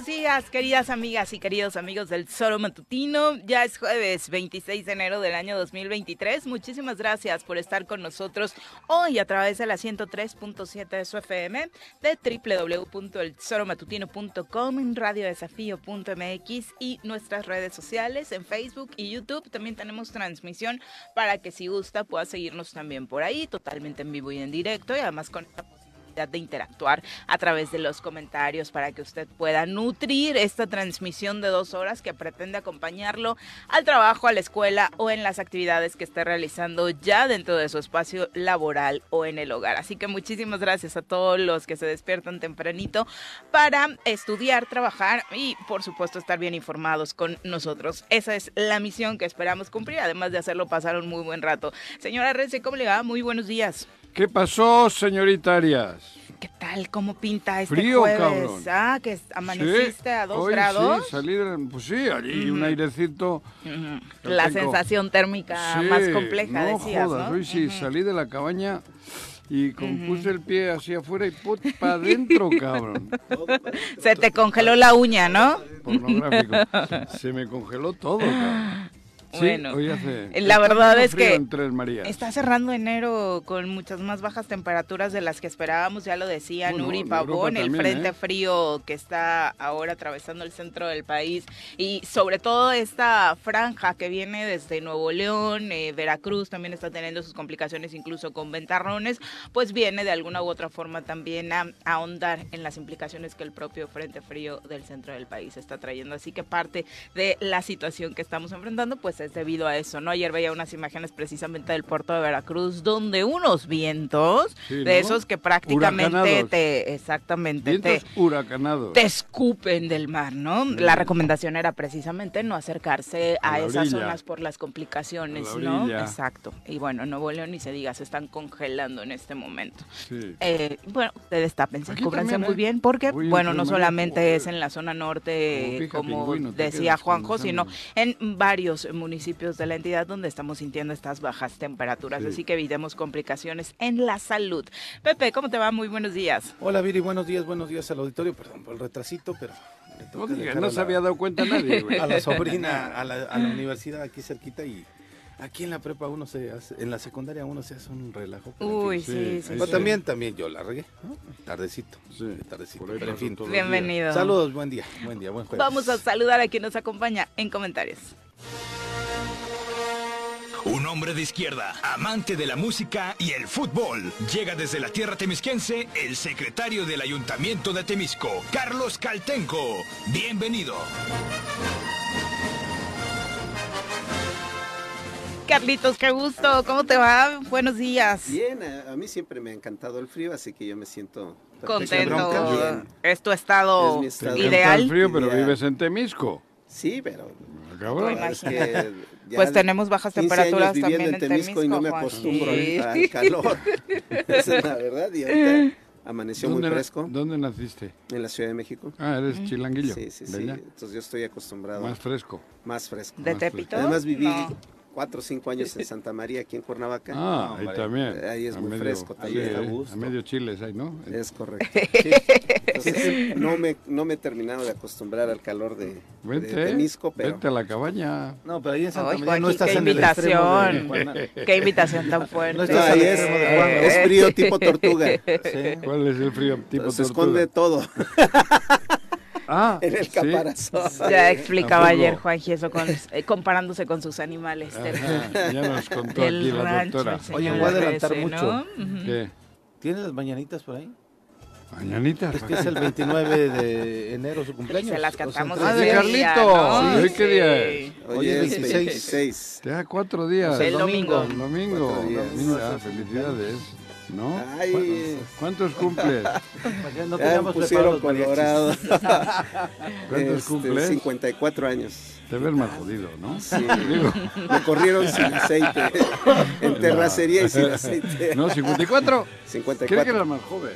Buenos días, queridas amigas y queridos amigos del Solo Matutino. Ya es jueves 26 de enero del año 2023. Muchísimas gracias por estar con nosotros hoy a través de la 103.7 de su FM, de www.elsolomatutino.com, en radiodesafío.mx y nuestras redes sociales en Facebook y YouTube. También tenemos transmisión para que si gusta pueda seguirnos también por ahí, totalmente en vivo y en directo y además con de interactuar a través de los comentarios para que usted pueda nutrir esta transmisión de dos horas que pretende acompañarlo al trabajo, a la escuela o en las actividades que esté realizando ya dentro de su espacio laboral o en el hogar. Así que muchísimas gracias a todos los que se despiertan tempranito para estudiar, trabajar y por supuesto estar bien informados con nosotros. Esa es la misión que esperamos cumplir, además de hacerlo pasar un muy buen rato. Señora Rece, ¿cómo le va? Muy buenos días. ¿Qué pasó, señorita Arias? ¿Qué tal? ¿Cómo pinta este Frío, jueves? cabrón. Ah, que amaneciste a dos Hoy grados. Sí, salí de- pues sí, allí un airecito. La Tengo- sensación térmica Sí, más compleja, no decías, jodas, ¿no? hoy sí, salí de la cabaña y con, puse el pie hacia afuera y put para adentro, cabrón. Se te congeló la uña, ¿no? Pornográfico. Se me congeló todo, cabrón. Sí, Bueno, hoy hace- la verdad es que. Está cerrando enero con muchas más bajas temperaturas de las que esperábamos, ya lo decía Bueno, Nuri Pavón, el frente ¿eh? frío que está ahora atravesando el centro del país y sobre todo esta franja que viene desde Nuevo León, eh, Veracruz también está teniendo sus complicaciones incluso con ventarrones, pues viene de alguna u otra forma también a, a ahondar en las implicaciones que el propio frente frío del centro del país está trayendo. Así que parte de la situación que estamos enfrentando pues es debido a eso, ¿no? Ayer veía unas imágenes precisamente del puerto de Veracruz donde unos vientos Sí, de esos que prácticamente te exactamente Vientos te huracanados. te escupen del mar, ¿no? La recomendación era precisamente no acercarse a, esas zonas por las complicaciones, la ¿no? Exacto. Y bueno, Nuevo León ni se diga, se están congelando en este momento. Sí. Eh, bueno, ustedes tápense, Aquí cúbranse muy ¿eh? bien, porque, bueno, no solamente es en la zona norte, Como pingüino, decía Juanjo, sino en varios municipios de la entidad donde estamos sintiendo estas bajas temperaturas. Sí. Así que evitemos complicaciones en la salud. Pepe, ¿cómo te va? Muy buenos días. Hola Viri, buenos días, buenos días al auditorio, perdón por el retrasito, pero No se había dado cuenta nadie, güey. a la sobrina a la, a la universidad aquí cerquita y aquí en la prepa uno se hace, en la secundaria uno se hace un relajo. Uy, sí, Sí, sí. Pero sí. también, también yo la regué, ¿no? Tardecito, Sí, tardecito, por pero en fin. Bienvenido. Saludos, buen día, buen día, buen jueves. Vamos a saludar a quien nos acompaña en comentarios. Un hombre de izquierda, amante de la música y el fútbol. Llega desde la tierra temisquense el secretario del Ayuntamiento de Temisco, Carlos Caltenco. Bienvenido. Carlitos, qué gusto. ¿Cómo te va? Buenos días. Bien, a, a mí siempre me ha encantado el frío, así que yo me siento Contento. bien. Es tu estado Es mi estado. Ideal. el frío, pero Ideal. vives en Temisco. Sí, pero Cabrón. Bueno, es que ya Pues tenemos bajas 15 temperaturas años viviendo también en en Temisco y no me acostumbro ahorita al calor. Esa es la verdad. Y ahorita amaneció muy ¿Dónde, fresco ¿Dónde naciste? en la Ciudad de México. Ah, eres chilanguillo. Sí, sí, sí. Entonces yo estoy acostumbrado Más más, fresco. fresco. ¿De Más Tepito? Además viví No. Cuatro o cinco años en Santa María, aquí en Cuernavaca. Ah, ahí hombre. también. Ahí es A muy fresco sí, también. eh, A gusto. a medio chiles ahí, ¿no? Es correcto. Entonces, no me, no me he terminado de acostumbrar al calor de, de Vente, Temisco, pero vente a la cabaña. No, pero ahí en Santa Ay, María no Joaquín, estás qué en el extremo de invitación. Qué invitación tan fuerte. No No, estás ahí es, de es frío tipo tortuga. Sí. ¿Cuál es el frío tipo Se tortuga? esconde todo Ah, en el sí. caparazón. Ya explicaba ayer Juanji eso con, eh, comparándose con sus animales. Ajá, ya nos contó del aquí la rancho, doctora. señor Oye, voy a adelantar ese, mucho. ¿no? ¿Qué? ¿Tienes las mañanitas por ahí? Mañanitas. Es que es el 29 de enero su cumpleaños. Se las O sea, cantamos en Ah, de Carlito. ¿no? ¿Hoy qué día Sí. es? Hoy es es 26. 26. Te da cuatro días. El domingo. El domingo. Días. Mira, felicidades. ¿No? Ay, ¿Cuántos cumples? Ya no ya me pusieron colorado. ¿Cuántos Este, cumples? 54 años. Te ves más jodido, ¿no? Sí, Digo, me corrieron sin aceite. En terracería y sin aceite. ¿No? ¿54? Creí 54. que eras más joven.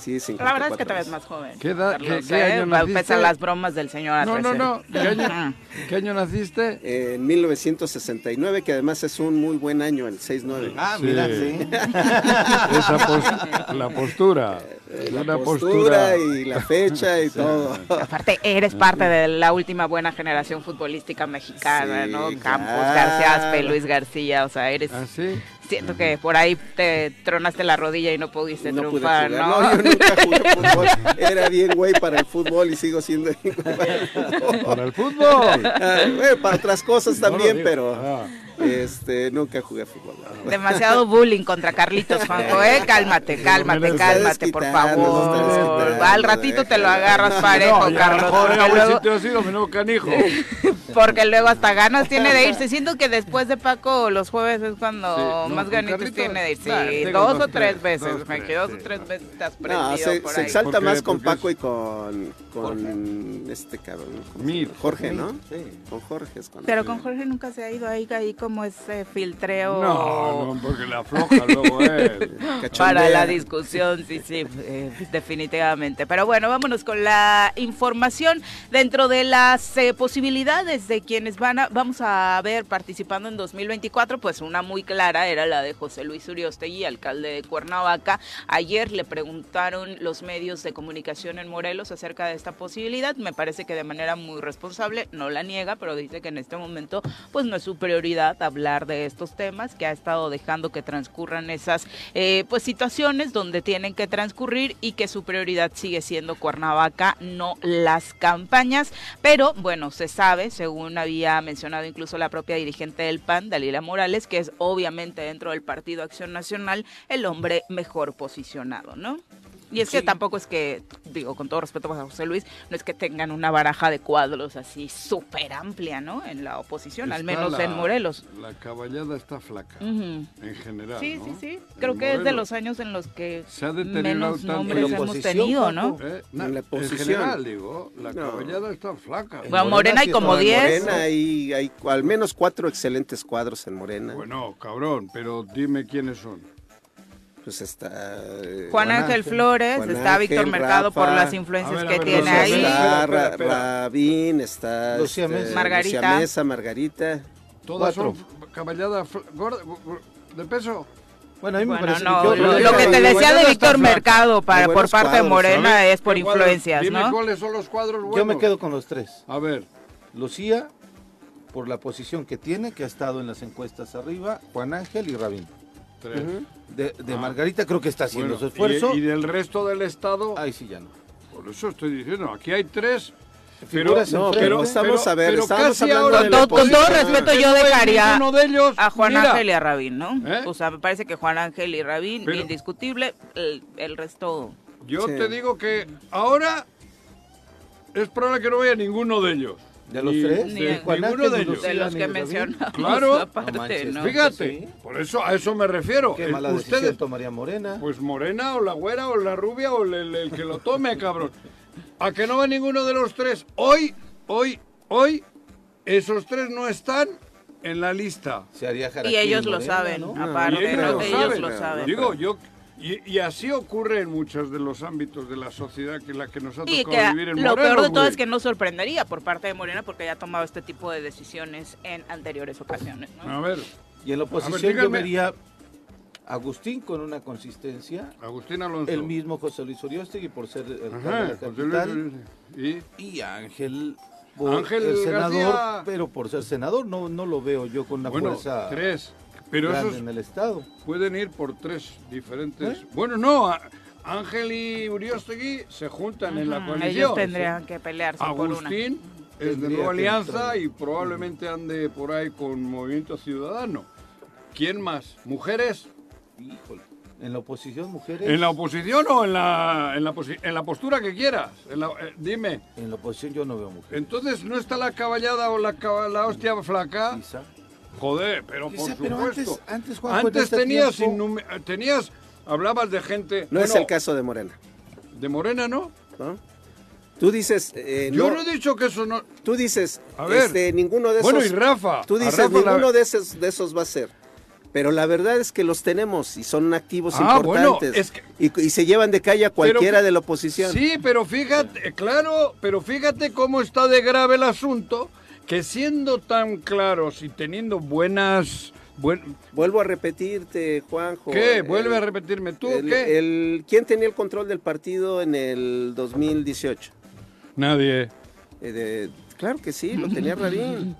Sí, 54. La verdad es que te ves más joven. ¿Qué edad- Carlos, qué- qué ¿eh? año naciste? las bromas del señor No, no, no. ¿Qué año, qué año naciste? Eh, En 1969, que además es un muy buen año, el 6-9. Ah, Sí. mira, sí. Esa pos- la postura. la Una postura y la fecha y todo. Aparte, eres parte de la última buena generación futbolística mexicana, Sí, ¿no? claro. Campos, García Aspe, Luis García, o sea, eres... ¿Ah, sí? Siento que por ahí te tronaste la rodilla y no pudiste No triunfar. ¿no? No, yo nunca jugué fútbol. Era bien güey para el fútbol y sigo siendo bien güey para el fútbol. Para el fútbol. Ah, para otras cosas también, pero Ah. Este, nunca jugué fútbol. Demasiado bullying contra Carlitos, Juanjo, ¿eh? Cálmate, cálmate, cálmate, por favor. Al ratito te lo agarras parejo, No, Carlos, porque luego, hasta ganas tiene de irse. Siento que después de Paco los jueves es cuando Sí, no, más con ganitos Carlitos, tiene de irse. Sí, dos, dos, o tres veces, dos, me tres, quedo sí, dos o tres veces te has prendido No, se, por se exalta más con Paco y con, con este cabrón. ¿cómo se Mir. llama? Jorge, ¿no? Sí. Con Jorge es cuando- Pero con Jorge nunca se ha ido ahí, ahí como ese filtreo. No, no, porque le afloja luego él. Para la discusión, sí, sí, eh, definitivamente. Pero bueno, vámonos con la información. Dentro de las eh, posibilidades de quienes van a, vamos a ver participando en 2024, pues una muy clara era la de José Luis Uriostegui, alcalde de Cuernavaca. Ayer le preguntaron los medios de comunicación en Morelos acerca de esta posibilidad. Me parece que de manera muy responsable, no la niega, pero dice que en este momento pues no es su prioridad hablar de estos temas, que ha estado dejando que transcurran esas eh, pues situaciones donde tienen que transcurrir y que su prioridad sigue siendo Cuernavaca, no las campañas. Pero bueno, se sabe, según había mencionado incluso la propia dirigente del PAN, Dalila Morales, que es obviamente dentro del Partido Acción Nacional el hombre mejor posicionado, ¿no? Y es que Sí. tampoco es que, digo, con todo respeto para José Luis, no es que tengan una baraja de cuadros así súper amplia, ¿no? En la oposición, al Está menos la- en Morelos. La caballada está flaca, Ujú. en general. Sí, ¿no? sí, sí. En Creo que es de Morelos. los años en los que Se ha deteriorado menos tanto. nombres En hemos tenido, ¿no? Eh, na- En la en oposición. general, digo, la No. caballada está flaca. En Bueno, Morena Morena hay sí como estaba en 10. Morena hay, hay al menos cuatro excelentes cuadros en Morena. Bueno, cabrón, pero dime quiénes son. Pues está eh, Juan Juan Ángel Ángel. Flores, Juan está Ángel, Víctor Mercado por las influencias ver, que ver, tiene ahí. Está Ra-. Rabín, está Lucía este, Mesa. Margarita. Lucía Mesa, Margarita. Todas Cuatro. son caballada gorda, de peso. Bueno, a mí me Bueno, parece no, yo- lo, que te decía de Víctor Mercado para, por parte de cuadros, Morena ¿Sabes es por qué cuadros? influencias, Dime ¿no? cuáles son los cuadros buenos. yo me quedo con los tres. A ver, Lucía, por la posición que tiene, que ha estado en las encuestas arriba, Juan Ángel y Rabín. Tres. De, de Ah. Margarita creo que está haciendo Bueno, su esfuerzo. Y, y del resto del estado, Ahí sí ya no. por eso estoy diciendo, aquí hay tres. Pero, no, pero estamos a ver, estamos casi hablando ahora de Con la todo, con todo respeto, yo dejaría de ellos. a Juan Mira, Ángel y a Rabín, ¿no? ¿Eh? O sea, me parece que Juan Ángel y Rabín, Pero- indiscutible, el, el resto... Yo Sí. te digo que ahora es probable que no vaya ninguno de ellos. ¿De los tres? Ni- ninguno Ángel, de ellos. De los que mencionamos Claro. aparte, No manches, ¿no? Fíjate, Sí. por eso a eso me refiero. Qué El- mala decisión ustedes, tomaría Morena. pues morena o la güera o la rubia o el, el- el que lo tome, cabrón. A que no va ninguno de los tres. Hoy, hoy, hoy, esos tres no están en la lista. Se haría Y ellos lo saben, ¿no? Y aparte, ellos ¿no? lo ellos saben. lo saben. Digo, yo. Y, y así ocurre en muchos de los ámbitos de la sociedad que la que nos ha Y tocado que vivir en lo peor de todo es que no sorprendería por parte de Morena porque ya ha tomado este tipo de decisiones en anteriores ocasiones. ¿no? A ver, Y en la ver, oposición yo vería Agustín con una consistencia, Agustín Alonso. el mismo José Luis Oriostegui por ser el Ajá, de la capital, Luis- y y Ángel por Ángel el senador, García. pero por ser senador no, no lo veo yo con una bueno, fuerza tres. Pero grande esos en el estado. pueden ir por tres diferentes. ¿Eh? Bueno, no, a- Ángel y Uriostegui se juntan en la coalición. Ellos tendrían que pelearse por una. Agustín es de Nueva Alianza entrar. y probablemente ande por ahí con Movimiento Ciudadano. ¿Quién más? ¿Mujeres? Híjole, en la oposición mujeres, ¿En la oposición o en la, en la, posi- en la postura que quieras? En la- eh, dime. en la oposición yo no veo mujeres. Entonces, ¿no está la caballada o la, la hostia flaca? Quizá. Joder, pero por Quizá, pero supuesto. antes, antes, Juanjo, en Antes este tenías, tenías, hablabas de gente... No es el caso de Morena, De Morena, ¿no? ¿no? Tú dices, eh, Yo no, no he dicho que eso no... tú dices, A ver. este, ninguno de esos. Bueno, y Rafa. Tú dices, Rafa la- ninguno de esos, de esos va a ser. Pero la verdad es que los tenemos y son activos Ah, bueno, importantes. es que- y, y se llevan de calle a cualquiera Pero- de la oposición. Sí, pero fíjate, claro, pero fíjate cómo está de grave el asunto, que siendo tan claros y teniendo buenas... Buen, Vuelvo a repetirte, Juanjo. ¿Qué? el- Vuelve a repetirme tú, el- ¿qué? el- ¿Quién tenía el control del partido en el 2018? Nadie. Eh, de- claro que sí, lo tenía Rabín.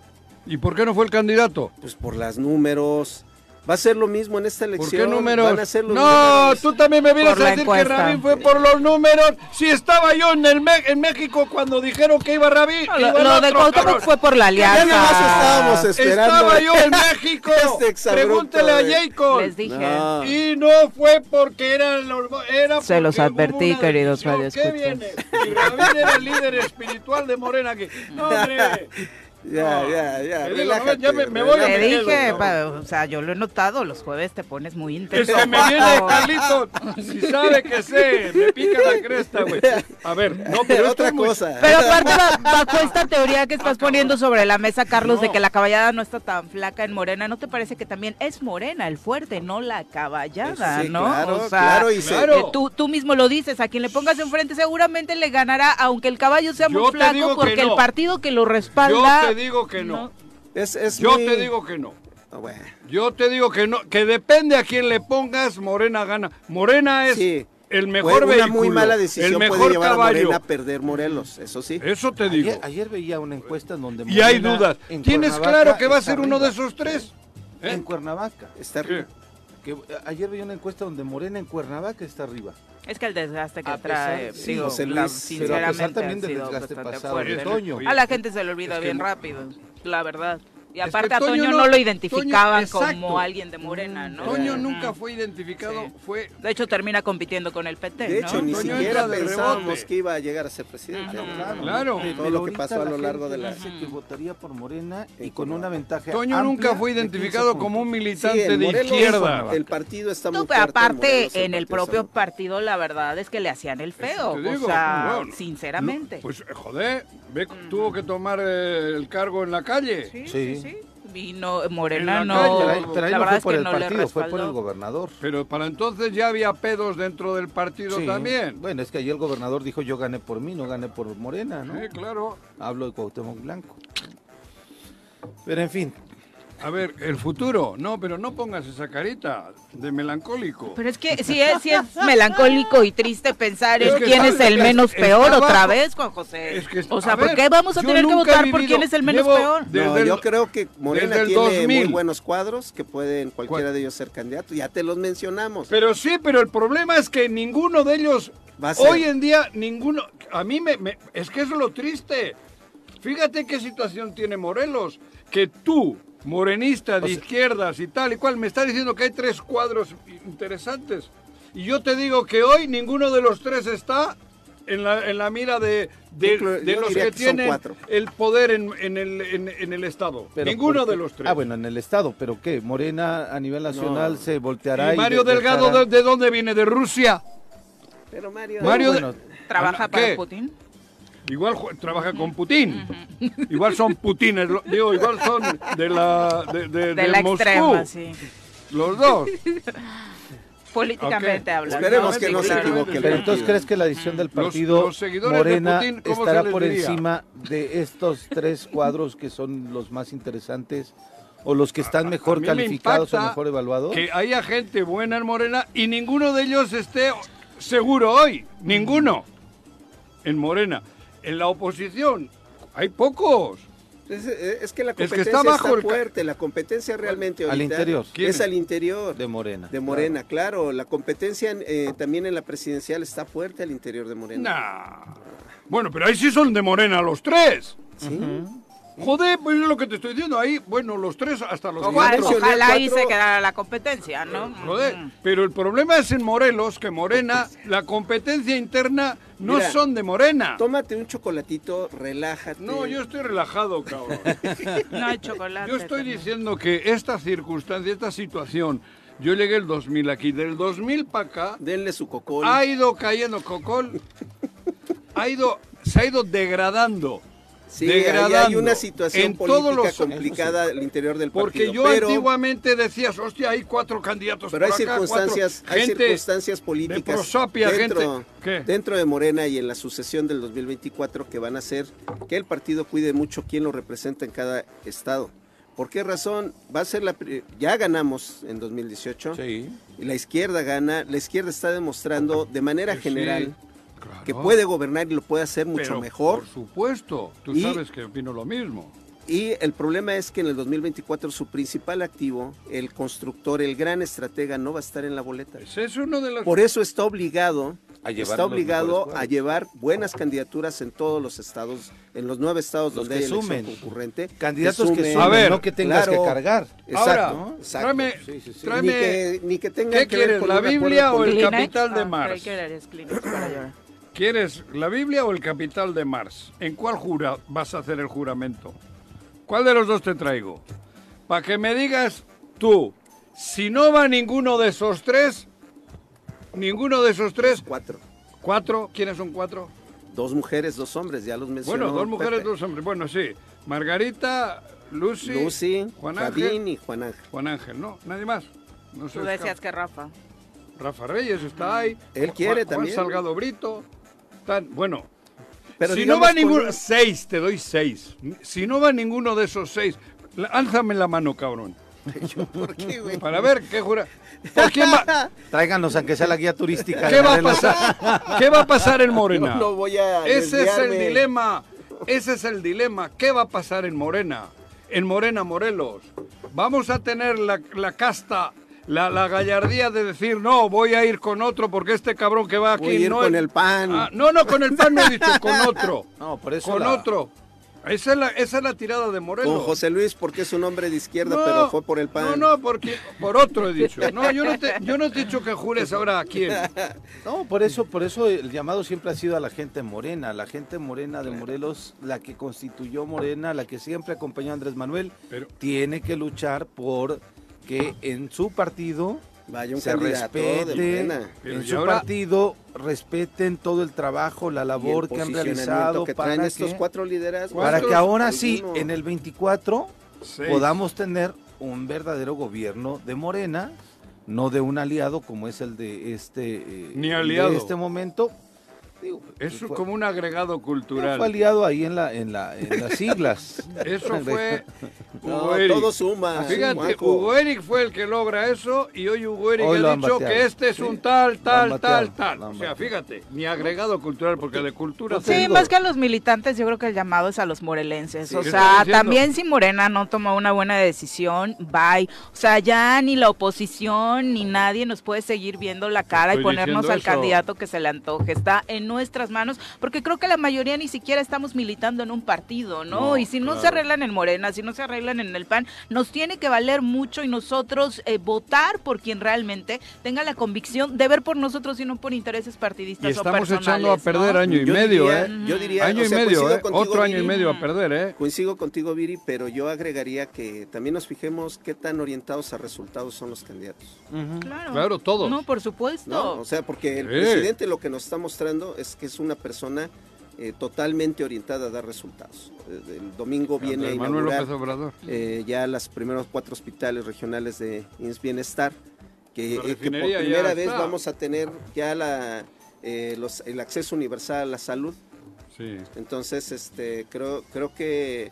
¿Y por qué no fue el candidato? Pues por los números. Va a ser lo mismo en esta ¿Por elección. qué números? Van a ser los no, números. tú también me vienes Por a decir que Rabín fue por los números. Si estaba yo en el Me- en México cuando dijeron que iba Rabín. No, iba Lo, de Cuauhtémoc cabrón. fue por la Ya nada más estábamos alianza. esperando. Estaba yo en México. Este exabrupto Pregúntele a Jacob. Les dije. No. Y no fue porque eran los era Se los advertí, queridos decisión. ¿Qué radioescuchas. viene? Y Rabín era el líder espiritual de Morena aquí. No, hombre. Ya, No, ya, ya. relájate, ya me- me voy a Te dije, o sea, yo lo he notado, los jueves te pones muy Es intenso. que me viene Carlitos. Si sabe que sé, me pica la cresta, güey. A ver, no, pero Otra es muy- cosa. Pero aparte, ba- bajo esta teoría que estás poniendo sobre la mesa, Carlos, de que la caballada no está tan flaca en Morena, ¿no te parece que también es Morena el fuerte, no la caballada, Sí, no? claro, o sea, claro, y Claro. eh, tú, tú mismo lo dices, a quien le pongas enfrente seguramente le ganará, aunque el caballo sea muy Yo flaco, que porque no. el partido que lo respalda... Yo te digo que no. Es, es Yo muy- te digo que no. Ah, bueno. Yo te digo que no, que depende a quién le pongas, Morena gana. Morena es Sí. el Fue mejor una vehículo, muy mala decisión el puede mejor a caballo. Morena a perder Morelos, eso sí. Eso te digo. Ayer, ayer veía una encuesta en donde Y hay Morena dudas. en ¿Tienes claro que va a ser uno de arriba. esos tres? ¿Eh? En Cuernavaca. Está ¿Qué? Que, eh, ayer veía una encuesta donde Morena en Cuernavaca está arriba. Es que el desgaste que A pesar- trae, sí, digo, José la- Luis, pero a pesar sinceramente también ha del sido desgaste bastante pasado de fuerte. Toño. Oye, A la gente se le olvida es bien no- rápido, la verdad. Y Es que aparte a Toño Toño no- no, lo Toño- identificaban exacto. como alguien de Morena, ¿no? Toño nunca fue identificado, Sí. fue... De hecho, termina compitiendo con el PT, De ¿no? hecho, ni Toño siquiera pensábamos rebote. que iba a llegar a ser presidente. Claro. Claro. Todo Pero lo que pasó a la lo largo de la... dice que votaría por Morena y En con una ventaja Toño nunca fue de 15 identificado como un militante Sí, en de Morelos, izquierda. El partido está No, muy fuerte, aparte, Morelos, en el propio está partido, la verdad es que le hacían el feo. Eso te digo, o sea, bueno, sinceramente. No, pues, joder, tuvo que tomar el cargo en la calle. sí, sí. Sí. Y no, En Morena no. calle. Ahí, ahí la no verdad fue es por que el no le partido, fue por el gobernador. Pero para entonces ya había pedos dentro del partido Sí. también. Bueno, es que ayer el gobernador dijo yo gané por mí, no gané por Morena, ¿no? Sí, claro. Hablo de Cuauhtémoc Blanco. Pero en fin, A ver, el futuro. No, pero no pongas esa carita de melancólico. Pero es que sí es, sí es melancólico y triste pensar Es en quién es el menos peor abajo. otra vez, Juan José. Es que está- o sea, ¿por ver, qué vamos a tener que votar por quién es el menos llevo peor? desde no, el- yo creo que Morena tiene 2000. muy buenos cuadros que pueden cualquiera ¿Cuál? de ellos ser candidato. Ya te los mencionamos. Pero sí, pero el problema es que ninguno de ellos, Va a ser. hoy en día, ninguno, a mí me, me- es que es lo triste. Fíjate qué situación tiene Morelos, que tú, morenista de O sea- izquierdas y tal y cual, me está diciendo que hay tres cuadros interesantes. Y yo te digo que hoy ninguno de los tres está en la, en la mira de, de, Yo creo- de yo los que, tienen cuatro. el poder en, en el, en, en el Estado. Pero Ninguno porque- de los tres. Ah, bueno, en el Estado, pero ¿qué? Morena a nivel nacional se volteará ¿Y Mario de- Delgado dejará- de, de dónde viene? ¿De Rusia? Pero Mario, Mario de- bueno, ¿Trabaja ¿Qué? para Putin? Igual trabaja con Putin. Igual son Putines, digo, igual son de la de, de- De de la Moscú, extrema, sí. Los dos. Políticamente Ok. hablando. Esperemos ¿no? que Sí, no se claro. equivoque el Pero entonces crees que la decisión del partido los seguidores de Morena Putin, ¿cómo se estará por diría? encima de estos tres cuadros que son los más interesantes o los que están A- mejor a mí me calificados o mejor evaluados? Que haya gente buena en Morena y ninguno de ellos esté seguro hoy. Ninguno. En Morena. En la oposición hay pocos. Es, es que la Es que competencia está bajo está el ca- fuerte, la competencia realmente Al ahorita interior. ¿Quién es es? al interior De Morena. de Morena, claro. La competencia eh, también en la presidencial está fuerte al interior de Morena. Nah. Bueno, pero ahí sí son de Morena los tres. ¿Sí? Joder, pues es lo que te estoy diciendo. Ahí, bueno, los tres hasta los Ojalá, cuatro. ojalá ahí se quedara la competencia, ¿no? Joder, Ujú. pero el problema es en Morelos, que Morena, la competencia interna no Mira, son de Morena. Tómate un chocolatito, relájate. No, yo estoy relajado, cabrón. No hay chocolate. Yo estoy también. diciendo que esta circunstancia, esta situación, yo llegué el 2000 aquí, del 2000 para acá, Denle su cocol. ha ido cayendo Cocol, ha ido, se ha ido degradando. Sí, ahí hay degradando una situación en política los- complicada al interior del Porque partido. yo pero, antiguamente decías, hostia, hay cuatro candidatos pero hay acá, cuatro- circunstancias, hay gente circunstancias políticas dentro, dentro de Morena y en la sucesión del 2024 que van a hacer que el partido cuide mucho quién lo representa en cada estado. ¿Por qué razón? Va a ser la ya ganamos en 2018 Sí. y la izquierda gana, la izquierda está demostrando de manera general claro. que puede gobernar y lo puede hacer mucho Pero, mejor. Por supuesto, tú Y- sabes que opino lo mismo. Y el problema es que en el 2024 su principal activo, el constructor, el gran estratega, no va a estar en la boleta. Ese es uno de los... Por eso está obligado, A llevar está obligado a llevar buenas candidaturas en todos los estados, en los nueve estados Los donde que hay elección sumen. concurrente. Candidatos que sumen. sumen, A ver, no que tengas claro. que cargar. Ahora, Exacto, exacto. tráeme, Sí, sí, sí. tráeme- Ni que, ni que tenga ¿qué que ver quieres, con la Biblia o el capital de Ah, Mars? que para. ¿Quieres la Biblia o el capital de Mars? ¿En cuál jura vas a hacer el juramento? ¿Cuál de los dos te traigo? Para que me digas tú, si no va ninguno de esos tres, ninguno de esos tres, Cuatro. cuatro, ¿quiénes son cuatro? Dos mujeres, dos hombres, ya los mencionó. Bueno, dos mujeres, Pepe. dos hombres. Bueno, sí. Margarita, Lucy, Lucy, Juan Fabín Ángel, y Juan Ángel. Juan Ángel, ¿no? Nadie más. No Tú decías que Rafa. Rafa Reyes está ahí. Él quiere Juan, también. Juan Salgado Brito. Están, bueno, Pero si no va ninguno, un- seis, te doy seis. Si no va ninguno de esos seis, álzame la mano, cabrón. ¿Por qué, güey? Para ver qué jura. ¿Por quién va? Tráiganos aunque sea la guía turística. ¿Qué va a pasar? ¿Qué va a pasar en Morena? No, no voy a Ese es el dilema. Ese es el dilema. ¿Qué va a pasar en Morena? En Morena, Morelos. Vamos a tener la, la casta, la, la gallardía de decir, no, voy a ir con otro porque este cabrón que va aquí Voy a ir no con es- el PAN. Ah, no, no, con el pan no he dicho, con otro. No, por eso con la- otro. Esa es, la, esa es la tirada de Morelos. Con José Luis, porque es un hombre de izquierda, No, pero fue por el PAN. No, no, porque por otro he dicho. No, yo no te, yo no te he dicho que jures ahora a quién. No, por eso, por eso el llamado siempre ha sido a la gente morena, la gente morena de Morelos, la que constituyó Morena, la que siempre acompañó a Andrés Manuel, Pero- tiene que luchar por que en su partido Vaya un se candidato de respete, Morena. Pero en su ahora- partido respeten todo el trabajo, la labor que han realizado que para traen estos que, cuatro liderazgos. para que ahora sí, Alguno. en el 24, Seis. podamos tener un verdadero gobierno de Morena, no de un aliado como es el de este, eh, Ni de aliado. este momento. Digo, Es fue- como un agregado cultural. fue aliado ahí en, la, en, la, en las siglas. Eso fue No, Hugo Eric. todo suma. Fíjate, Juanjo. Hugo Eric fue el que logra eso y hoy Hugo Eric Hoy ha dicho bateado. que este es Sí. un tal, tal, tal, tal. O sea, fíjate, ni agregado cultural porque de cultura... No Sí, más que a los militantes, yo creo que el llamado es a los morelenses. Sí, o ¿qué sea, también si Morena no tomó una buena decisión, bye. O sea, ya ni la oposición ni nadie nos puede seguir viendo la cara y estoy ponernos diciendo al eso. candidato que se le antoje. Está en nuestras manos, porque creo que la mayoría ni siquiera estamos militando en un partido, ¿no? y si no se arreglan en Morena, si no se arreglan en el PAN, nos tiene que valer mucho y nosotros eh, votar por quien realmente tenga la convicción de ver por nosotros y no por intereses partidistas Y o estamos personales, echando a ¿no? perder año y Yo medio, diría- ¿eh? Yo diría, Año o y medio, ¿eh? contigo, Otro año y medio a perder, ¿eh? Coincido contigo, Viri, pero yo agregaría que también nos fijemos qué tan orientados a resultados son los candidatos. Claro. Claro, todos. No, por supuesto. ¿no? O sea, porque el Sí. presidente lo que nos está mostrando es que es una persona eh, totalmente orientada a dar resultados. Eh, El domingo viene a inaugurar eh, ya los primeros cuatro hospitales regionales de INS Bienestar, que, por primera vez vamos a tener ya la, los- el acceso universal a la salud. Sí. Entonces, este, creo, creo que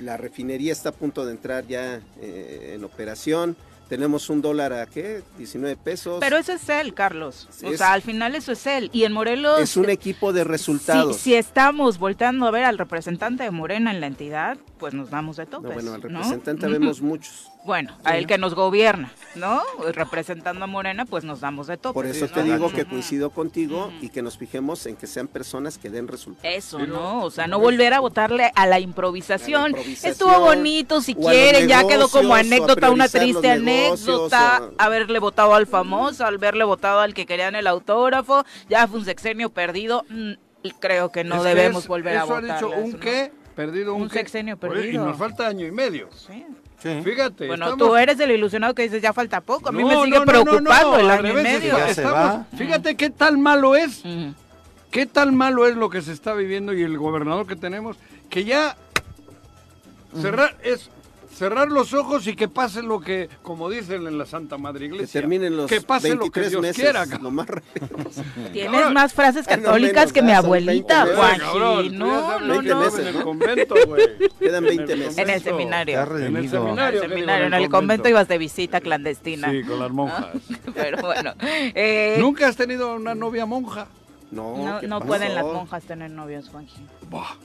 la refinería está a punto de entrar ya en operación. Tenemos un dólar a qué? 19 pesos. Pero eso es él, Carlos. Sí, o es- sea, al final eso es él. Y en Morelos... es un equipo de resultados. Si, si estamos volteando a ver al representante de Morena en la entidad, pues nos damos de No, topes. bueno, al ¿no? representante vemos muchos. Bueno, a el que nos gobierna, ¿no? Representando a Morena, pues nos damos de topes. Por eso te digo que coincido contigo y que nos fijemos en que sean personas que den resultados. Eso, Pero- ¿no? O sea, no volver a votarle a la improvisación. A la improvisación, Estuvo bonito, si quieren, ya quedó como anécdota, una triste negocios, anécdota, a- haberle votado al famoso, haberle votado al que querían el autógrafo, ya fue un sexenio perdido. mm, Creo que no Es que debemos es- volver a eso votar. ha dicho un qué, perdido un, Un qué. sexenio Oye, Y perdido. nos falta año y medio. Sí. Sí. Fíjate. Bueno, estamos- tú eres el ilusionado que dices ya falta poco. A mí No, me sigue no, no, no, preocupando no, el año y medio. ya se va. Fíjate qué tan malo es, qué tan malo es lo que se está viviendo y el gobernador que tenemos, que ya cerrar es cerrar los ojos y que pase lo que, como dicen en la Santa Madre Que Iglesia, terminen los que pase lo que 23 Dios meses, quiera. lo más. Tienes más frases católicas menos, que mi abuelita, 20 meses. Juanji. Cabrón, tú ya No, no, no. En el convento, güey. Quedan 20 En el meses. En el seminario. En el. En seminario. el en el convento ibas de visita clandestina. Sí, con las monjas. Pero bueno. eh, ¿Nunca has tenido una novia monja? No, no ¿qué no pueden las monjas tener novios, Juanji. Buah.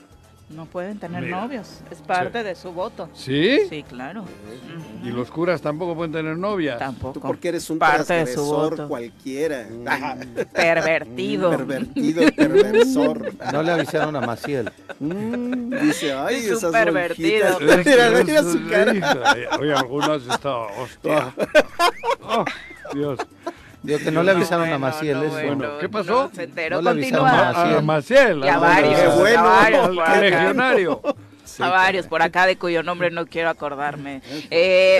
No pueden tener Mira. novios. Es parte Sí. de su voto. ¿Sí? Sí, claro. Y los curas tampoco pueden tener novia. Tampoco. Tú porque eres un Parte de su transgresor voto. cualquiera. Ah, Pervertido. pervertido, perversor. No le avisaron a Maciel. Dice, ay, Es esas pervertido. Mira, mira su cara. Oye, algunas está hostia. Oh, Dios. Digo que no le avisaron bueno, a Maciel no, eso. bueno, ¿qué pasó? no, se enteró, No le avisaron a Maciel. Y a varios, Qué bueno. al por a varios por acá de cuyo nombre no quiero acordarme. Eh,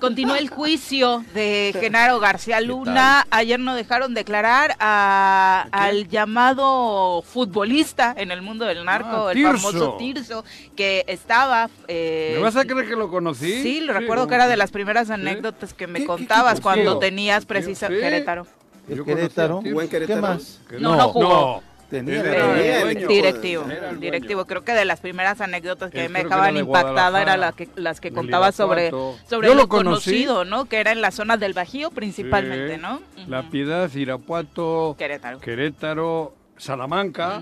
continúa el juicio de Genaro García Luna. Ayer no dejaron declarar a- al llamado futbolista en el mundo del narco, Ah, el Tirso. famoso Tirso, que estaba... eh, ¿Me vas a creer que lo conocí? Sí, lo recuerdo que era de las primeras anécdotas que me ¿Qué- qué contabas cuando tenías precisa Sí. Querétaro. El Querétaro. Buen ¿Qué Querétaro. más? No, no jugó. Tenía equipo directivo, directivo. Creo que de las primeras anécdotas que Él me que dejaban impactada era Guadalajara, la que, las que contaba sobre, sobre Yo lo conocido, ¿no? Que era en la zona del Bajío principalmente, Sí. ¿no? La. Piedad, Irapuato, Querétaro. Querétaro, Salamanca.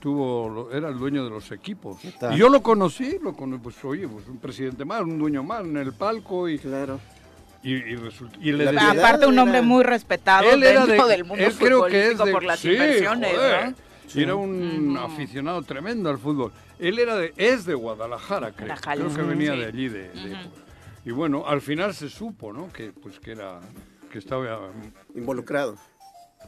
Tuvo, lo- era el dueño de los equipos. Y yo lo conocí, lo conocí, pues oye, pues un presidente más, un dueño más en el palco y, Claro. Y, y resulta- y le decía- Aparte un hombre era- muy respetado él era dentro de- del mundo él creo que es futbolístico de- por las sí, inversiones, joder. Era un aficionado tremendo al fútbol. Él era de, es de Guadalajara, creo. Que venía sí. de allí. De. Y bueno, al final se supo, ¿no? Que pues que era que estaba Involucrado.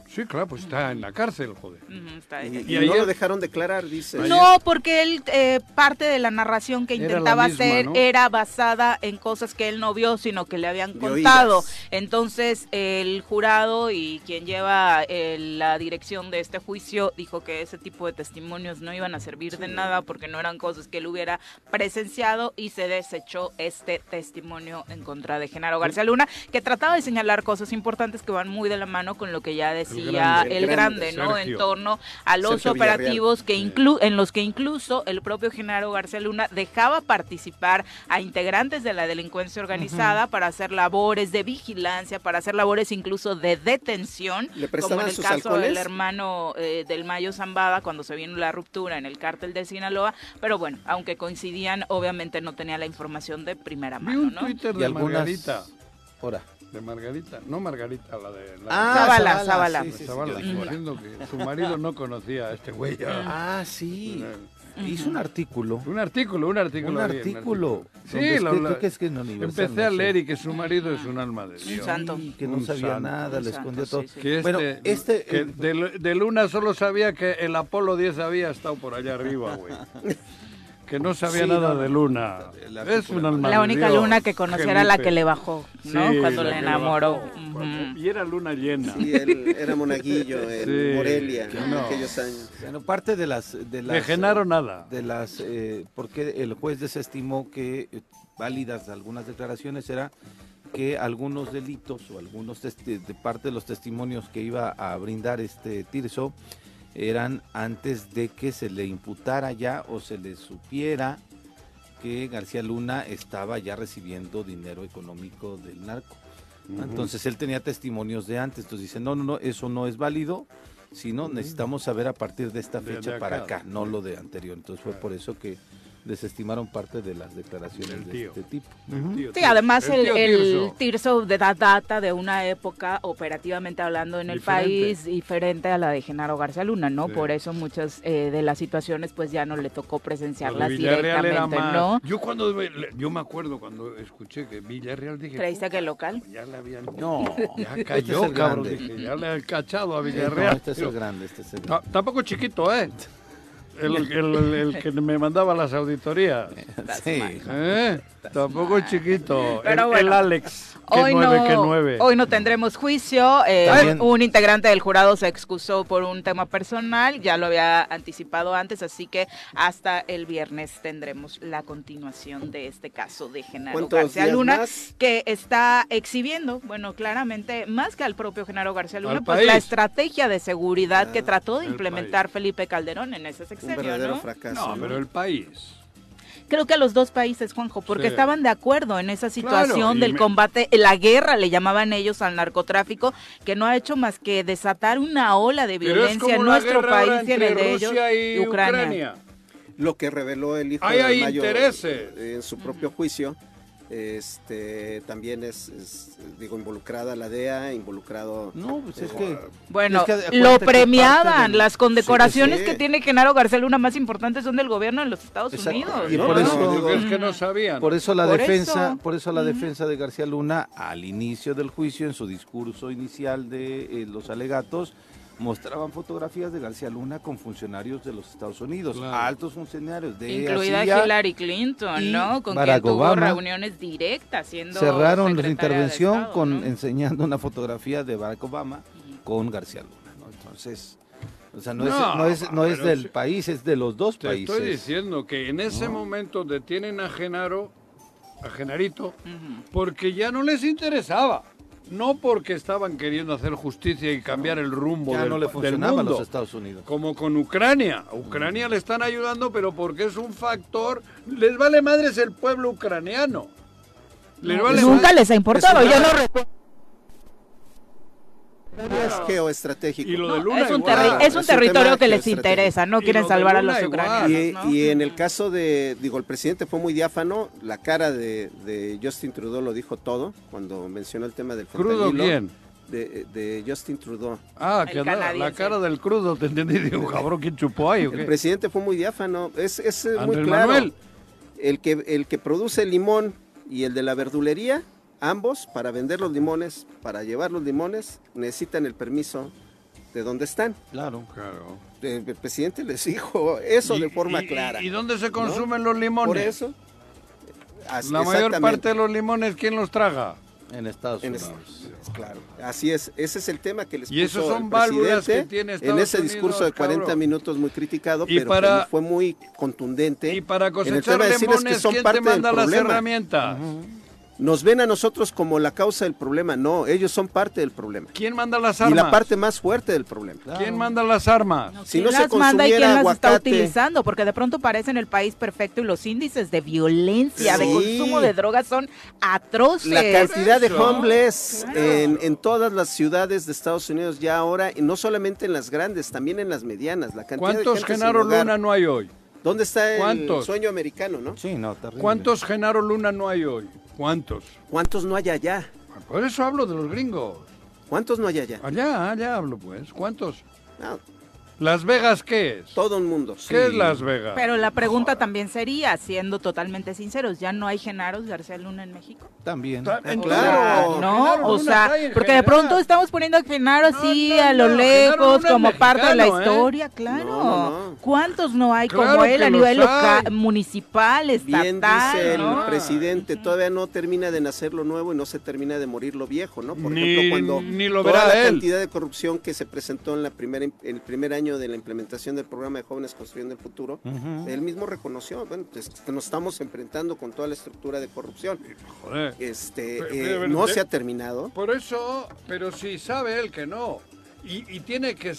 Sí, claro, pues está en la cárcel, joder. Está Y, ahí. y Y no ayer- lo dejaron declarar, dice. No, porque él, eh, parte de la narración que Era intentaba misma, hacer ¿no? era basada en cosas que él no vio, sino que le habían De contado. oídas. Entonces, el jurado y quien lleva eh, la dirección de este juicio dijo que ese tipo de testimonios no iban a servir de nada porque no eran cosas que él hubiera presenciado y se desechó este testimonio en contra de Genaro García Luna, que trataba de señalar cosas importantes que van muy de la mano con lo que ya decía el El grande, grande, ¿no? Sergio. En torno a los Sergio Villarreal. operativos que inclu en los que incluso el propio Genaro García Luna dejaba participar a integrantes de la delincuencia organizada para hacer labores de vigilancia, para hacer labores incluso de detención, ¿Le como en el caso del hermano eh, del Mayo Zambada cuando se vino la ruptura en el cártel de Sinaloa, pero bueno, aunque coincidían, obviamente no tenía la información de primera Vi mano, un ¿no? Twitter Y de algunas- Margarita. Ahora, De Margarita. No Margarita, la de... La Ah, Zavala, Zavala. sí, sí, sí, Zavala, dije, diciendo que su marido no conocía a este güey. Ah, sí. Hizo un artículo. Un artículo, un artículo. Un artículo. Sí, es que- es Universal, Empecé no a leer y que su marido es un alma de Dios. santo. Sí, que no Un sabía santo. nada, Un le santo, escondió sí, todo. sí. Que este, Bueno, este- que de, de Luna solo sabía que el Apolo 10 había estado por allá arriba, güey. Que no sabía Sí, nada no, de Luna. el Es artículo un era- alma La única Dios, luna que conocía era la que le bajó, ¿no? Sí, Cuando la le enamoró. bajó. Y era luna llena. Sí, él era monaguillo en Sí, Morelia que en no. aquellos años. Bueno, parte de las... De, las, De Genaro nada. De las... Eh, porque el juez desestimó que eh, válidas algunas declaraciones era que algunos delitos o algunos testi- de parte de los testimonios que iba a brindar este Tirso eran antes de que se le imputara ya o se le supiera que García Luna estaba ya recibiendo dinero económico del narco. Entonces él tenía testimonios de antes, entonces dice, no, no, no, eso no es válido, sino necesitamos saber a partir de esta fecha de para acá. acá, no lo de anterior. Entonces fue por eso que desestimaron parte de las declaraciones de este tipo. El tío Sí, además el, tío el Tirso. De da- data de una época operativamente hablando en el país diferente a la de Genaro García Luna, ¿no? Sí. Por eso muchas eh, de las situaciones pues ya no le tocó presenciarlas directamente, más. ¿no? Yo cuando yo me acuerdo cuando escuché que Villarreal dije, ¿Creíste que el local? "Puta, ya le habían No, ya este cayó, es el cabrón, grande. dije, ya le han cachado a No, Villarreal. este es el grande, este es el grande. tampoco chiquito, ¿eh? El, el- el- el que me mandaba las auditorías. Sí. ¿Eh? Tampoco chiquito. Pero el, bueno. el Alex. Que Hoy nueve, no, que hoy no tendremos juicio. eh, También- un integrante del jurado se excusó por un tema personal, ya lo había anticipado antes, así que hasta el viernes tendremos la continuación de este caso de Genaro ¿Cuántos García Luna, más? que está exhibiendo, bueno, claramente, más que al propio Genaro García Luna, pues la estrategia de seguridad Ah, que trató de implementar Felipe Calderón en ese Un sexenio, verdadero ¿no? fracaso. ¿no? pero el país. Creo que a los dos países, Juanjo, porque Sí. estaban de acuerdo en esa situación Claro, del me- combate, la guerra le llamaban ellos al narcotráfico, que no ha hecho más que desatar una ola de violencia en nuestro país y en el de ellos Rusia y y Ucrania. Ucrania. Lo que reveló el hijo Ahí de hay Mayo intereses. eh, en su propio juicio, este también es, es, digo involucrada la DEA, involucrado No, pues es que... Bueno, Es que acuérdate lo premiaban, las condecoraciones Sí, que sí. tiene Genaro García Luna más importantes son del gobierno de los Estados Exacto. Unidos. Y ¿no? por eso- digo, es que no sabían. Por eso la Por defensa, eso. por eso la defensa de García Luna al inicio del juicio, en su discurso inicial de eh, los alegatos, mostraban fotografías de García Luna con funcionarios de los Estados Unidos, Claro. altos funcionarios de Incluida CIA. Hillary Clinton, ¿no? Con Barack quien tuvo Obama. reuniones directas siendo Cerraron la intervención Estado, con ¿no? enseñando una fotografía de Barack Obama con García Luna, ¿no? Entonces, o sea, no, es, No, es, no es del país, es de los dos Te países. estoy diciendo que en ese momento detienen a Genaro, a Genarito, porque ya no les interesaba. No porque estaban queriendo hacer justicia y cambiar el rumbo ya del, no le del funcionaba a mundo. los Estados Unidos. Como con Ucrania. A Ucrania le están ayudando, pero porque es un factor. Les vale madres el pueblo ucraniano. Les vale Nunca madres- les ha importado, yo no recuerdo. Es geoestratégico. Y lo de No, Luna es un, igual. terri- es un Es un territorio que les interesa, no quieren salvar a los igual. ucranianos. Y, ¿no? y en el caso de, digo, el presidente fue muy diáfano, la cara de, de Justin Trudeau lo dijo todo cuando mencionó el tema del ¿Crudo fentanilo. quién? De, de Justin Trudeau. Ah, que andaba- la canadiense. cara del crudo, te entendí. Digo, cabrón, ¿quién chupó ahí o El presidente fue muy diáfano, es, es muy claro. Manuel. El que, el que produce el limón y el de la verdulería, ambos, para vender los limones, para llevar los limones, necesitan el permiso de donde están. Claro. Claro. El, el presidente les dijo eso de forma y- clara. ¿Y dónde se consumen los limones? Por eso. Así- La mayor parte de los limones, ¿quién los traga? En Estados En Unidos. es- claro, así es. Ese es el tema que les Y esos son el válvulas presidente que tiene en ese discurso de Unidos, 40 cabrón. minutos muy criticado, Y pero para- fue, muy contundente. Y para en el cosechar tema de decirles limones, que son ¿quién te parte del manda las problema. herramientas? Nos ven a nosotros como la causa del problema. No, ellos son parte del problema. ¿Quién manda las Y armas? la parte más fuerte del problema. ¿Quién manda las armas? No, Si ¿Quién no se las manda y quién consumiera las está utilizando? Porque de pronto parecen el país perfecto y los índices de violencia, de consumo de drogas son atroces. La cantidad de homeless Claro. en, en todas las ciudades de Estados Unidos ya ahora, y no solamente en las grandes, también en las medianas. La cantidad de ¿Cuántos gente sin Genaro. Luna no hay hoy? ¿Dónde está el ¿Cuántos? sueño americano, no? Sí, no, terrible. ¿Cuántos Genaro Luna no hay hoy? ¿Cuántos? ¿Cuántos no hay allá? Por eso hablo de los gringos. ¿Cuántos no hay allá? Allá, allá hablo, pues. ¿Cuántos? No, ¿Las Vegas qué es? todo el mundo. ¿Qué es Las Vegas? Pero la pregunta también sería, siendo totalmente sinceros, ¿ya no hay Genaros García Luna en México? También. Claro. No, Genaro o sea, porque de pronto estamos poniendo a Genaro No, así no, a lo lejos como parte de la ¿eh? historia, claro. No, no, no. ¿Cuántos no hay Claro como él a nivel local, municipal, estatal? Bien dice el presidente, todavía no termina de nacer lo nuevo y no se termina de morir lo viejo, ¿no? Por Ni- ejemplo, cuando ni lo toda verá la él. cantidad de corrupción que se presentó en la primera en el primer año de la implementación del programa de jóvenes construyendo el futuro, él mismo reconoció, bueno, pues, que nos estamos enfrentando con toda la estructura de corrupción. Joder. Este, Pero, eh, no se ha terminado. Por eso, pero si sabe él que no. Y, y tiene que...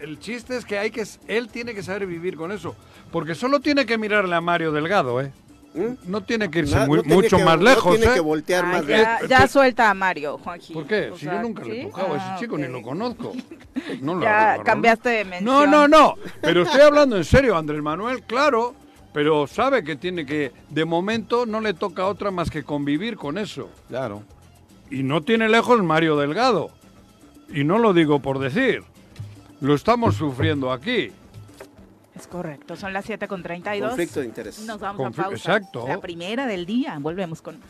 El chiste es que hay que... Él tiene que saber vivir con eso. Porque solo tiene que mirarle a Mario Delgado, ¿eh? ¿Mm? No tiene que irse Na- muy- no tiene mucho que- más lejos, No tiene ¿eh? que voltear Ay, más ya, lejos. ya suelta a Mario, Juanji. ¿Por qué? O si sea, yo nunca le he tocado a ese Ah, chico, ni lo conozco. No lo Ya agarro, cambiaste de No, mención. no, no. Pero estoy hablando en serio, Andrés Manuel, claro. Pero sabe que tiene que, de momento, no le toca otra más que convivir con eso. Claro. Y no tiene lejos Mario Delgado. Y no lo digo por decir. Lo estamos sufriendo aquí. Es correcto, son las 7 con 32. Conflicto de intereses. Nos vamos a pausa. exacto. La primera del día. Volvemos con.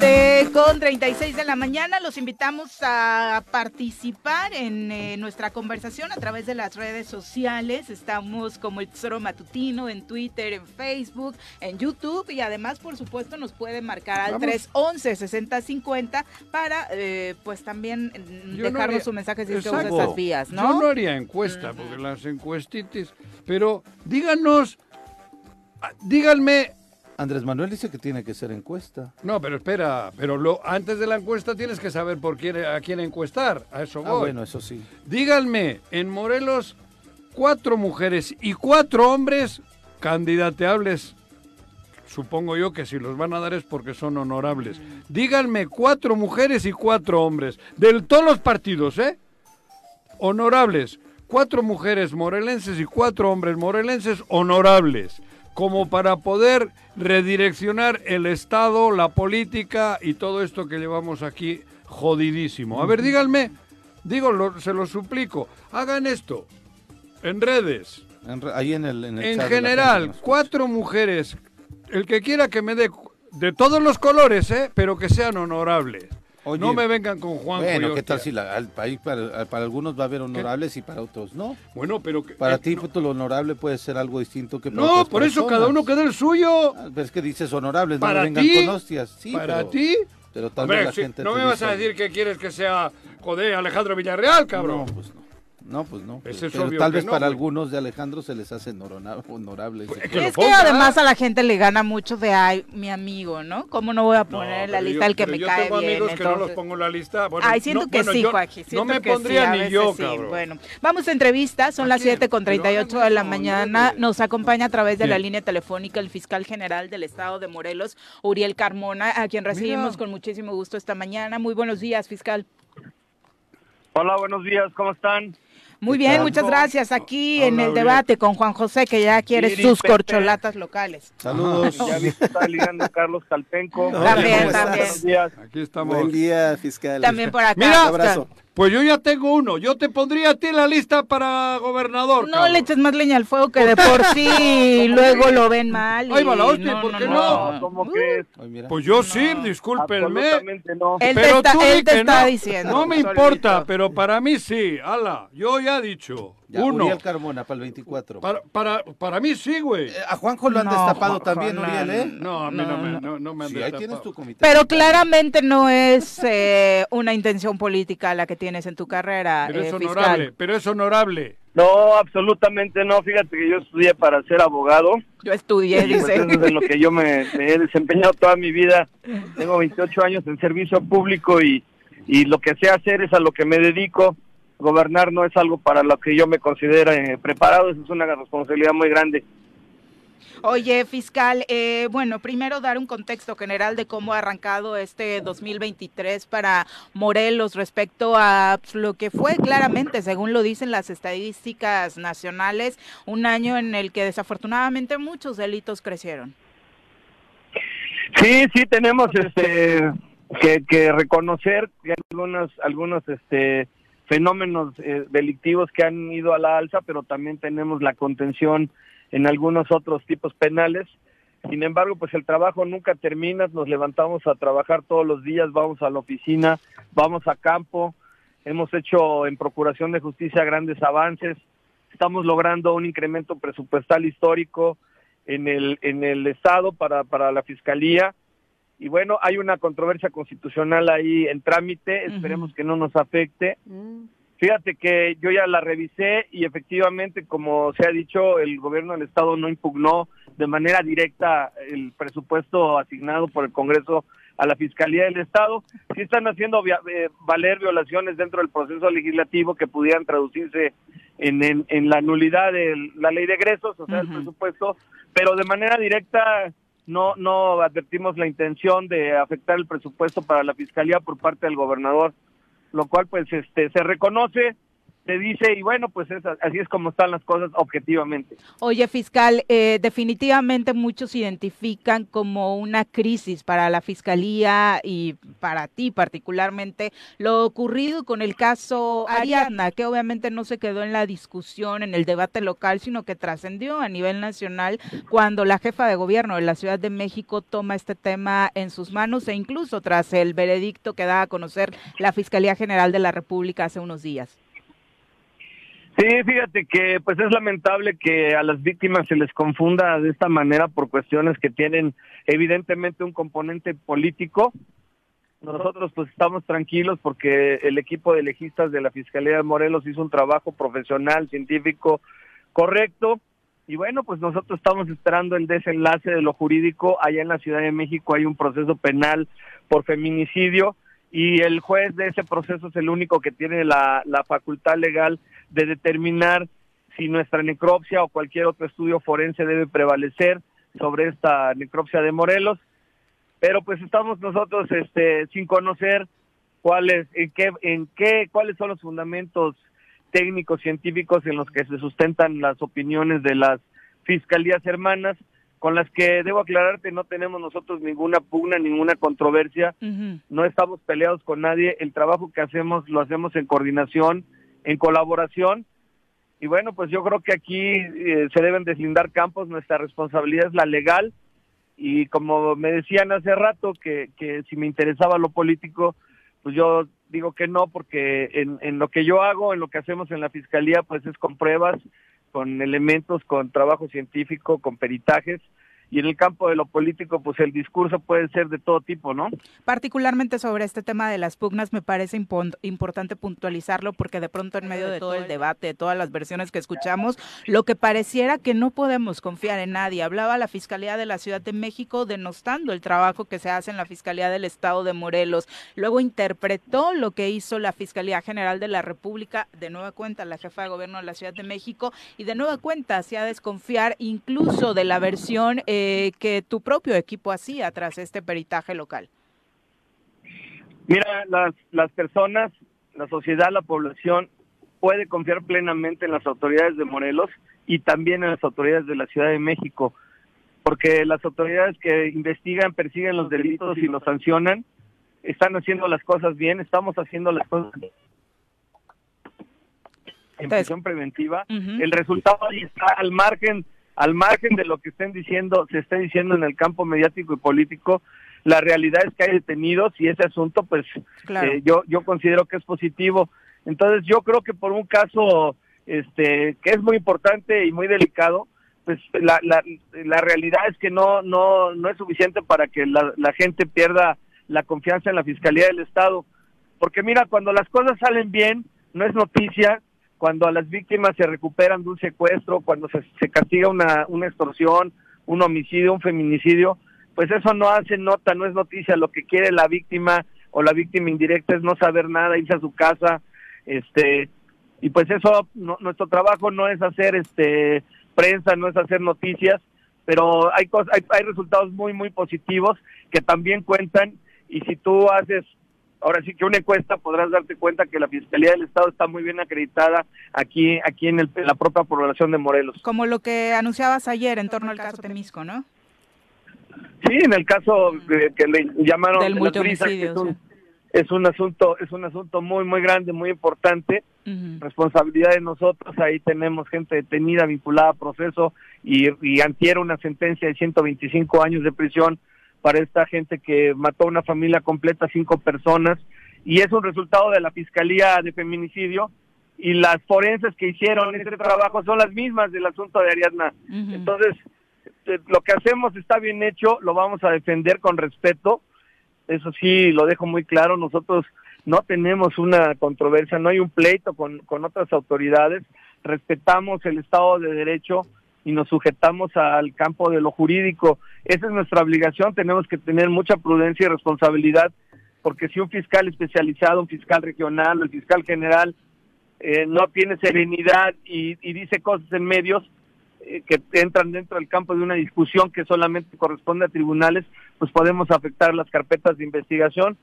Eh, con 36 de la mañana los invitamos a participar en eh, nuestra conversación a través de las redes sociales. Estamos como el Tesoro Matutino en Twitter, en Facebook, en YouTube y además, por supuesto, nos puede marcar al Vamos. 311 6050 para pues pues también Yo no dejarnos haría- su mensaje si usa Exacto. esas vías, Yo ¿no? no haría encuesta, porque las Pero díganos, ah, díganme. Andrés Manuel dice que tiene que ser encuesta. No, pero espera, pero lo, antes de la encuesta tienes que saber por quién, a quién encuestar. A eso voy. Ah, bueno, eso sí. Díganme, en Morelos, cuatro mujeres y cuatro hombres candidateables. Supongo yo que si los van a dar es porque son honorables. Díganme cuatro mujeres y cuatro hombres. De todos los partidos, ¿eh? Honorables. Cuatro mujeres morelenses y cuatro hombres morelenses honorables. Como para poder redireccionar el Estado, la política y todo esto que llevamos aquí jodidísimo. A ver, díganme, digo, lo- se lo suplico, hagan esto en redes. En re- ahí en el, en el En de general, cuatro mujeres, el que quiera que me dé cu- de todos los colores, ¿eh? pero que sean honorables. Oye, no me vengan con Juan Bueno, ¿qué tal si la- al país para, para algunos va a haber honorables y para otros no? Bueno, pero que- Para eh, ti, no, pues, lo honorable puede ser algo distinto que para no, otras por eso cada uno queda el suyo. Ah, es que dices honorables, Para no me vengan con hostias. Sí, para pero- ti. Pero tal vez la si- gente no me vas a decir que quieres que sea, joder, Alejandro Villarreal, cabrón. No, pues no. No, pues no. Ese pero es pero obvio tal vez no, para güey. algunos de Alejandro se les hace honora- honorable. Pues, es que es además a la gente le gana mucho de ay, mi amigo, ¿no? ¿Cómo no voy a No, poner en la lista yo- el que me yo cae tengo bien? amigos que no los pongo en la lista. Bueno, Ay, siento no, que bueno, sí, Joaquín. No siento me que sí, pondría a ni yo, sí. cabrón. Bueno, vamos a entrevista, son ¿A las quién? 7 con Pero 38 hagan de la mañana. Nos acompaña a través de la línea telefónica el fiscal general del estado de Morelos, Uriel Carmona, a quien recibimos con muchísimo gusto esta mañana. Muy buenos días, fiscal. Hola, buenos días, ¿cómo están? Muy ¿Qué bien, muchas gracias. Aquí Hola, en el debate con Juan José, que ya quiere sus Pepe. corcholatas locales. Saludos. Ya vi que está ligando Carlos Calpenco. No, También, también. Buenos días. Aquí estamos. Buen día, fiscal. También por acá. Mira, Un abrazo. Pues yo ya tengo uno. Yo te pondría a ti en la lista para gobernador. No cabrón. le eches más leña al fuego que de por sí luego lo ven mal. Ahí va la y hostia, ¿por qué no? No, ¿cómo Uh, crees? Ay. Pues yo sí, No. discúlpenme. Absolutamente no. Él te pero está, tú él te está no. diciendo. No me importa, pero para mí sí. Ala, yo ya he dicho. Ya, uno. Uriel Carmona para el 24. Para, para, para mí sí, güey. Eh, a Juanjo lo han No, destapado Juanjo, también, no, Uriel, ¿eh? No, a mí no, No, me, no. no, me han Sí, ahí destapado. tienes tu comité. Pero claramente no es eh, una intención política la que tienes en tu carrera, Pero es eh, honorable, fiscal. pero es honorable. No, absolutamente no. Fíjate que yo estudié para ser abogado. Yo estudié, Y pues dice. eso es en lo que yo me, me he desempeñado toda mi vida. Tengo 28 años en servicio público y, y lo que sé hacer es a lo que me dedico. Gobernar no es algo para lo que yo me considero eh, preparado. Eso es una responsabilidad muy grande. Oye, fiscal, eh, bueno, primero dar un contexto general de cómo ha arrancado este 2023 para Morelos respecto a lo que fue claramente, según lo dicen las estadísticas nacionales, un año en el que desafortunadamente muchos delitos crecieron. Sí, sí, tenemos este que, que reconocer que algunos, algunos este, fenómenos eh, delictivos que han ido a la alza, pero también tenemos la contención en algunos otros tipos penales. Sin embargo, pues el trabajo nunca termina, nos levantamos a trabajar todos los días, vamos a la oficina, vamos a campo, hemos hecho en Procuración de Justicia grandes avances, estamos logrando un incremento presupuestal histórico en el, en el Estado para, para la Fiscalía. Y bueno, hay una controversia constitucional ahí en trámite, esperemos que no nos afecte. Fíjate que yo ya la revisé y efectivamente, como se ha dicho, el gobierno del Estado no impugnó de manera directa el presupuesto asignado por el Congreso a la Fiscalía del Estado. Sí están haciendo eh, valer violaciones dentro del proceso legislativo que pudieran traducirse en, en, la nulidad de la ley de egresos, o sea, el presupuesto, pero de manera directa no, no advertimos la intención de afectar el presupuesto para la Fiscalía por parte del gobernador lo cual pues este se reconoce se dice y bueno, pues así es como están las cosas objetivamente. Oye, fiscal, eh, definitivamente muchos identifican como una crisis para la fiscalía y para ti particularmente lo ocurrido con el caso Ariadna, que obviamente no se quedó en la discusión, en el debate local, sino que trascendió a nivel nacional cuando la jefa de gobierno de la Ciudad de México toma este tema en sus manos e incluso tras el veredicto que da a conocer la Fiscalía General de la República hace unos días. Sí, fíjate que pues es lamentable que a las víctimas se les confunda de esta manera por cuestiones que tienen evidentemente un componente político. Nosotros pues estamos tranquilos porque el equipo de legistas de la Fiscalía de Morelos hizo un trabajo profesional, científico, correcto. Y bueno, pues nosotros estamos esperando el desenlace de lo jurídico. Allá en la Ciudad de México hay un proceso penal por feminicidio y el juez de ese proceso es el único que tiene la, la facultad legal de determinar si nuestra necropsia o cualquier otro estudio forense debe prevalecer sobre esta necropsia de Morelos, pero pues estamos nosotros este sin conocer cuáles en qué en qué cuáles son los fundamentos técnicos científicos en los que se sustentan las opiniones de las fiscalías hermanas con las que debo aclararte no tenemos nosotros ninguna pugna, ninguna controversia, no estamos peleados con nadie, el trabajo que hacemos lo hacemos en coordinación, en colaboración, y bueno, pues yo creo que aquí eh, se deben deslindar campos, nuestra responsabilidad es la legal, y como me decían hace rato que, que si me interesaba lo político, pues yo digo que no, porque en, en lo que yo hago, en lo que hacemos en la Fiscalía, pues es con pruebas, con elementos, con trabajo científico, con peritajes, y en el campo de lo político, pues el discurso puede ser de todo tipo, ¿no? Particularmente sobre este tema de las pugnas, me parece importante puntualizarlo porque de pronto en medio de todo el debate, de todas las versiones que escuchamos, lo que pareciera que no podemos confiar en nadie. Hablaba la Fiscalía de la Ciudad de México denostando el trabajo que se hace en la Fiscalía del Estado de Morelos. Luego interpretó lo que hizo la Fiscalía General de la República, de nueva cuenta la jefa de gobierno de la Ciudad de México, y de nueva cuenta hacía desconfiar incluso de la versión... Eh, eh, que tu propio equipo hacía tras este peritaje local? Mira, las, las personas, la sociedad, la población puede confiar plenamente en las autoridades de Morelos y también en las autoridades de la Ciudad de México, porque las autoridades que investigan, persiguen los delitos y los sancionan, están haciendo las cosas bien, estamos haciendo las cosas en prisión preventiva. El resultado ahí está al margen al margen de lo que estén diciendo, se esté diciendo en el campo mediático y político, la realidad es que hay detenidos y ese asunto, pues, eh, yo, yo considero que es positivo. Entonces, yo creo que por un caso, este, que es muy importante y muy delicado, pues la, la, la realidad es que no, no, no es suficiente para que la, la gente pierda la confianza en la Fiscalía del Estado. Porque mira, cuando las cosas salen bien, no es noticia, cuando a las víctimas se recuperan de un secuestro, cuando se, castiga una, una extorsión, un homicidio, un feminicidio, pues eso no hace nota, no es noticia. Lo que quiere la víctima o la víctima indirecta es no saber nada, irse a su casa, este, y pues eso, nuestro trabajo no es hacer este prensa, no es hacer noticias, pero hay, cosas, hay, hay resultados muy, muy positivos que también cuentan y si tú haces ahora sí que una encuesta podrás darte cuenta que la Fiscalía del Estado está muy bien acreditada aquí, aquí en, la propia población de Morelos. Como lo que anunciabas ayer en torno al caso Temisco, ¿no? Sí, en el caso de, que le llamaron Del que multihomicidio, es un, o sea. es un asunto es un asunto muy muy grande, muy importante. Responsabilidad de nosotros, ahí tenemos gente detenida vinculada a proceso y, y antier una sentencia de 125 años de prisión para esta gente que mató a una familia completa, cinco personas, y es un resultado de la Fiscalía de Feminicidio y las forenses que hicieron este trabajo son las mismas del asunto de Ariadna. Entonces, eh, lo que hacemos está bien hecho, lo vamos a defender con respeto. Eso sí, lo dejo muy claro, nosotros no tenemos una controversia, no hay un pleito con, con otras autoridades, respetamos el Estado de Derecho y nos sujetamos al campo de lo jurídico. Esa es nuestra obligación, tenemos que tener mucha prudencia y responsabilidad, porque si un fiscal especializado, un fiscal regional el fiscal general eh, no tiene serenidad y, y dice cosas en medios, eh, que entran dentro del campo de una discusión que solamente corresponde a tribunales, pues podemos afectar las carpetas de investigación.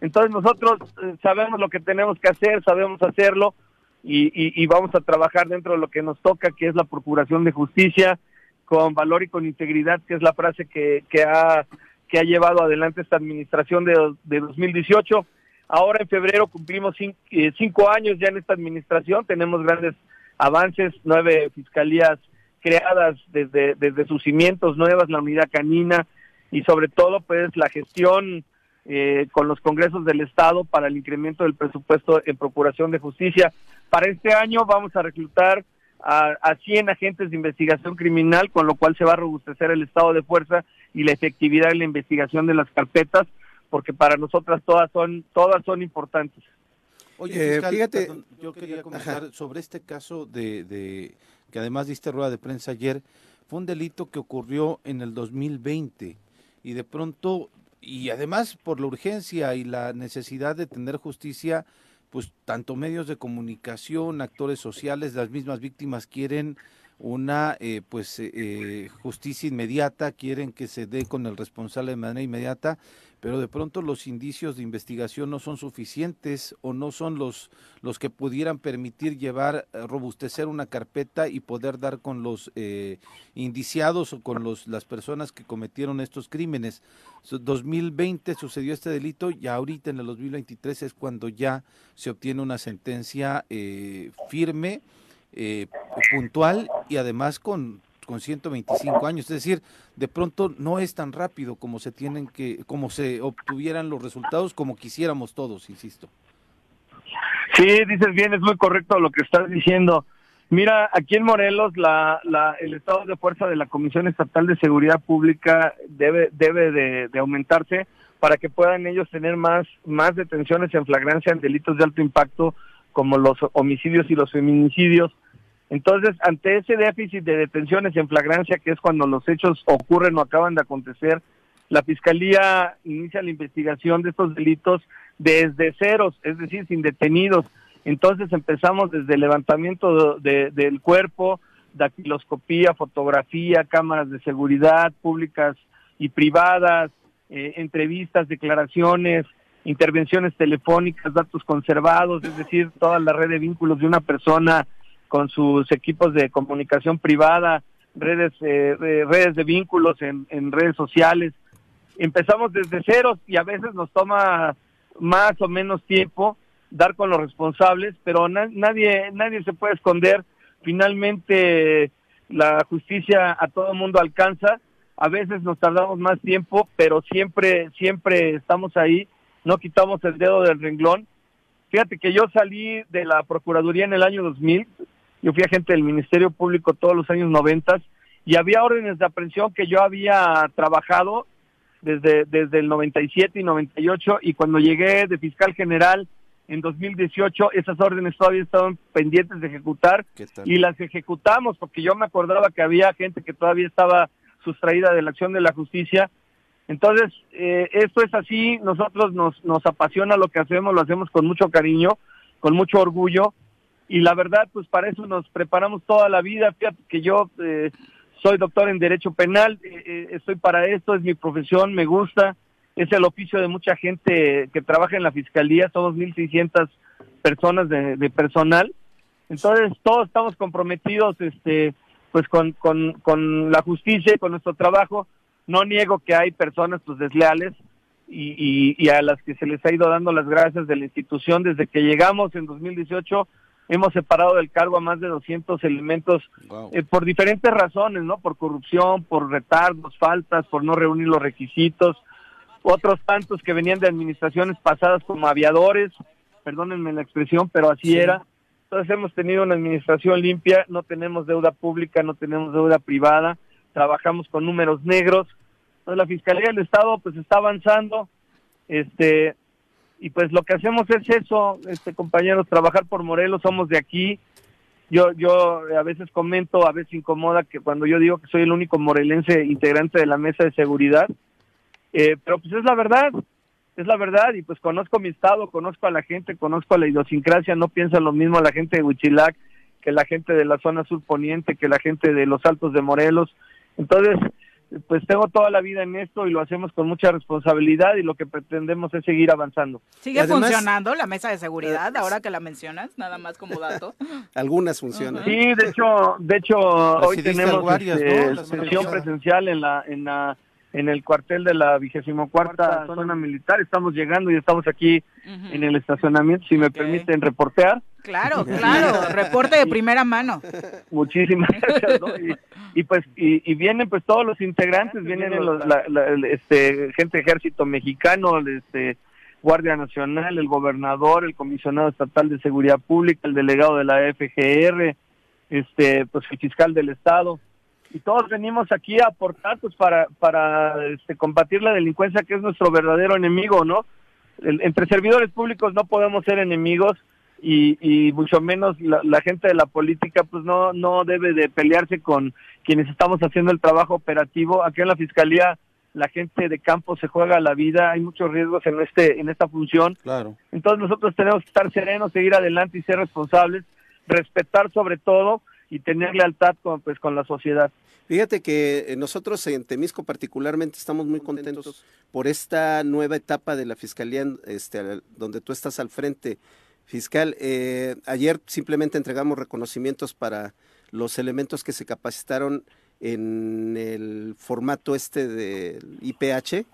Entonces nosotros eh, sabemos lo que tenemos que hacer, sabemos hacerlo y, y- vamos a trabajar dentro de lo que nos toca, que es la procuración de justicia, con valor y con integridad, que es la frase que, que, ha, que ha llevado adelante esta administración de, de 2018. Ahora en febrero cumplimos eh, cinco años ya en esta administración, tenemos grandes avances, nueve fiscalías creadas desde, desde sus cimientos nuevas, la unidad canina y sobre todo pues la gestión eh, con los congresos del Estado para el incremento del presupuesto en Procuración de Justicia. Para este año vamos a reclutar a, a 100 agentes de investigación criminal, con lo cual se va a robustecer el estado de fuerza y la efectividad en la investigación de las carpetas, porque para nosotras todas son todas son importantes. Oye, Eh, fiscal, fíjate- perdón, yo quería comentar sobre este caso de, de que además diste rueda de prensa ayer, fue un delito que ocurrió en el 2020 y de pronto y además por la urgencia y la necesidad de tener justicia, pues tanto medios de comunicación, actores sociales, las mismas víctimas quieren una eh, pues eh, eh, justicia inmediata, quieren que se dé con el responsable de manera inmediata, pero de pronto los indicios de investigación no son suficientes o no son los los que pudieran permitir llevar eh, robustecer una carpeta y poder dar con los eh, indiciados o con los las personas que cometieron estos crímenes. Su- 2020 sucedió este delito y ahorita en el 2023 es cuando ya se obtiene una sentencia eh, firme, eh, puntual y además con con 125 años, es decir, de pronto no es tan rápido como se tienen que como se obtuvieran los resultados como quisiéramos todos, insisto. Sí, dices bien, es muy correcto lo que estás diciendo. Mira, aquí en Morelos la, la, el estado de fuerza de la Comisión Estatal de Seguridad Pública debe, debe de, de aumentarse para que puedan ellos tener más, más detenciones en flagrancia en delitos de alto impacto como los homicidios y los feminicidios. Entonces, ante ese déficit de detenciones en flagrancia, que es cuando los hechos ocurren o acaban de acontecer, la Fiscalía inicia la investigación de estos delitos desde ceros, es decir, sin detenidos. Entonces empezamos desde el levantamiento de- del cuerpo, datiloscopía, fotografía, cámaras de seguridad públicas y privadas, eh, entrevistas, declaraciones, intervenciones telefónicas, datos conservados, es decir, toda la red de vínculos de una persona con sus equipos de comunicación privada, redes, eh, redes de vínculos en, redes sociales. Empezamos desde ceros y a veces nos toma más o menos tiempo dar con los responsables, pero na- nadie nadie se puede esconder. Finalmente la justicia a todo mundo alcanza. A veces nos tardamos más tiempo, pero siempre siempre estamos ahí. No quitamos el dedo del renglón. Fíjate que yo salí de la Procuraduría en el año 2000. Yo fui agente del Ministerio Público todos los años 90 y había órdenes de aprehensión que yo había trabajado desde, desde el 97 y 98 y cuando llegué de fiscal general en 2018 esas órdenes todavía estaban pendientes de ejecutar y las ejecutamos porque yo me acordaba que había gente que todavía estaba sustraída de la acción de la justicia. Entonces, eh, esto es así, nosotros nos, nos apasiona lo que hacemos, lo hacemos con mucho cariño, con mucho orgullo y la verdad, pues para eso nos preparamos toda la vida. Fíjate que yo eh, soy doctor en Derecho Penal, eh, eh, estoy para esto, es mi profesión, me gusta, es el oficio de mucha gente que trabaja en la Fiscalía, somos 1.600 personas de, personal. Entonces, todos estamos comprometidos este, pues con, con, con la justicia y con nuestro trabajo, no niego que hay personas pues desleales y, y a las que se les ha ido dando las gracias de la institución desde que llegamos en 2018 hemos separado del cargo a más de 200 elementos Wow. eh, por diferentes razones, ¿no? Por corrupción, por retardos, faltas, por no reunir los requisitos, otros tantos que venían de administraciones pasadas como aviadores, perdónenme la expresión, pero así era. Entonces hemos tenido una administración limpia, no tenemos deuda pública, no tenemos deuda privada, trabajamos con números negros. Entonces la Fiscalía del Estado pues está avanzando, este y pues lo que hacemos es eso, este compañeros, trabajar por Morelos, somos de aquí. Yo yo a veces comento, a veces incomoda que cuando yo digo que soy el único morelense integrante de la mesa de seguridad, eh, pero pues es la verdad, es la verdad y pues conozco mi estado, conozco a la gente, conozco a la idiosincrasia, no piensa lo mismo la gente de Huichilac que la gente de la zona sur poniente, que la gente de los Altos de Morelos. Entonces, pues tengo toda la vida en esto y lo hacemos con mucha responsabilidad y lo que pretendemos es seguir avanzando. ¿Sigue además- funcionando la mesa de seguridad ahora que la mencionas? Nada más como dato. Algunas funcionan. Sí, de hecho, de hecho hoy tenemos varias, este, ¿no? Sesión presencial en la en la en el cuartel de la vigésimo cuarta zona militar. Estamos llegando y estamos aquí en el estacionamiento, si me permiten reportear. Claro, claro. Reporte de primera mano. Muchísimas gracias. ¿no? Y, y pues y, y vienen pues todos los integrantes, vienen los, la- la- este gente de ejército mexicano, este Guardia Nacional, el gobernador, el comisionado estatal de seguridad pública, el delegado de la FGR, este pues el fiscal del estado y todos venimos aquí a aportar pues para para este, combatir la delincuencia que es nuestro verdadero enemigo, ¿no? El- entre servidores públicos no podemos ser enemigos y, y mucho menos la, la gente de la política pues no no debe de pelearse con quienes estamos haciendo el trabajo operativo aquí en la fiscalía la gente de campo se juega la vida hay muchos riesgos en este en esta función Claro. entonces nosotros tenemos que estar serenos seguir adelante y ser responsables respetar sobre todo y tener lealtad con pues con la sociedad Fíjate que eh, nosotros en Temisco particularmente estamos muy contentos por esta nueva etapa de la fiscalía, este, donde tú estás al frente, fiscal. Eh, ayer simplemente entregamos reconocimientos para los elementos que se capacitaron en el formato este del IPH.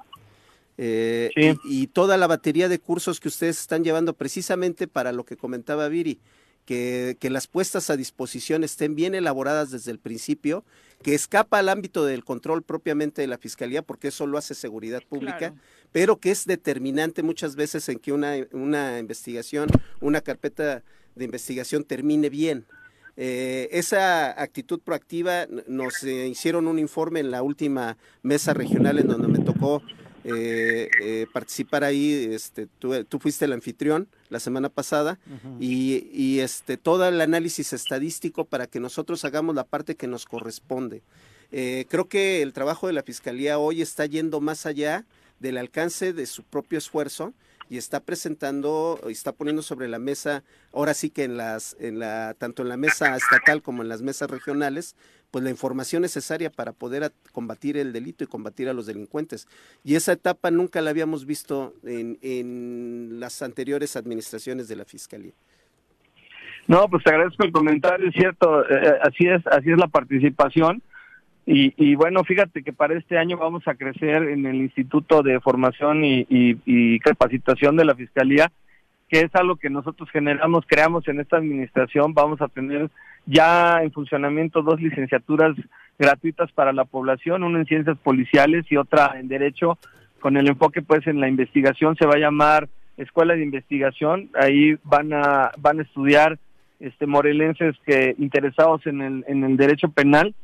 eh, Sí. y, y toda la batería de cursos que ustedes están llevando precisamente para lo que comentaba Viri, que, que las puestas a disposición estén bien elaboradas desde el principio, que escapa al ámbito del control propiamente de la fiscalía, porque eso lo hace seguridad pública, Claro. pero que es determinante muchas veces en que una, una investigación, una carpeta de investigación termine bien. Eh, esa actitud proactiva nos eh, hicieron un informe en la última mesa regional en donde me tocó eh, eh, participar ahí. Este, tú, tú fuiste el anfitrión la semana pasada y, y, este, todo el análisis estadístico para que nosotros hagamos la parte que nos corresponde. Eh, creo que el trabajo de la Fiscalía hoy está yendo más allá del alcance de su propio esfuerzo y está presentando, está poniendo sobre la mesa, ahora sí que en las, en la, tanto en la mesa estatal como en las mesas regionales, pues la información necesaria para poder combatir el delito y combatir a los delincuentes. Y esa etapa nunca la habíamos visto en, en las anteriores administraciones de la Fiscalía. No, pues te agradezco el comentario, es cierto, eh, así es, así es la participación. Y, y bueno, fíjate que para este año vamos a crecer en el Instituto de Formación y, y- y Capacitación de la Fiscalía, que es algo que nosotros generamos, creamos en esta administración. Vamos a tener ya en funcionamiento dos licenciaturas gratuitas para la población, una en ciencias policiales y otra en derecho, con el enfoque pues en la investigación, se va a llamar Escuela de Investigación. Ahí van a, van a estudiar este morelenses que interesados en el, en el derecho penal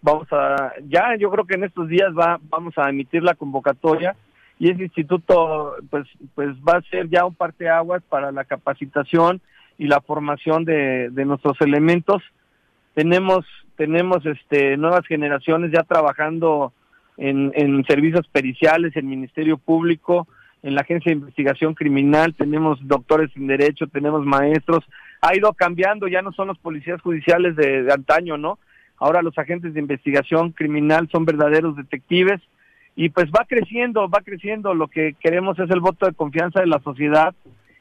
vamos a ya yo creo que en estos días va vamos a emitir la convocatoria y ese instituto pues pues va a ser ya un parteaguas para la capacitación y la formación de, de nuestros elementos. Tenemos tenemos este nuevas generaciones ya trabajando en, en servicios periciales en ministerio público en la agencia de investigación criminal tenemos doctores en derecho tenemos maestros. Ha ido cambiando ya no son los policías judiciales de, de antaño no ahora los agentes de investigación criminal son verdaderos detectives y pues va creciendo, va creciendo, lo que queremos es el voto de confianza de la sociedad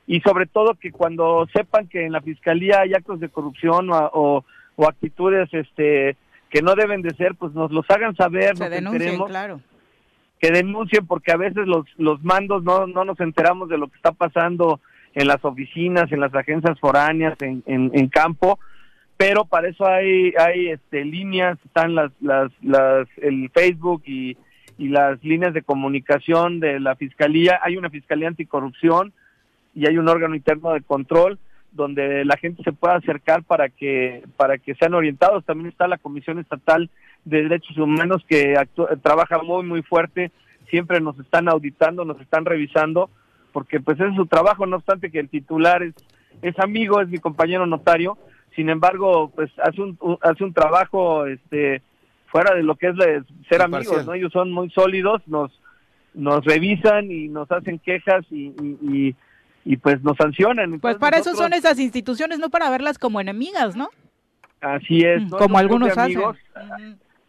y sobre todo que cuando sepan que en la fiscalía hay actos de corrupción o, o, o actitudes este que no deben de ser, pues nos los hagan saber, Se nos denuncien, enteremos claro. que denuncien porque a veces los, los mandos no, no nos enteramos de lo que está pasando en las oficinas, en las agencias foráneas, en, en, en campo, pero para eso hay, hay este, líneas, están las, las, las, el Facebook y, las líneas de comunicación de la Fiscalía, hay una Fiscalía Anticorrupción y hay un órgano interno de control donde la gente se pueda acercar para que para que sean orientados. También está la Comisión Estatal de Derechos Humanos que trabaja muy muy fuerte, siempre nos están auditando, nos están revisando, porque pues es su trabajo, no obstante que el titular es es amigo, es mi compañero notario, sin embargo, pues hace un, hace un trabajo este fuera de lo que es ser amigos, ¿no? Ellos son muy sólidos, nos nos revisan y nos hacen quejas y, y y pues nos sancionan. pues para eso son esas instituciones, no para verlas como enemigas, ¿no? Así es. Mm, como algunos amigos,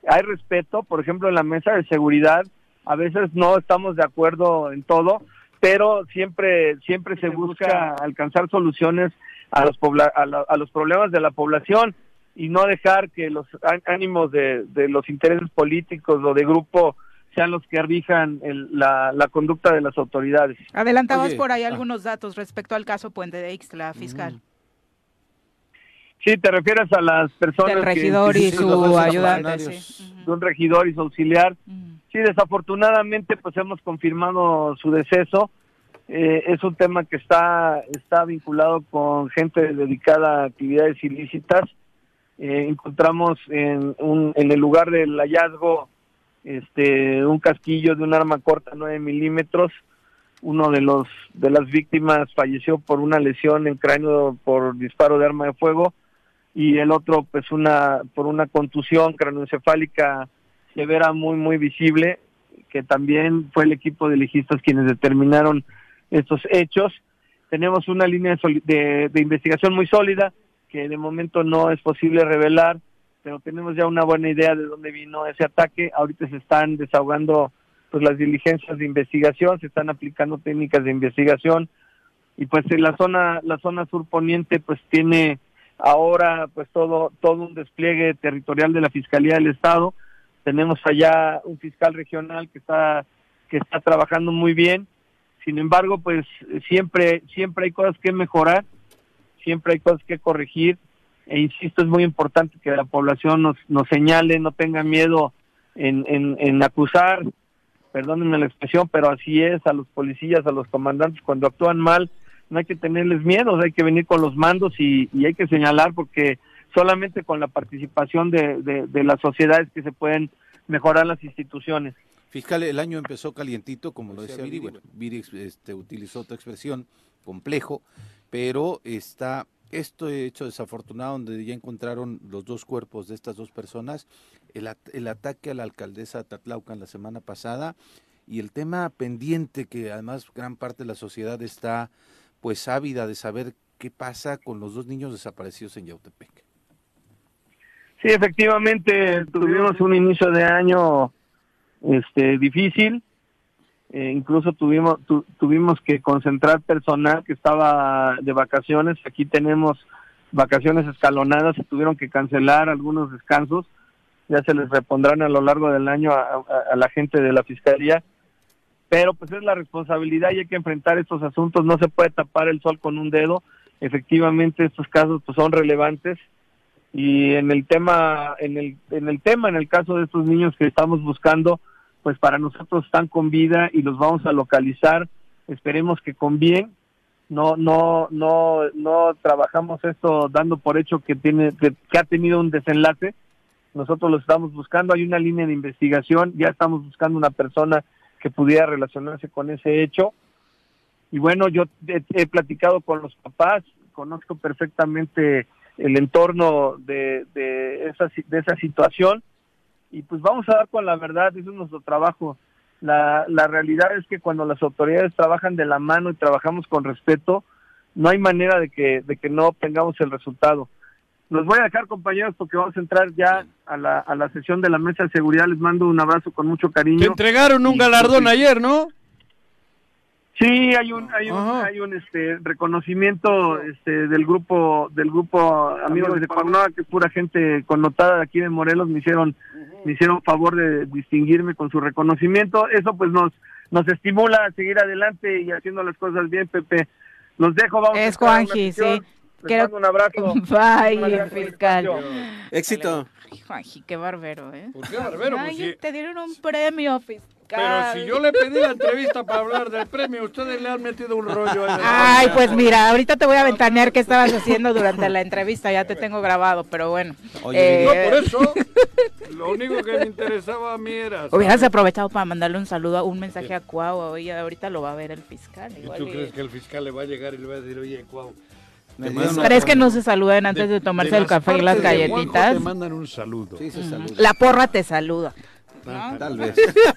Hay respeto, por ejemplo, en la mesa de seguridad, a veces no estamos de acuerdo en todo, pero siempre siempre se, busca, alcanzar soluciones a los a, los problemas de la población y no dejar que los ánimos de, de los intereses políticos o de grupo sean los que rijan la, la, conducta de las autoridades. Adelantabas por ahí ah. algunos datos respecto al caso Puente de Ixtla, fiscal. Sí, te refieres a las personas. Del regidor y su ayudante. Sí. De un regidor y su auxiliar. Sí, desafortunadamente, pues hemos confirmado su deceso. Eh, es un tema que está, está vinculado con gente dedicada a actividades ilícitas. Eh, encontramos en, un, en el lugar del hallazgo este, un casquillo de un arma corta 9 milímetros. Uno de los de las víctimas falleció por una lesión en cráneo por disparo de arma de fuego y el otro pues una por una contusión cráneoencefálica severa muy muy visible que también fue el equipo de legistas quienes determinaron estos hechos. Tenemos una línea de, de investigación muy sólida que de momento no es posible revelar pero tenemos ya una buena idea de dónde vino ese ataque. Ahorita se están desahogando pues las diligencias de investigación, se están aplicando técnicas de investigación y pues en la zona la zona sur poniente pues tiene ahora pues todo todo un despliegue territorial de la Fiscalía del Estado. Tenemos allá un fiscal regional que está que está trabajando muy bien. Sin embargo, pues siempre siempre hay cosas que mejorar, siempre hay cosas que corregir e insisto, es muy importante que la población nos, nos señale, no tenga miedo en, en, en acusar, perdónenme la expresión, pero así es, a los policías, a los comandantes, cuando actúan mal, no hay que tenerles miedo, hay que venir con los mandos y, y hay que señalar porque solamente con la participación de, de, de las sociedades que se pueden mejorar las instituciones. Fiscal, el año empezó calientito, como lo decía Viri, bueno, Viri este, utilizó otra expresión, complejo, pero está esto hecho desafortunado donde ya encontraron los dos cuerpos de estas dos personas, el, el ataque a la alcaldesa Tatlaucan la semana pasada y el tema pendiente que además gran parte de la sociedad está pues ávida de saber qué pasa con los dos niños desaparecidos en Yautepec. Sí, efectivamente tuvimos un inicio de año este difícil eh, incluso tuvimos tuvimos que concentrar personal que estaba de vacaciones. Aquí tenemos vacaciones escalonadas, se tuvieron que cancelar algunos descansos. Ya se les repondrán a lo largo del año a, la gente de la fiscalía. Pero pues es la responsabilidad y hay que enfrentar estos asuntos. No se puede tapar el sol con un dedo. Efectivamente estos casos pues son relevantes y en el tema en el en el tema en el caso de estos niños que estamos buscando pues para nosotros están con vida y los vamos a localizar. Esperemos que con bien. No, no, no, no trabajamos esto dando por hecho que tiene, que, ha tenido un desenlace. Nosotros lo estamos buscando. Hay una línea de investigación. Ya estamos buscando una persona que pudiera relacionarse con ese hecho. Y bueno, yo he, platicado con los papás, conozco perfectamente el entorno de, de, esa, de esa situación y pues vamos a dar con la verdad, eso es nuestro trabajo. La, la realidad es que cuando las autoridades trabajan de la mano y trabajamos con respeto, no hay manera de que, de que no obtengamos el resultado. Los voy a dejar, compañeros, porque vamos a entrar ya a la, a la sesión de la mesa de seguridad. Les mando un abrazo con mucho cariño. Te entregaron un galardón ayer, ¿no? Sí, hay un hay un, hay un este reconocimiento este del grupo del grupo amigos de Cuauhnáhuac, que es pura gente connotada de aquí de Morelos, me hicieron me hicieron favor de distinguirme con su reconocimiento. Eso pues nos, nos estimula a seguir adelante y haciendo las cosas bien, Pepe. Los dejo, vamos. Es Juanji, sí. Les mando un abrazo. Bye, fiscal. Éxito. Ay, Juanji, qué barbero, ¿eh? ¿Por qué barbero? Pues Ay, sí. te dieron un premio, fiscal. Pero si yo le pedí la entrevista para hablar del premio, ustedes le han metido un rollo ahí. Ay, pues mira, ahorita te voy a ventanear qué estabas haciendo durante la entrevista, ya te tengo grabado, pero bueno. Oye, Eh, No, por eso, lo único que me interesaba a mí era... Hubieras aprovechado para mandarle un saludo, un mensaje a Cuau, oye, ahorita lo va a ver el fiscal. ¿Y igual tú y- crees que el fiscal le va a llegar y le va a decir, oye, Cuau? ¿Crees que no se saluden antes de, tomarse el café y las galletitas? te mandan un saludo. Sí, se saluda. La porra te saluda. ¿No? Tal vez.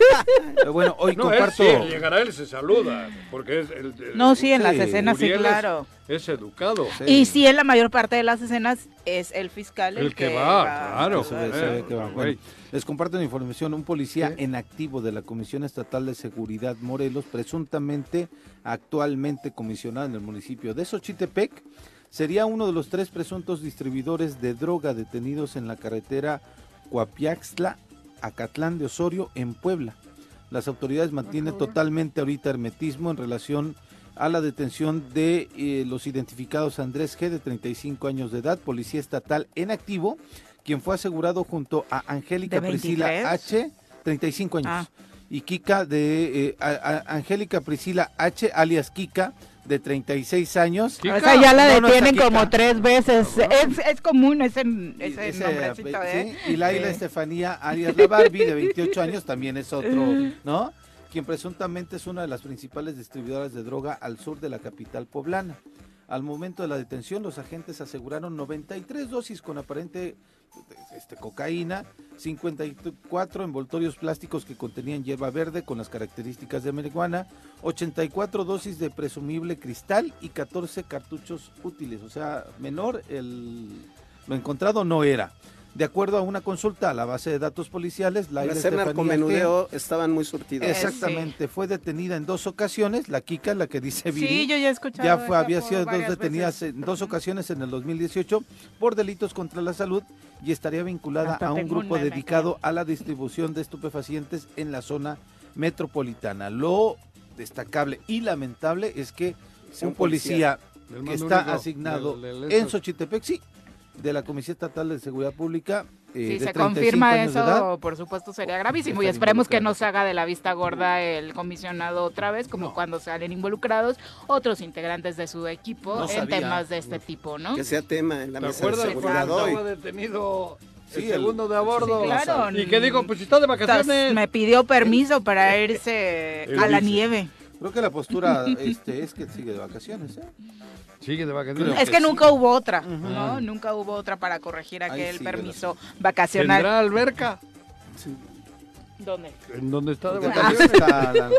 Pero bueno, hoy No, él comparto. sí, al llegar a él se saluda, porque es el... el- No, sí, en las Sí, escenas sí, Uriel claro. Es educado. Sí. Y sí, en la mayor parte de las escenas es el fiscal el, El que va, claro. Se ve- se ve que va. Eh, Bueno, les comparto una información. Un policía en activo de la Comisión Estatal de Seguridad Morelos, presuntamente actualmente comisionado en el municipio de Xochitepec, sería uno de los tres presuntos distribuidores de droga detenidos en la carretera Coapiaxtla, Acatlán de Osorio, en Puebla. Las autoridades mantienen totalmente ahorita hermetismo en relación a la detención de eh, los identificados Andrés G, de 35 años de edad, policía estatal en activo, quien fue asegurado junto a Angélica ¿De Priscila 23? H, 35 años, Ah. y Kika de eh, a- a- Angélica Priscila H, alias Kika, de 36 años. O sea, ya la No, detienen como tres veces. Es, es común ese, Y ese, ese, nombrecito, ¿eh? sí, Y Laila Sí. Estefanía alias la Barbie, de 28 años, también es otro, ¿no? Quien presuntamente es una de las principales distribuidoras de droga al sur de la capital poblana. Al momento de la detención, los agentes aseguraron 93 dosis con aparente este, cocaína, 54 envoltorios plásticos que contenían hierba verde con las características de marihuana, 84 dosis de presumible cristal y 14 cartuchos útiles. O sea, menor el lo encontrado no era. De acuerdo a una consulta a la base de datos policiales, la hacer narcomenudeo estaban muy surtidas. Exactamente, fue detenida en dos ocasiones, la Kika, la que dice Viri. Sí, yo ya he escuchado. Ya fue, había sido dos detenidas veces. en dos ocasiones en el 2018 por delitos contra la salud y estaría vinculada Hasta a un grupo dedicado a la distribución de estupefacientes en la zona metropolitana. Lo destacable y lamentable es que un un policía. que está único, asignado del- del en. Xochitepec, sí, de la Comisión Estatal de Seguridad Pública. eh, Si de se 35 confirma edad. eso, por supuesto sería gravísimo y esperemos que no se haga de la vista gorda el comisionado otra vez, como cuando salen involucrados otros integrantes de su equipo No en sabía. temas de este tipo, ¿no? Que sea tema en la ¿Te mesa de seguridad hoy. estaba detenido el Sí, el- segundo de a bordo? Sí, claro. Y que digo, pues si está de Entonces, vacaciones. me pidió permiso para irse a la nieve. Creo que la postura este, es que sigue de vacaciones. ¿eh? Sigue de vacaciones. Es que que sí. nunca hubo otra, ¿no? Nunca hubo otra para corregir aquel permiso vacacional. ¿Tendrá alberca? ¿Dónde? ¿En dónde está de ¿Dónde vacaciones? está la-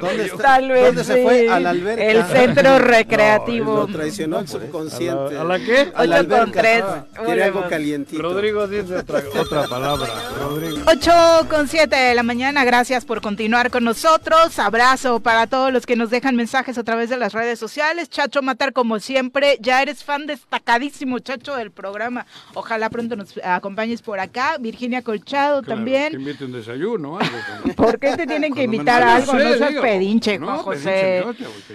¿Dónde está- Tal vez ¿Dónde se fue? sí. A la alberca. El centro recreativo. Lo traicionó el No, subconsciente. ¿A la, a la qué? a la Ocho con alberca. tres. Ah, Quiere algo calientito. Rodrigo dice otra, otra palabra. Rodrigo. 8 con 7 de la mañana, gracias por continuar con nosotros. Abrazo para todos los que nos dejan mensajes a través de las redes sociales. Chacho Matar, como siempre, ya eres fan destacadísimo, Chacho, del programa. Ojalá pronto nos acompañes por acá. Virginia Colchado Claro, también. Que desayuno. algo, como- ¿Por qué te tienen que invitar a algo? sé, No seas digo. pedinche, No, Juan José.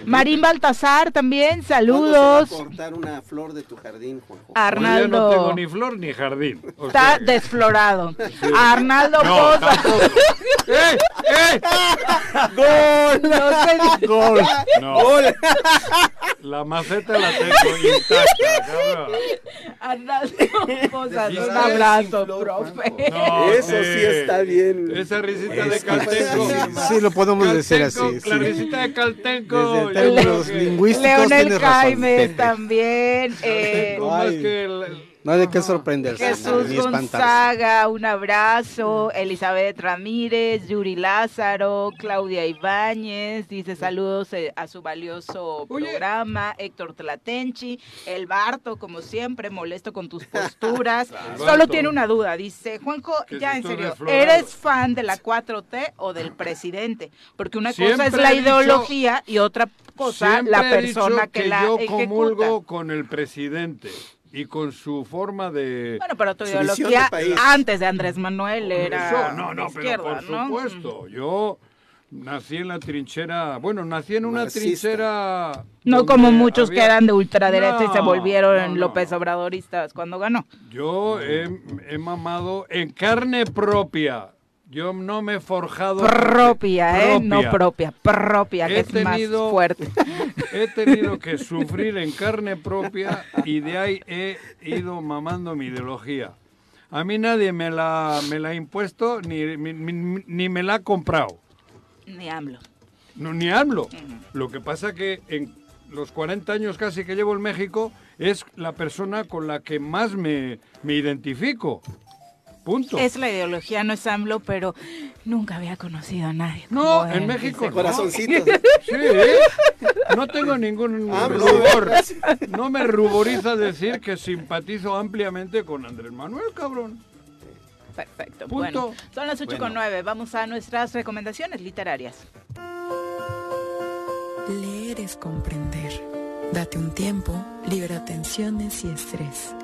Marín Baltasar también, ¿Cuándo se va a saludos. cortar una flor de tu jardín, Juanjo? Pues yo Arnaldo. no tengo ni flor ni jardín. O Está sea, desflorado. Arnaldo No, Poza. ¡Eh! ¡Eh! No sé- ¡Gol! No. La maceta la tengo intacta, cabrón. Arnaldo Pozas, Sí, un abrazo, profe. No, Eso sí está bien. Esa risita de Es Caltenco. padrísima. Sí, lo podemos decir así. Caltenco, sí. La risita de Caltenco. Desde términos que- lingüísticos Leonel Jaime también. eh, Caltenco más que el- No hay de qué sorprenderse Jesús. Gonzaga, un abrazo. Elizabeth Ramírez, Yuri Lázaro, Claudia Ibáñez, dice saludos eh, a su valioso Oye. programa. Héctor Tlatenchi, el Barto, como siempre, molesto con tus posturas. Solo Barto. tiene una duda, dice Juanjo, Que ya en serio. ¿eres fan de la 4T o del presidente? Porque una cosa es la dicho- ideología y otra cosa la he persona dicho que, la yo ejecuta. comulgo con el presidente. Y con su forma de... Bueno, pero tu ideología de país. antes de Andrés Manuel era Eso, no, no, pero por ¿no? supuesto. Yo nací en la trinchera, bueno, nací en una Marxista. trinchera... No como muchos que eran de ultraderecha y se volvieron no, no. López Obradoristas cuando ganó. Yo he, he mamado en carne propia. Yo no me he forjado... Propia, ¿eh? No propia, propia, que He es más tenido- fuerte. He tenido que sufrir en carne propia y de ahí he ido mamando mi ideología. A mí nadie me la, me la ha impuesto ni, ni, me la ha comprado. Ni AMLO. No, ni hablo. Lo que pasa que en los 40 años casi que llevo en México es la persona con la que más me, me identifico. Punto. Es la ideología, no es AMLO, pero nunca había conocido a nadie. No, como en él, México no. Corazoncitos. Sí, ¿eh? no tengo ningún AMLO. rubor. No me ruboriza decir que simpatizo ampliamente con Andrés Manuel, cabrón. Perfecto. Punto. Bueno, son las 8 con Bueno. 9. Vamos a nuestras recomendaciones literarias. Leer es comprender. Date un tiempo, libera tensiones y estrés.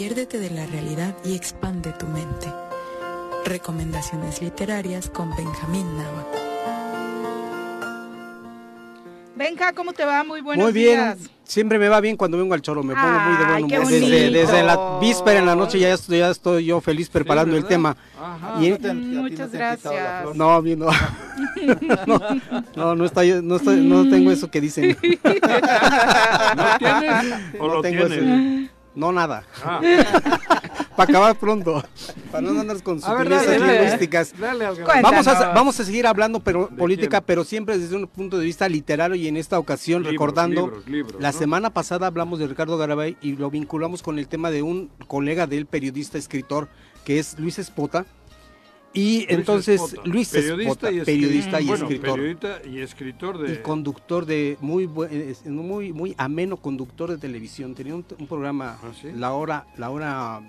Piérdete de la realidad y expande tu mente. Recomendaciones literarias con Benjamín Nava. Benja, ¿cómo te va? Muy buenos Muy bien, días. siempre me va bien cuando vengo al choro, me pongo muy de buen humor. Desde, la víspera en la noche ya estoy, ya estoy yo feliz preparando el tema. Ajá. Y- ¿No te- a ti no Muchas te gracias. No, a mí no. no, no, no, está, no, no tengo eso que dicen. ¿No tienes o No lo tengo tienes? eso. No, nada. Ah. Para acabar pronto. Para no andar con ver, sutilezas dale, lingüísticas. Dale. Vamos a, vamos a seguir hablando pero, ¿De política, quién? pero siempre desde un punto de vista literario y en esta ocasión Libros, recordando, libros, libros, la ¿no? semana pasada hablamos de Ricardo Garabay y lo vinculamos con el tema de un colega del periodista, escritor, que es Luis Espota. Y Luis entonces Espota, Luis periodista Espota, y periodista y Bueno, escritor. periodista y escritor de... Y conductor de muy buen- muy muy ameno conductor de televisión. Tenía un, un programa ¿Ah, sí? la hora la hora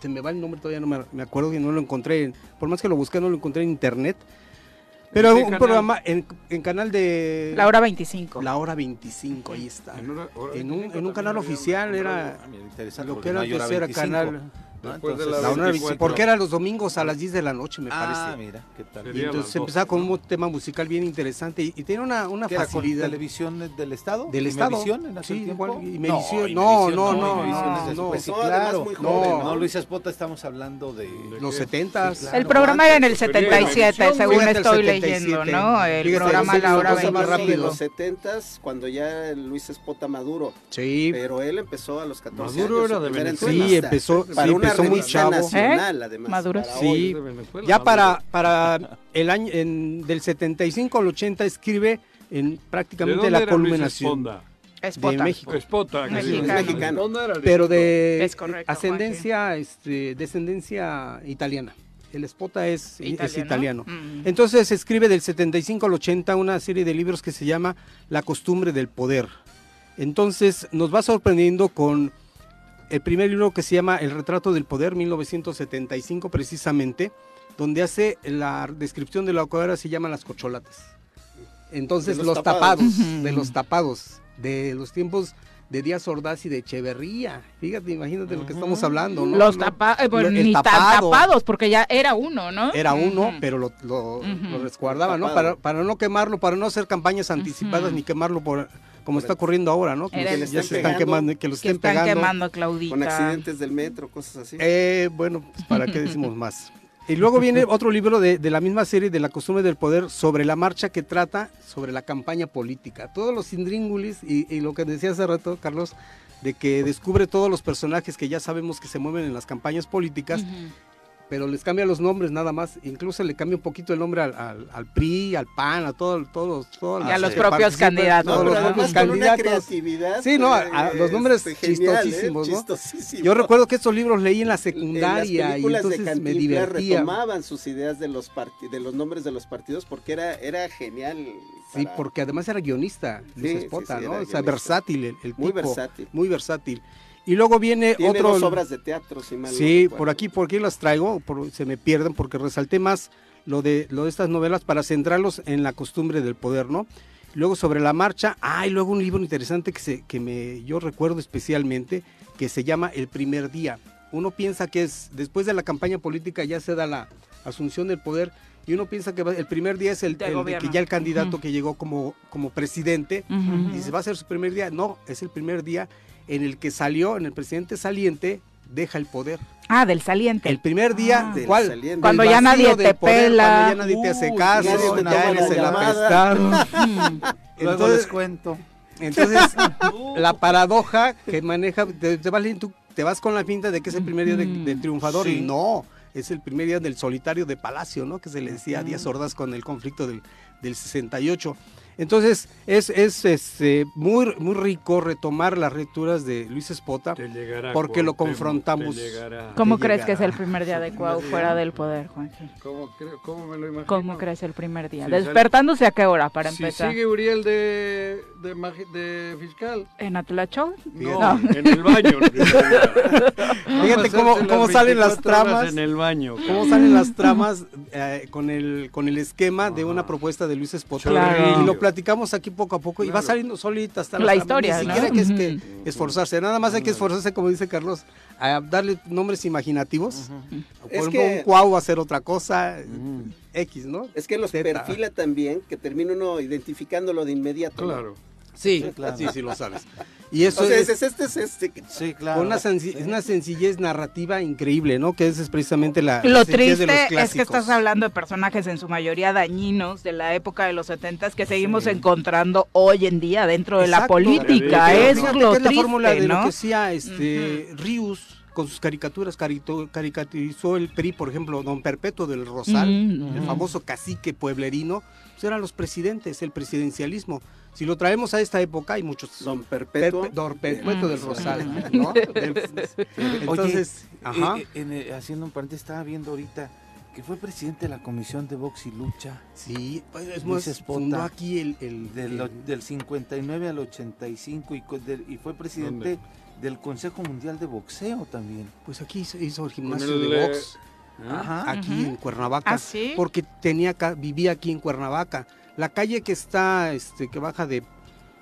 se me va el nombre todavía no me, me acuerdo que no lo encontré en- por más que lo busqué no lo encontré en internet. Pero ¿En qué un canal? programa en, en canal de La hora 25. La hora 25 ahí está. En una- hora En un, 25 en un canal oficial un era lo que era era 25, canal ¿no? Después de Entonces, la la hora 24. 25, porque era los domingos a las 10 de la noche me Ah, parece. mira, qué tal. Y entonces 12, empezaba con un tema musical bien interesante y, y tiene una, una ¿Qué era con facilidad. televisión del Estado? Del Estado. ¿Imevisión en aquel Sí, tiempo? igual, y No, Imevisión no, no, no, no. No, además claro. muy no, joven, no, ¿no? Luis Espota, estamos hablando de... Los qué? 70 Sí, claro. El programa era en el Sería 77, Imevisión, según estoy 77. leyendo, ¿no? El programa La hora cosa más 25. rápido. de los 70 cuando ya Luis Espota maduro, Sí, pero él empezó a los 14 Maduro años. era de Venezuela. sí, empezó, para una empezó muy revista chavo. nacional, además. Maduro. para Sí. hoy. Ya para, para el año en, del 75 al 80 escribe en ¿De prácticamente dónde la culminación. Esponda? Espota. de México. Espota. Mexicano. Pero de Es correcto, ascendencia, este, descendencia italiana. El Espota es es Italiano. italiano. Mm. Entonces escribe del 75 al 80 una serie de libros que se llama La costumbre del poder. Entonces nos va sorprendiendo con el primer libro que se llama El retrato del poder, 1975 precisamente, donde hace la descripción de lo que ahora se llaman las cocholatas. Entonces De los, los tapados, tapados. de los tapados, de los tiempos de Díaz Ordaz y de Echeverría. Fíjate, imagínate lo que estamos hablando, ¿no? Los tapados, lo- el ni tan tapado. tapados, porque ya era uno, ¿no? Era uno, pero lo, lo, Ujú. lo resguardaba, ¿no? Para, para no quemarlo, para no hacer campañas anticipadas ni quemarlo por como está ocurriendo ahora, ¿no? Que el- ya se están quemando, que lo que estén están pegando. quemando Claudita. Con accidentes del metro, cosas así. Eh, bueno, pues, ¿para qué decimos más? Y luego viene otro libro de, de la misma serie, de la costumbre del poder, sobre la marcha que trata sobre la campaña política. Todos los indríngulis y, y lo que decía hace rato, Carlos, de que descubre todos los personajes que ya sabemos que se mueven en las campañas políticas. Pero les cambia los nombres nada más. Incluso le cambia un poquito el nombre al, al- al PRI, al PAN, a todo, todos, todos Y a los propios candidatos. No, todos los propios con una candidatos. creatividad. Sí, no, a- eh, a- los nombres este, ¿eh? chistosísimos, ¿no? Yo recuerdo que estos libros leí en la En secundaria las y películas de entonces me divertía. retomaban sus ideas de los parti- de los nombres de los partidos porque era era genial. Sí, porque además era guionista, Luis Sí, Espota, sí, sí, ¿no? O sea, guionista. versátil el, el Muy tipo, versátil. Muy versátil. Y luego viene Tiene otro... dos obras de teatro, si mal no Sí, recuerdo. por aquí, por aquí las traigo, por- se me pierden porque resalté más lo de, lo de estas novelas para centrarlos en la costumbre del poder, ¿no? Luego sobre la marcha, ah, y luego un libro interesante que, se, que me, yo recuerdo especialmente, que se llama El primer día. Uno piensa que es, después de la campaña política ya se da la asunción del poder, y uno piensa que va- el primer día es el, el de que ya el candidato Ujú. que llegó como, como presidente, Ujú. y se va a ser su primer día. No, es el primer día en el que salió, en el presidente saliente, deja el poder. Ah, del saliente. El primer día, Ah. Del ¿cuál? saliente. Cuando ya nadie te poder, pela. Cuando ya nadie te hace caso, ya toma eres la el apestado. Luego Entonces- les cuento. Entonces, la paradoja que maneja, te, te vas, leyendo, tú te vas con la pinta de que es el primer día de- del triunfador Sí. y no, es el primer día del solitario de Palacio, ¿no? Que se le decía a Díaz Ordaz con el conflicto del, del 68. Entonces, es, es este, muy, muy rico retomar las lecturas de Luis Espota. Te llegará, Porque lo confrontamos. te llegará. ¿Cómo que crees que es el primer día de Cuau fuera del poder, Juanji? ¿Cómo, cómo me lo imagino? ¿Cómo crees el primer día? Sí, ¿Despertándose a qué hora para Si empezar? sigue Uriel de, de, magi- de fiscal. ¿En Atlacho? No, en el baño. Fíjate cómo, cómo salen las tramas. En el baño. cómo salen las tramas eh, con el con el esquema de una propuesta de Luis Espota Claro. y lo platicamos aquí poco a poco y va Claro. saliendo solita hasta La historia. ¿no? ni siquiera que es que esforzarse nada más hay que esforzarse como dice Carlos a darle nombres imaginativos Es por que- un cuau a hacer otra cosa X no Es que los Zeta. perfila también, que termina uno identificándolo de inmediato. ¿no? Sí Sí, claro. sí sí lo sabes y eso Entonces, es, es, este es este. Sí, claro. con una, una sencillez narrativa increíble no que esa es precisamente la Lo la sencillez de los triste es que estás hablando de personajes en su mayoría dañinos de la época de los setentas que seguimos encontrando hoy en día dentro de la política. Pero Es lo es la triste, fórmula de lo que hacía este Rius con sus caricaturas, carito- caricaturizó el PRI, por ejemplo, Don Perpetuo del Rosal, Ujú, el famoso cacique pueblerino, pues eran los presidentes, el presidencialismo. Si lo traemos a esta época, hay muchos... Don Perpetuo. Perpetuo del. Rosal, ¿no? Entonces, Oye, ajá. eh, en, eh, haciendo un paréntesis, estaba viendo ahorita que fue presidente de la Comisión de Box y Lucha Sí, pues, es Luis más, Espota. fundó aquí el... el- del, el- del 59 al 85 y, del- y fue presidente del Consejo Mundial de Boxeo también. pues aquí hizo, hizo el gimnasio el, de eh, box. Ajá. aquí en Cuernavaca. ¿Ah, sí? Porque tenía ca- vivía aquí en Cuernavaca. La calle que está, este, que baja de,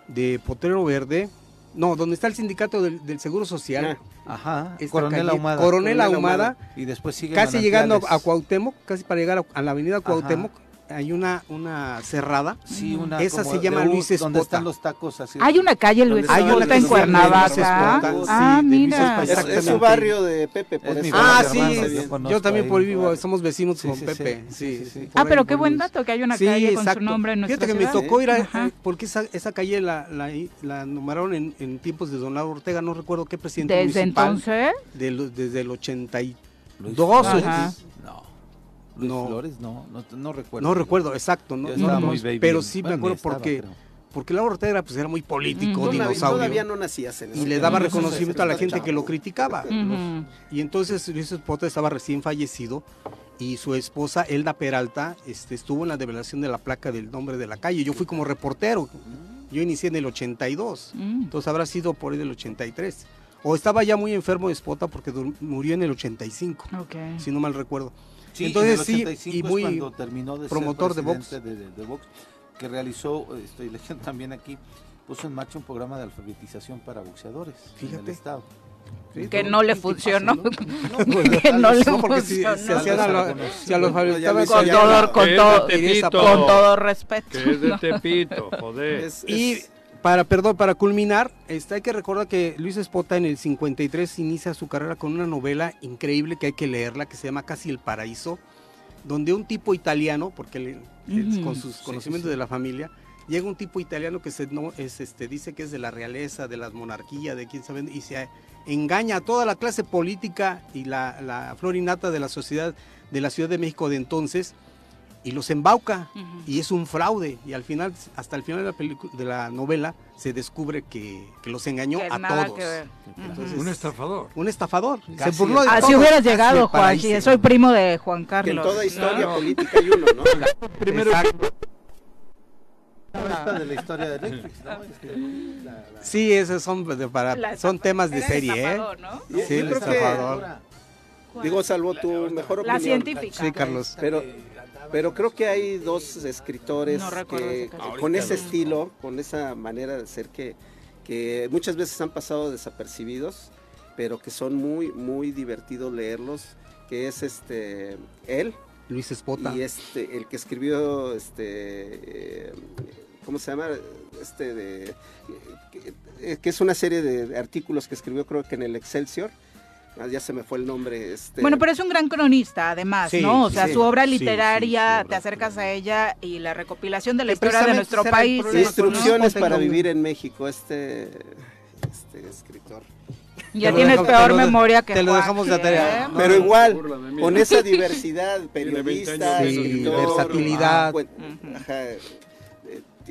de Potrero Verde, no, donde está el sindicato del, del Seguro Social, Ajá. Esta Coronel Ahumada. Coronel Ahumada, Y después sigue casi llegando a. Cuauhtémoc, casi para llegar a, a la avenida Cuauhtémoc, hay una, una cerrada. Sí, una Esa se llama de Luis Donde Espota. están los tacos así. Hay una calle Luis ¿Dónde Hay está una Espota que en Cuernavaca. Espota, sí, Ah, de Luis mira. Es, Espota, es su barrio de Pepe, por eso. Ah, sí, hermano, yo también por ahí vivo, somos vecinos Sí, con sí, Pepe. sí, Sí, sí, sí, sí. Ah, pero qué buen dato que hay una Sí, calle con su nombre en nuestra Fíjate que me tocó ir a, porque esa, esa calle la, la, la nombraron en, en tiempos de Don Lauro Ortega, no recuerdo qué presidente Desde municipal. entonces, de desde el 82. Luis Dos. Luis No. Flores, no, no, no recuerdo. No recuerdo, exacto. No, no, muy baby. pero sí me Bueno, acuerdo ni estaba, porque, creo. porque Lauro Ortega pues, era muy político. Todavía, dinosaurio. todavía no nacías en y le daba reconocimiento a la gente que lo criticaba. ujú. Y entonces Luis Espota estaba recién fallecido y su esposa Elda Peralta este, estuvo en la develación de la placa del nombre de la calle. Yo fui como reportero. Yo inicié en el 82. Mm. Entonces habrá sido por ahí del 83. O estaba ya muy enfermo de Espota porque murió en el 85, Ok. si no mal recuerdo. Sí, Entonces, en el sí, 85 y es muy cuando terminó de promotor de ser box. presidente de, de- de box, que realizó, estoy leyendo también aquí, puso en marcha un programa de alfabetización para boxeadores en Fíjate. el estado. Que no le funcionó. Pues, que no le no, si, funcionó. se hacían a lo- si a los Con todo, con Que es todo, de Tepito. con todo respeto. Que es de Tepito, joder. Es- Y es- para, perdón, para culminar, este, hay que recordar que Luis Espota en el 53 inicia su carrera con una novela increíble que hay que leerla, que se llama Casi el Paraíso, donde un tipo italiano, porque él- con sus conocimientos de la familia, llega un tipo italiano que se, no, es, este, dice que es de la realeza, de la monarquía, de quién sabe, y se engaña a toda la clase política y la, la florinata de la sociedad de la Ciudad de México de entonces, y los embauca Ujú. y es un fraude y al final hasta el final de la pelicu- de la novela se descubre que, que los engañó Que a nada todos que ver. Entonces, Un estafador. un estafador Casi se burló de Así todos. hubieras llegado, Juan. paraíso. Soy primo de Juan que en Carlos. toda historia Claro. política hay uno, ¿no? Primero, Exacto. De la historia de Netflix, ¿no? Este, la- la- sí esos son de- para La son temas de serie ¿eh? estafador, ¿no? Yo- Sí, el creo que- estafador. Digo, salvo tu mejor opinión. La científica. Sí, Carlos. Pero, pero creo que hay dos escritores No que con ese estilo, con esa manera de ser que, que muchas veces han pasado desapercibidos, pero que son muy, muy divertidos leerlos, que es este él Luis Espota. y este el que escribió este eh, ¿cómo se llama? Este de que, que es una serie de artículos que escribió creo que en el Excelsior. Ah, ya se me fue el nombre. Este, Bueno, pero es un gran cronista, además, Sí, ¿no? O sea, sí. su obra Sí, sí, literaria, su obra te acercas a ella y la recopilación de la historia de nuestro país. Instrucciones ¿no? para vivir en México, este, este escritor. Ya tienes dejamos- peor lo memoria que te lo dejamos de tarea. ¿eh? No, Pero no, igual, burla con esa diversidad, 20 periodista, escritor, versatilidad. ah, bueno, ajá,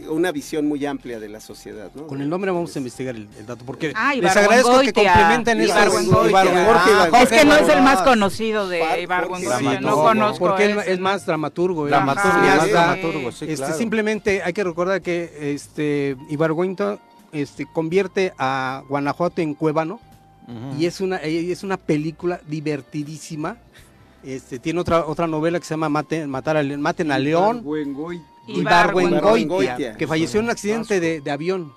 una visión muy amplia de la sociedad, ¿no? Con el nombre vamos a investigar el, el dato, porque Ah, les agradezco que complementen eso. Ibargüengoitia. Ah. Es que no es el más conocido de Ibargüengoitia, no conozco Porque ese, es más dramaturgo. él. Dramaturgo, más sí. dramaturgo, sí, Este, claro. Simplemente hay que recordar que este Ibargüengoitia este, convierte a Guanajuato en Cuébano y es una y es una película divertidísima. Este, tiene otra otra novela que se llama Mate- Matar a Maten a León. Ibargüengoitia. Que falleció en un accidente de, de avión.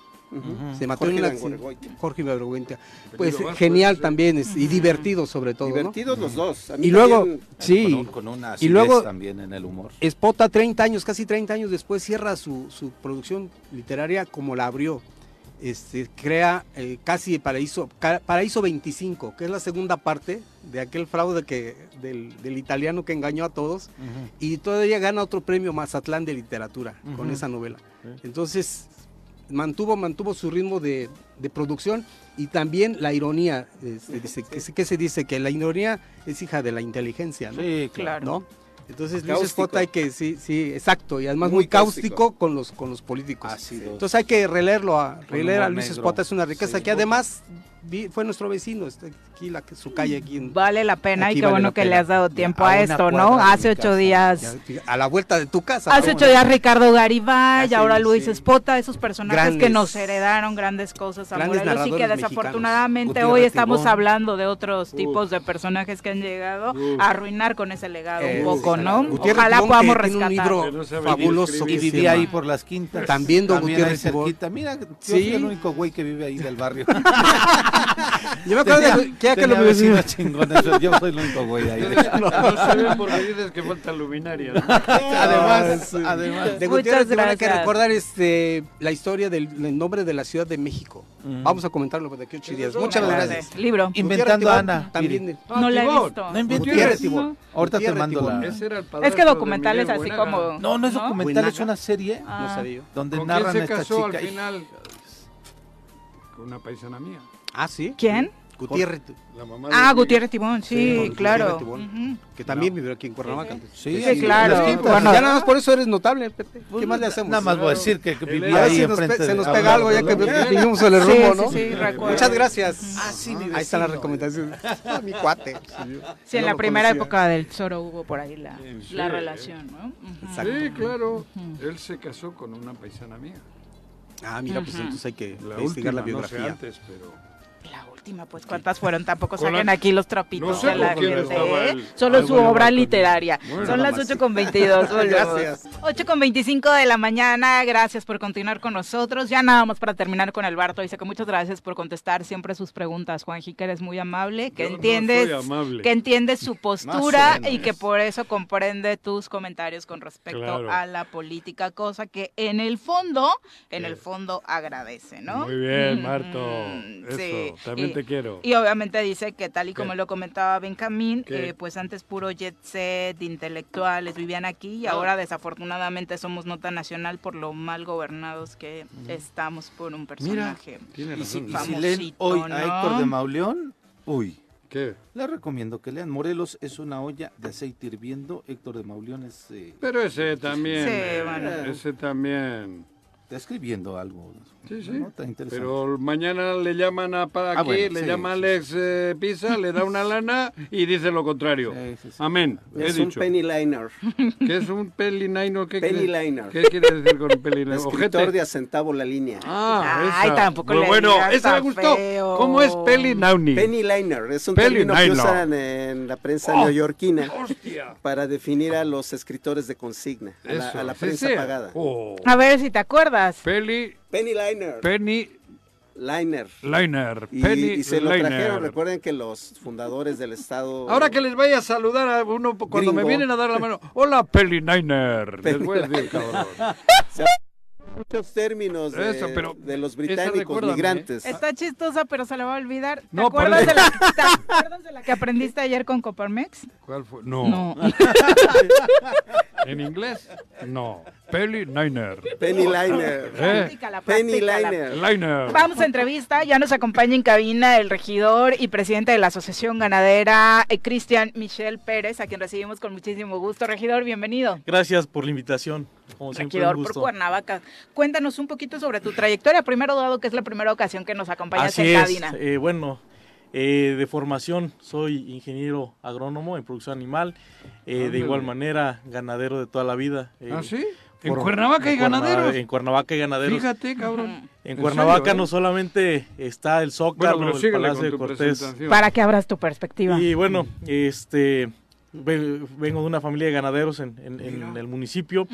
Se mató Jorge en un accidente. Jorge Ibargüengoitia. Pues genial también es- y divertido sobre todo. ¿no? Divertidos los dos. A mí Y luego, también- sí, Con, un- con una Y luego- también en el humor. Espota 30 años, casi 30 años después cierra su, su producción literaria como la abrió. Este, crea eh, casi Paraíso, Paraíso 25, que es la segunda parte de aquel fraude que, del, del italiano que engañó a todos. Y todavía gana otro premio Mazatlán de literatura con Ujú. esa novela. Entonces, mantuvo, mantuvo su ritmo de, de producción y también la ironía. este, dice, que, se- que se dice que la ironía es hija de la inteligencia, ¿no? Sí, Claro. ¿no? Entonces Luis Cáustico. Espota hay que, sí, sí, exacto, y además Muy muy, cáustico, cáustico. con los con los políticos. Entonces hay que releerlo, a, releer a Luis. Espota, es una riqueza Sí. que además fue nuestro vecino, está aquí la, su calle aquí en, Vale la pena Aquí y qué vale bueno que pena. le has dado tiempo A esto, ¿no? Hace ocho casa. días. ya- a la vuelta de tu casa. Hace ¿cómo ocho días Ricardo Garibay, Ah, sí, ahora Luis sí. Espota, esos personajes que nos heredaron grandes cosas a grandes Morelos y que desafortunadamente mexicanos. hoy estamos Tibón. hablando de otros tipos de personajes que han llegado Uf. a arruinar con ese legado Eh, un poco, ¿no? Gutiérrez Ojalá Tibón, podamos un rescatar. libro no fabuloso que vivía ahí por las quintas. También don Gutiérrez cerquita. Mira, yo soy el único güey que vive ahí del barrio. Yo me acuerdo de que que lo vecinos chingones, yo soy el único güey ahí. No se ven porque dices que falta luminaria. ¿no? además, sí. además. De Muchas Gutiérrez hay que recordar este, la historia del, del nombre de la Ciudad de México. Ujú. Vamos a comentarlo de aquí a ocho días. Muchas gracias. Libro. Inventando Gutiérrez Ana. También. Ah, No la he visto. No inventes. Gutiérrez Tibón. Ahorita te mando la. Es que documentales así como... No, no es documental, es una serie. No sabía yo. donde ¿Con quién narran se a esta casó al chica. final? Con una paisana mía. Ah, sí. ¿Quién? Gutiérrez, La mamá de Ah. Gutiérrez Tibón, Sí, sí, Gutiérrez claro. Tibón. Que también vivió aquí en Cuernavaca. Sí, Sí, ahí- claro. quintas. Bueno, ya nada más por eso eres notable, Pepe. Pues, ¿Qué más le hacemos? Nada más voy a decir que, vivía era- A ver ahí enfrente se de- nos pega algo ya que vivimos en el Sí, rumbo, sí, ¿no? sí, recuerdo. Muchas gracias. Ah, sí, mi Ahí están las recomendaciones. Ah, mi cuate. Sí, en No la primera época del Zoro hubo por ahí la, Sí, la sí. relación, ¿no? Sí, claro. Él se casó con una paisana mía. Ah, mira, pues entonces hay que investigar la biografía. antes, pero... Pues ¿cuántas fueron? Tampoco saquen la- aquí los trapitos No sé de la gente, ¿eh? Solo Ay, su obra Marco. literaria. Bueno, Son las más. 8 con 22. Gracias. 8 con 25 de la mañana. Gracias por continuar con nosotros. Ya nada más para terminar con el Barto. Dice que muchas gracias por contestar siempre sus preguntas, Juanji, que eres muy amable, que Yo no entiendes, soy amable. que entiendes su postura y que por eso comprende tus comentarios con respecto Claro. a la política, cosa que en el fondo, en el Sí. fondo agradece, ¿no? Muy bien, Ujú, Marto. Eso, sí. también Y- te quiero. y obviamente dice que tal y como ¿Qué? lo comentaba Benjamín, eh, pues antes puro jet set, intelectuales vivían aquí y Ah. ahora desafortunadamente somos nota nacional por lo mal gobernados que estamos por un personaje. Tiene Y si, razón. y si leen hoy a ¿no? Héctor de Mauleón, uy, ¿Qué? les recomiendo que lean. Morelos es una olla de aceite hirviendo. Héctor de Mauleón es... eh, Pero ese también. Sí, eh, bueno. Ese también. escribiendo algo. Sí, sí. Nota interesante. Pero mañana le llaman a para Ah, aquí, bueno, le sí, llama sí, Alex eh, Pisa, le da una lana y dice lo contrario. Sí, sí, sí. Amén. He Es un dicho. penny liner. ¿Qué es un pelinaino? ¿Qué Penny quiere- liner. ¿Qué quiere decir con pelinaino? Escritor Ojete. de a centavo la línea. Ah, Ay, esa. tampoco Bu- le Bueno, digas esa me gustó. feo. ¿Cómo es pelinauni? Penny liner es un Penny término que liner. usan en la prensa Oh, neoyorquina Hostia. para definir a los escritores de consigna, a la, a prensa sí. pagada. Oh. A ver si te acuerdas. Peli, Penny liner. penny, liner. liner. Y, penny y se lo liner. trajeron, recuerden que los fundadores del estado... Ahora que les vaya a saludar a uno cuando me vienen a dar la mano. Hola, Pelininer. Les voy a decir, cabrón. muchos términos de, Eso, pero de los esa británicos ¿eh? migrantes. Está chistosa, pero se le va a olvidar. ¿Te, No, acuerdas, de la, ¿Te acuerdas de la que aprendiste ayer con Coparmex? ¿Cuál fue? No. No. ¿En inglés? No. Pelininer. Penny liner. ¿Eh? Penny liner. Liner. Vamos a entrevista, ya nos acompaña en cabina el regidor y presidente de la Asociación Ganadera, eh, Cristian Michel Pérez, a quien recibimos con muchísimo gusto. Regidor, bienvenido. Gracias por la invitación. Como Regidor por. Cuernavaca. Cuéntanos un poquito sobre tu trayectoria, primero dado que es la primera ocasión que nos acompañas Así en es. cabina. eh, bueno, eh, de formación soy ingeniero agrónomo en producción animal. eh, de igual manera, ganadero de toda la vida. eh, ¿Ah, sí? ¿En por- Cuernavaca hay ganaderos? En Cuernavaca hay ganaderos. Fíjate, cabrón. En ¿En Cuernavaca serio, eh? no solamente está el Zócalo, Bueno, el Palacio de Cortés. Para que abras tu perspectiva. Y bueno, este vengo de una familia de ganaderos en, en- en el municipio.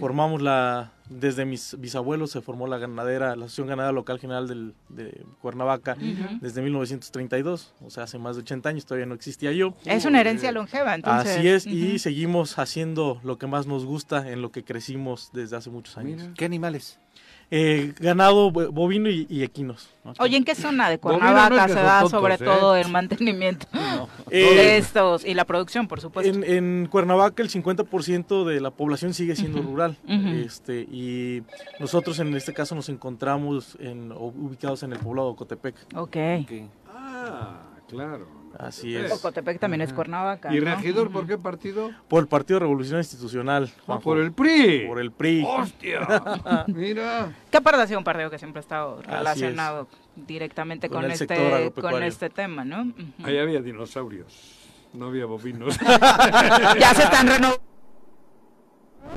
Formamos la, desde mis bisabuelos se formó la ganadera, la Asociación Ganadera Local General del- de Cuernavaca Ujú. desde 1932, o sea, hace más de 80 años, todavía no existía yo. Es una herencia longeva, entonces. Así es, y seguimos haciendo lo que más nos gusta, en lo que crecimos desde hace muchos años. Mira. ¿Qué animales? Eh, ganado bo- bovino y, y equinos. ¿no? Oye, ¿en qué zona de Cuernavaca no se da tontos, sobre ¿eh? todo el mantenimiento Eh, de estos y la producción, por supuesto? En, en Cuernavaca el 50% de la población sigue siendo rural este, y nosotros en este caso nos encontramos en, ubicados en el poblado de Cotepec. Ok. Ah, claro. Así es. Cotepec también es Cuernavaca. ¿Y ¿no? regidor por qué partido? Por el Partido Revolucionario Institucional. Ah, Juanjo. por el PRI. Por el PRI. ¡Hostia! Mira. Que aparte ha sido un partido que siempre ha estado es. relacionado directamente Con con, este, con este tema, ¿no? Ahí había dinosaurios. No había bovinos. ya se están renovando.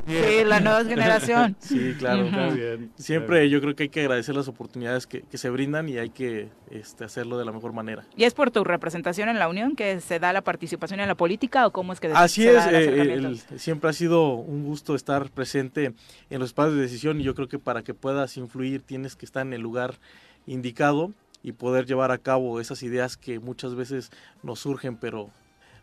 Sí, la nueva generación. Sí, claro. Está bien. Siempre yo creo que hay que agradecer las oportunidades que, que se brindan y hay que este, hacerlo de la mejor manera. ¿Y es por tu representación en la Unión que se da la participación en la política o cómo es que Así se es, da el eh, el- siempre ha sido un gusto estar presente en los espacios de decisión y yo creo que para que puedas influir tienes que estar en el lugar indicado y poder llevar a cabo esas ideas que muchas veces nos surgen, pero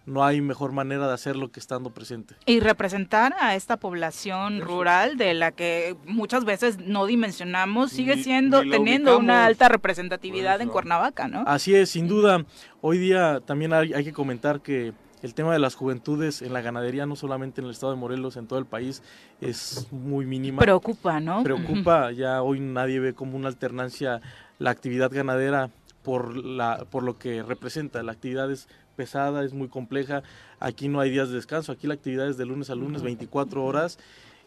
no hay mejor manera de hacerlo que estando presente. Y representar a esta población rural de la que muchas veces no dimensionamos, sigue Ni- siendo, ni teniendo una alta representatividad en. Cuernavaca, ¿no? Así es, sin duda, hoy día también hay, hay que comentar que el tema de las juventudes en la ganadería, no solamente en el estado de Morelos, en todo el país, es muy mínima. Preocupa, ¿no? preocupa, ya hoy nadie ve como una alternancia la actividad ganadera por, la, por lo que representa. La actividad es pesada, es muy compleja, aquí no hay días de descanso, aquí la actividad es de lunes a lunes, 24 horas,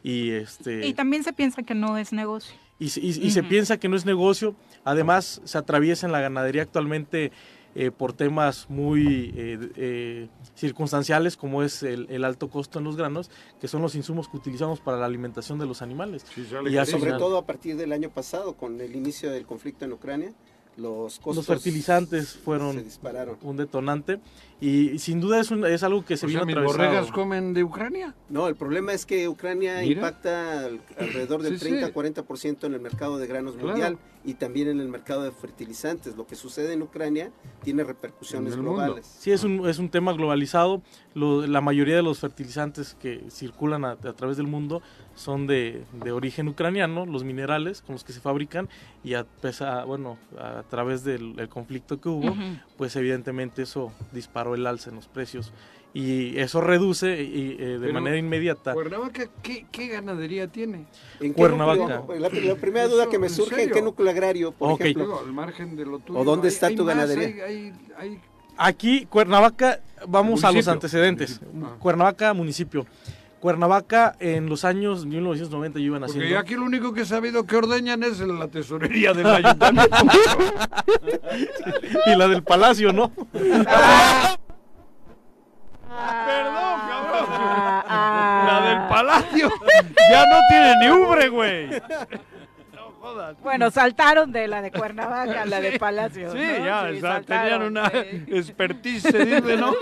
y este Y también se piensa que no es negocio. y, se- y- y se Ujú. piensa que no es negocio. Además, se atraviesa en la ganadería actualmente eh, por temas muy eh, eh, circunstanciales, como es el, el alto costo en los granos, que son los insumos que utilizamos para la alimentación de los animales. Sí, Y. Sobre todo a partir del año pasado, con el inicio del conflicto en Ucrania, los costos Los fertilizantes se fueron dispararon. un detonante y sin duda es, un- es algo que se O sea, vino mis atravesado. borregas comen de Ucrania. No, el problema es que Ucrania Mira. impacta al- alrededor del Sí, sí. 30-40% en el mercado de granos Claro. mundial y también en el mercado de fertilizantes. Lo que sucede en Ucrania tiene repercusiones el mundo. globales. Sí, es un, es un tema globalizado. Lo- la mayoría de los fertilizantes que circulan a, a través del mundo son de, de origen ucraniano, los minerales con los que se fabrican y a, pesa- bueno, a través del el conflicto que hubo, Ujú. pues evidentemente eso disparó el alza en los precios y eso reduce y, eh, de Pero- manera inmediata. Cuernavaca, ¿qué, qué ganadería tiene? ¿En qué Cuernavaca. núcleo? La, la primera duda que me ¿En surge, ¿en serio? qué núcleo agrario, por Ok. ejemplo? Digo, al margen de lo tuyo. ¿O dónde está hay tu ganadería? hay- hay- hay- Aquí, Cuernavaca, vamos a los antecedentes. Municipio. Ah. Cuernavaca, municipio. Cuernavaca en los años 1990 yo iban haciendo. Porque aquí lo único que he sabido que ordeñan es la tesorería del ayuntamiento. y la del palacio, ¿no cabrón. La del palacio ya no tiene ni ubre, güey. No jodas. Bueno, saltaron de la de Cuernavaca a la de Palacio. Sí, ¿no? ya, Sí, o sea, tenían una sí. expertise, se dice, ¿no?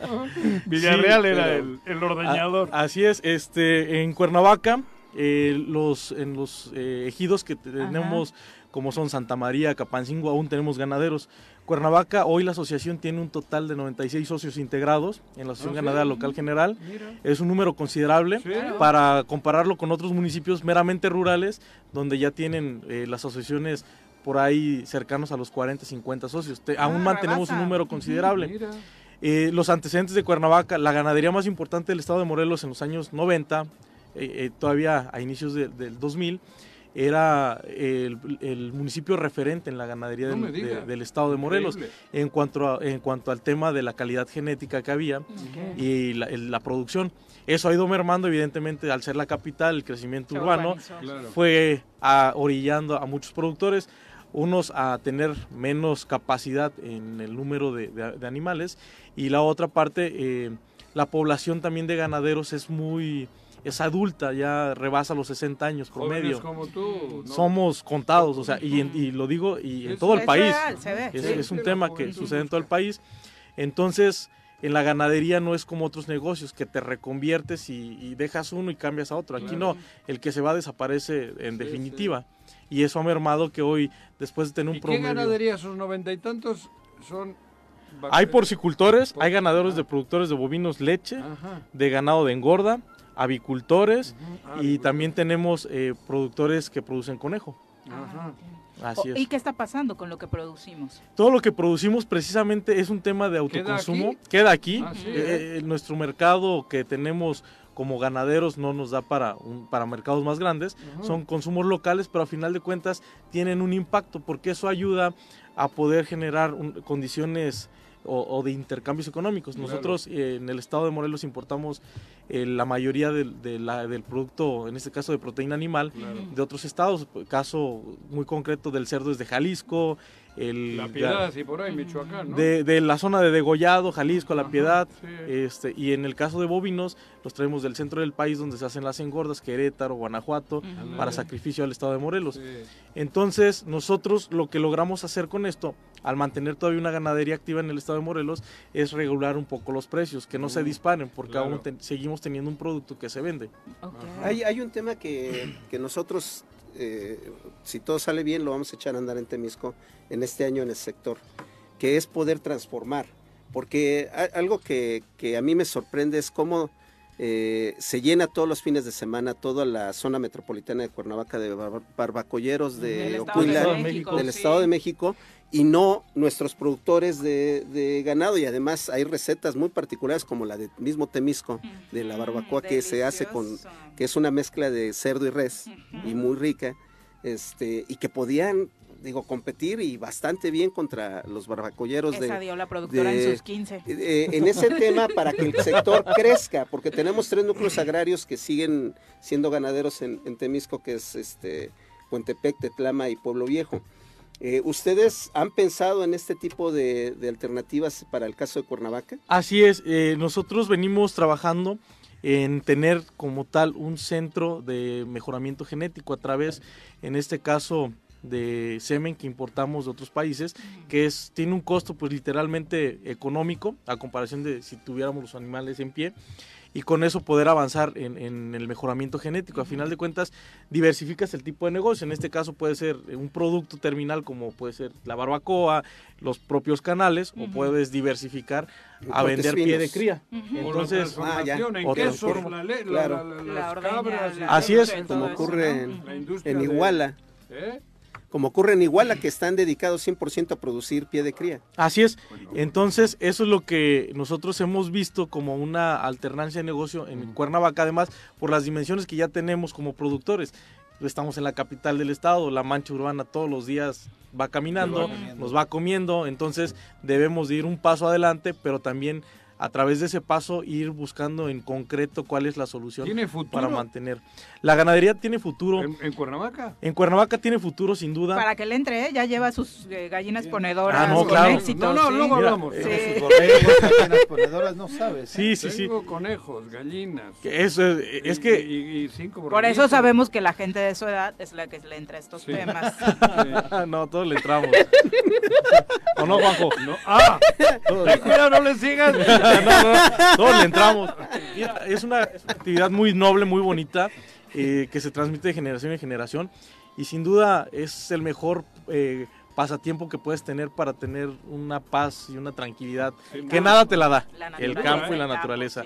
Villarreal Sí, era el, el ordeñador. A- así es, este, en Cuernavaca, eh, los, en los eh, ejidos que tenemos, como son Santa María, Capancingo, aún tenemos ganaderos. Cuernavaca, hoy la asociación tiene un total de 96 socios integrados en la Asociación ¿Ah, sí? Ganadera Local General. Mira. Es un número considerable Sí. para compararlo con otros municipios meramente rurales, donde ya tienen eh, las asociaciones por ahí cercanos a los 40, 50 socios. Te- aún Ah, mantenemos un número considerable. Eh, los antecedentes de Cuernavaca, la ganadería más importante del estado de Morelos en los años 90, eh, eh, todavía a inicios de- del 2000, era el, el municipio referente en la ganadería No del, me diga. de- del estado de Morelos Increíble. en cuanto, a, en cuanto al tema de la calidad genética que había y la, el- la producción. Eso ha ido mermando, evidentemente, al ser la capital, el crecimiento Se urbano. Claro. fue a- orillando a muchos productores, unos a tener menos capacidad en el número de, de- de animales y la otra parte, eh, la población también de ganaderos es muy, es adulta, ya rebasa los 60 años promedio. como tú. ¿no? Somos contados, o sea, y, en- y lo digo y en todo el país. Es, un tema que sucede en todo el país. Entonces, en la ganadería no es como otros negocios, que te reconviertes y, y dejas uno y cambias a otro. Aquí no, el que se va desaparece en definitiva. Y eso ha mermado que hoy, después de tener un ¿Y qué promedio... ganadería esos noventa y tantos son? Hay porcicultores, Por- hay ganaderos ah. de productores de bovinos leche, Ajá. de ganado de engorda, avicultores Ah, y también tenemos eh, productores que producen conejo. Ajá. Así es. ¿Y qué está pasando con lo que producimos? Todo lo que producimos precisamente es un tema de ¿Queda autoconsumo. aquí? Queda aquí. Ah, sí, Eh, eh, nuestro mercado que tenemos como ganaderos no nos da para, un- para mercados más grandes. Son consumos locales, pero a final de cuentas tienen un impacto porque eso ayuda a poder generar un- condiciones o, o de intercambios económicos. Claro. Nosotros eh, en el estado de Morelos importamos eh, la mayoría del, de la- del producto, en este caso de proteína animal, Claro. de otros estados. Caso muy concreto del cerdo es de Jalisco. El, La Piedad, y por ahí, Michoacán, ¿no? de, de la zona de Degollado, Jalisco, La Ajá, Piedad, sí. este, y en el caso de bovinos, los traemos del centro del país donde se hacen las engordas, Querétaro, Guanajuato, para sacrificio al estado de Morelos. Sí. Entonces, nosotros lo que logramos hacer con esto, al mantener todavía una ganadería activa en el estado de Morelos, es regular un poco los precios, que no se disparen, porque claro. aún seguimos teniendo un producto que se vende. Hay, hay un tema que, que nosotros, eh, si todo sale bien, lo vamos a echar a andar en Temisco en este año en el sector, que es poder transformar. Porque algo que, que a mí me sorprende es cómo eh, se llena todos los fines de semana toda la zona metropolitana de Cuernavaca de bar- barbacolleros Del de Estado Ocuila, de México, del sí. Estado de México, y no nuestros productores de, de ganado. Y además hay recetas muy particulares como la de mismo Temisco, de la Mm, barbacoa que se hace con que es una mezcla de cerdo y res y muy rica, este, y que podían, digo, competir y bastante bien contra los barbacolleros Esa de, dio la productora de- en sus 15. eh, en ese tema para que el sector crezca, porque tenemos tres núcleos agrarios que siguen siendo ganaderos en, en Temisco, que es este Puentepec, Tetlama y Pueblo Viejo. Eh, ¿Ustedes han pensado en este tipo de, de alternativas para el caso de Cuernavaca? Así es, eh, nosotros venimos trabajando en tener como tal un centro de mejoramiento genético a través, en este caso, de semen que importamos de otros países, que es tiene un costo pues literalmente económico a comparación de si tuviéramos los animales en pie y con eso poder avanzar en, en el mejoramiento genético. A final de cuentas, diversificas el tipo de negocio. En este caso puede ser un producto terminal como puede ser la barbacoa, los propios canales, o Ujú. puedes diversificar a vender pie de cría. Ujú. Entonces, o la transformación ah, en Otra la, Claro. las cabras. Así es. Como ocurre en- En de- Iguala, ¿Eh? Como ocurre en Iguala, que están dedicados 100% a producir pie de cría. Así es. Entonces, eso es lo que nosotros hemos visto como una alternancia de negocio en Cuernavaca, además por las dimensiones que ya tenemos como productores. Estamos en la capital del estado, la mancha urbana todos los días va caminando, nos va comiendo, entonces debemos de ir un paso adelante, pero también a través de ese paso ir buscando en concreto cuál es la solución ¿Tiene futuro? para mantener. La ganadería tiene futuro. ¿En, en Cuernavaca? En Cuernavaca tiene futuro sin duda. Para que le entre, ¿eh? ya lleva sus eh, gallinas ponedoras Ah, no, con claro. éxito. No, no, sí. luego hablamos. eh, Sí. Borregos, gallinas ponedoras, no sabes. ¿eh? Sí, sí, sí. Tengo conejos, gallinas. Que Eso es, es Y- que y- y cinco Por eso sabemos que la gente de su edad es la que le entra a estos Sí. temas. no, todos le entramos. ¿O no, Juanjo? No, ¡Ah! Cuidado, no le sigas. No, no, todos le entramos. Mira, es una, es una actividad muy noble, muy bonita, eh, que se transmite de generación en generación y sin duda es el mejor eh, pasatiempo que puedes tener para tener una paz y una tranquilidad Sí, que no. nada te la da, La el campo y la naturaleza.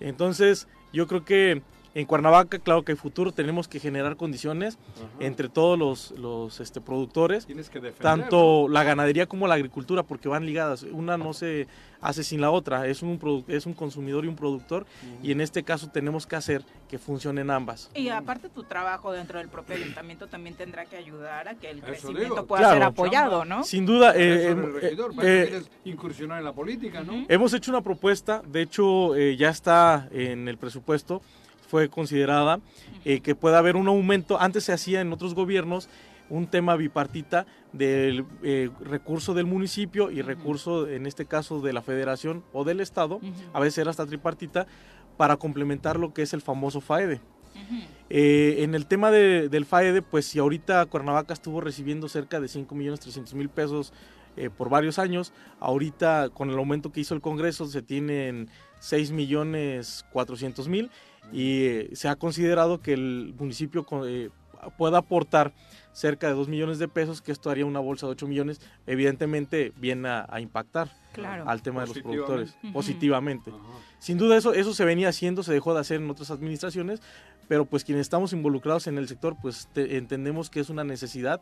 Entonces, yo creo que en Cuernavaca, claro que hay futuro, tenemos que generar condiciones Ajá. entre todos los, los este, productores, Tienes que defender. tanto la ganadería como la agricultura, porque van ligadas. Una no se hace sin la otra, es un, es un consumidor y un productor, y en este caso tenemos que hacer que funcionen ambas. Y aparte tu trabajo dentro del propio ayuntamiento también tendrá que ayudar a que el Eso crecimiento digo. pueda Claro. ser apoyado, ¿no? Sin duda, eh, eres regidor, eh, eh, incursionar en la política, ¿no? Hemos hecho una propuesta, de hecho eh, ya está en el presupuesto, fue considerada eh, que pueda haber un aumento, antes se hacía en otros gobiernos un tema bipartita del eh, recurso del municipio y recurso, en este caso, de la federación o del estado, a veces era hasta tripartita, para complementar lo que es el famoso FAEDE. Eh, en el tema de- del FAEDE, pues si ahorita Cuernavaca estuvo recibiendo cerca de 5 millones 300 mil pesos eh, por varios años, ahorita con el aumento que hizo el Congreso se tienen 6 millones 400 mil y eh, se ha considerado que el municipio eh, pueda aportar cerca de 2 millones de pesos, que esto haría una bolsa de 8 millones, evidentemente viene a, a impactar Claro. al tema de los productores, positivamente. Sin duda eso, eso se venía haciendo, se dejó de hacer en otras administraciones, pero pues quienes estamos involucrados en el sector, pues te- entendemos que es una necesidad,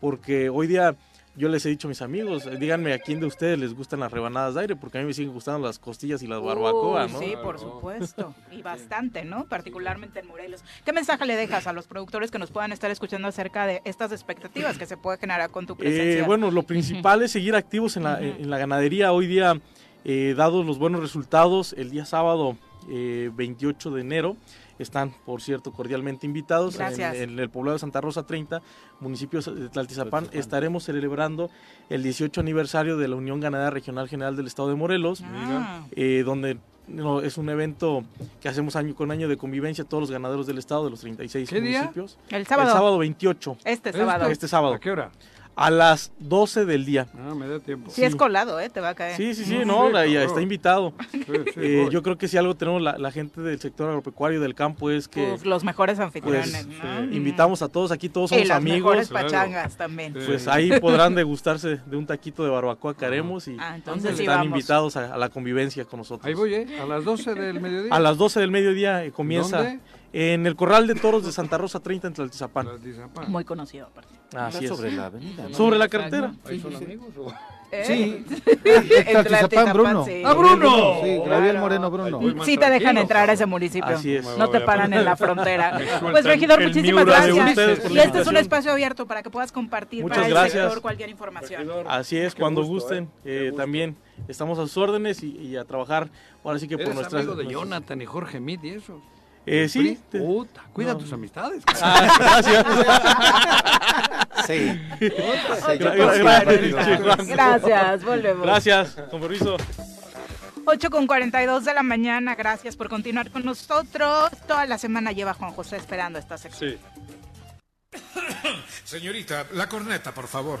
porque hoy día yo les he dicho a mis amigos, eh, díganme a quién de ustedes les gustan las rebanadas de aire, porque a mí me siguen gustando las costillas y las barbacoa, Uy, ¿no? Sí, por supuesto. Y bastante, ¿no? Particularmente en Morelos. ¿Qué mensaje le dejas a los productores que nos puedan estar escuchando acerca de estas expectativas que se puede generar con tu presencia? Eh, bueno, lo principal es seguir activos en la, en la ganadería. Hoy día, eh, dados los buenos resultados, el día sábado eh, 28 de enero, están, por cierto, cordialmente invitados en, Gracias. en el poblado de Santa Rosa 30, municipio de Tlaltizapán. Estaremos celebrando el 18 aniversario de la Unión Ganadera Regional General del Estado de Morelos, Ah, eh, donde no, es un evento que hacemos año con año de convivencia todos los ganaderos del estado de los 36 ¿Qué día? municipios. el sábado. El sábado 28, Este ¿Este? sábado. este sábado, ¿A qué hora? A las 12 del día. Ah, me da tiempo. Sí, es colado, ¿eh? Te va a caer. Sí, sí, sí, No, no, sí, la- ya está invitado. Sí, sí, Eh, yo creo que si algo tenemos la, la gente del sector agropecuario del campo es que Uf, los mejores anfitriones, pues, ¿no? sí. invitamos a todos aquí, todos Y somos las amigos. mejores claro. pachangas también. Sí. Pues ahí podrán degustarse de un taquito de barbacoa que haremos y Ah, entonces están vamos. invitados a, a la convivencia con nosotros. Ahí voy, ¿eh? A las 12 del mediodía. A las 12 del mediodía eh, comienza ¿Dónde? En el Corral de Toros de Santa Rosa 30 en Tlaltizapán. Muy conocido aparte. Así es. sobre la avenida. ¿no? Sobre la carretera. ¿Ahí son amigos o...? ¿Eh? Sí. En Tlaltizapán, Bruno. sí. ¡Ah, Bruno! Sí, Gabriel Moreno Bruno. Más Sí te dejan entrar a ese municipio. Así es. No te paran en la frontera. Pues regidor, muchísimas gracias. Y este es un espacio abierto para que puedas compartir Muchas para el sector cualquier información. Regidor, Así es, cuando gusto, gusten, ¿eh? Eh, también estamos a sus órdenes y, y a trabajar ahora sí que por nuestras... amigo de Jonathan y Jorge Mit y eso. Eh, sí. Puta, cuida No. tus amistades. Ah, gracias. Sí. Gracias. Gracias, volvemos. Gracias, con permiso. 8 con 42 de la mañana, gracias por continuar con nosotros. Toda la semana lleva Juan José esperando esta sección. Sí. Señorita, la corneta, por favor.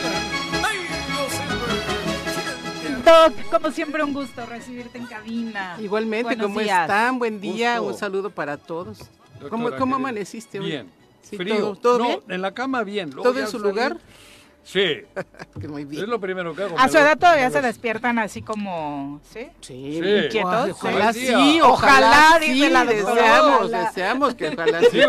Doc, como siempre, un gusto recibirte en cabina. Igualmente, Buenos ¿cómo días. están? Buen día, Gusto. un saludo para todos. ¿Cómo, Doctora cómo amaneciste hoy? Bien. Sí, Frío. ¿todo- todo no, bien? en la cama bien. Luego ¿Todo en su lugar? Sí. Que muy bien. Es lo primero que hago. A su edad todavía se despiertan así como, ¿sí? Sí, Sí. Inquietos. Ojalá sí. sí, Ojalá, ojalá dice sí, la deseamos, ojalá. deseamos que ojalá sí.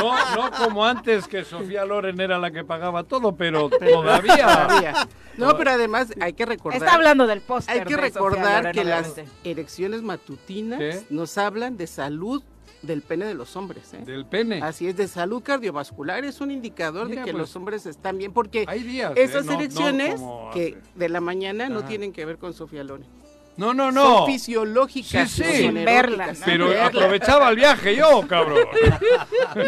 No, no como antes que Sofía Loren era la que pagaba todo, pero todavía. Todavía. No, pero además hay que recordar. Está hablando del póster. Hay que Sofía recordar Loren, que las erecciones matutinas ¿Qué? nos hablan de salud del pene de los hombres. ¿eh? Del pene. Así es, de salud cardiovascular es un indicador Mira, de que pues, los hombres están bien, porque Hay días. ¿eh? esas no erecciones como que de la mañana no tienen que ver con Sofía Loren. No, no, Son no. fisiológicas, Sí, no sí. son Sin verla. Pero Verla. aprovechaba el viaje yo, cabrón.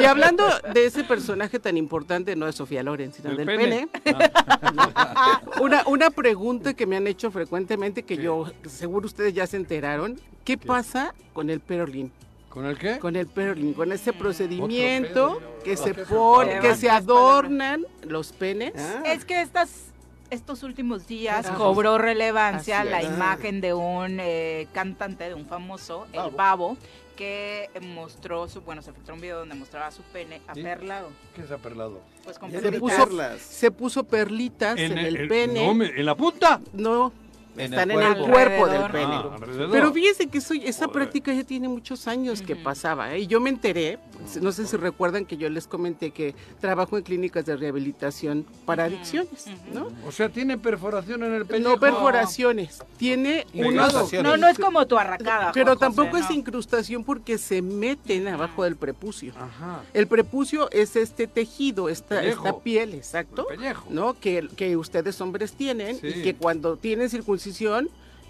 Y hablando de ese personaje tan importante, no de Sofía Loren, sino Del del pene. pene, una, una pregunta que me han hecho frecuentemente, que yo seguro ustedes ya se enteraron, ¿qué, pasa con el perlin? ¿Con el qué? Con el perlin, con ese procedimiento pedo. que se Otro pone, pedo. que se adornan los penes. Ah, Es que estas estos últimos días Ajá. cobró relevancia la imagen de un eh, cantante, de un famoso, el Babo, que mostró su, bueno, se filtró un video donde mostraba su pene ¿Sí? aperlado. ¿Qué es aperlado? Pues con se puso-. Se puso perlitas en, el, pene. no, me- ¿En la punta? No, En están el en el cuerpo. del pene. Ah. Pero fíjense que eso- esa Joder. práctica ya tiene muchos años que pasaba. ¿eh? Y yo me enteré, no sé si recuerdan que yo les comenté que trabajo en clínicas de rehabilitación para adicciones, ¿no? O sea, tiene perforación en el pene. No perforaciones, tiene. Incrustaciones. No, no es como tu arracada. Pero José, tampoco es incrustación porque se meten abajo del prepucio. Ajá. El prepucio es este tejido, esta, Pellejo. esta piel, exacto, El pellejo. ¿no? Que, que ustedes hombres tienen Sí. y que cuando tienen circuncisión,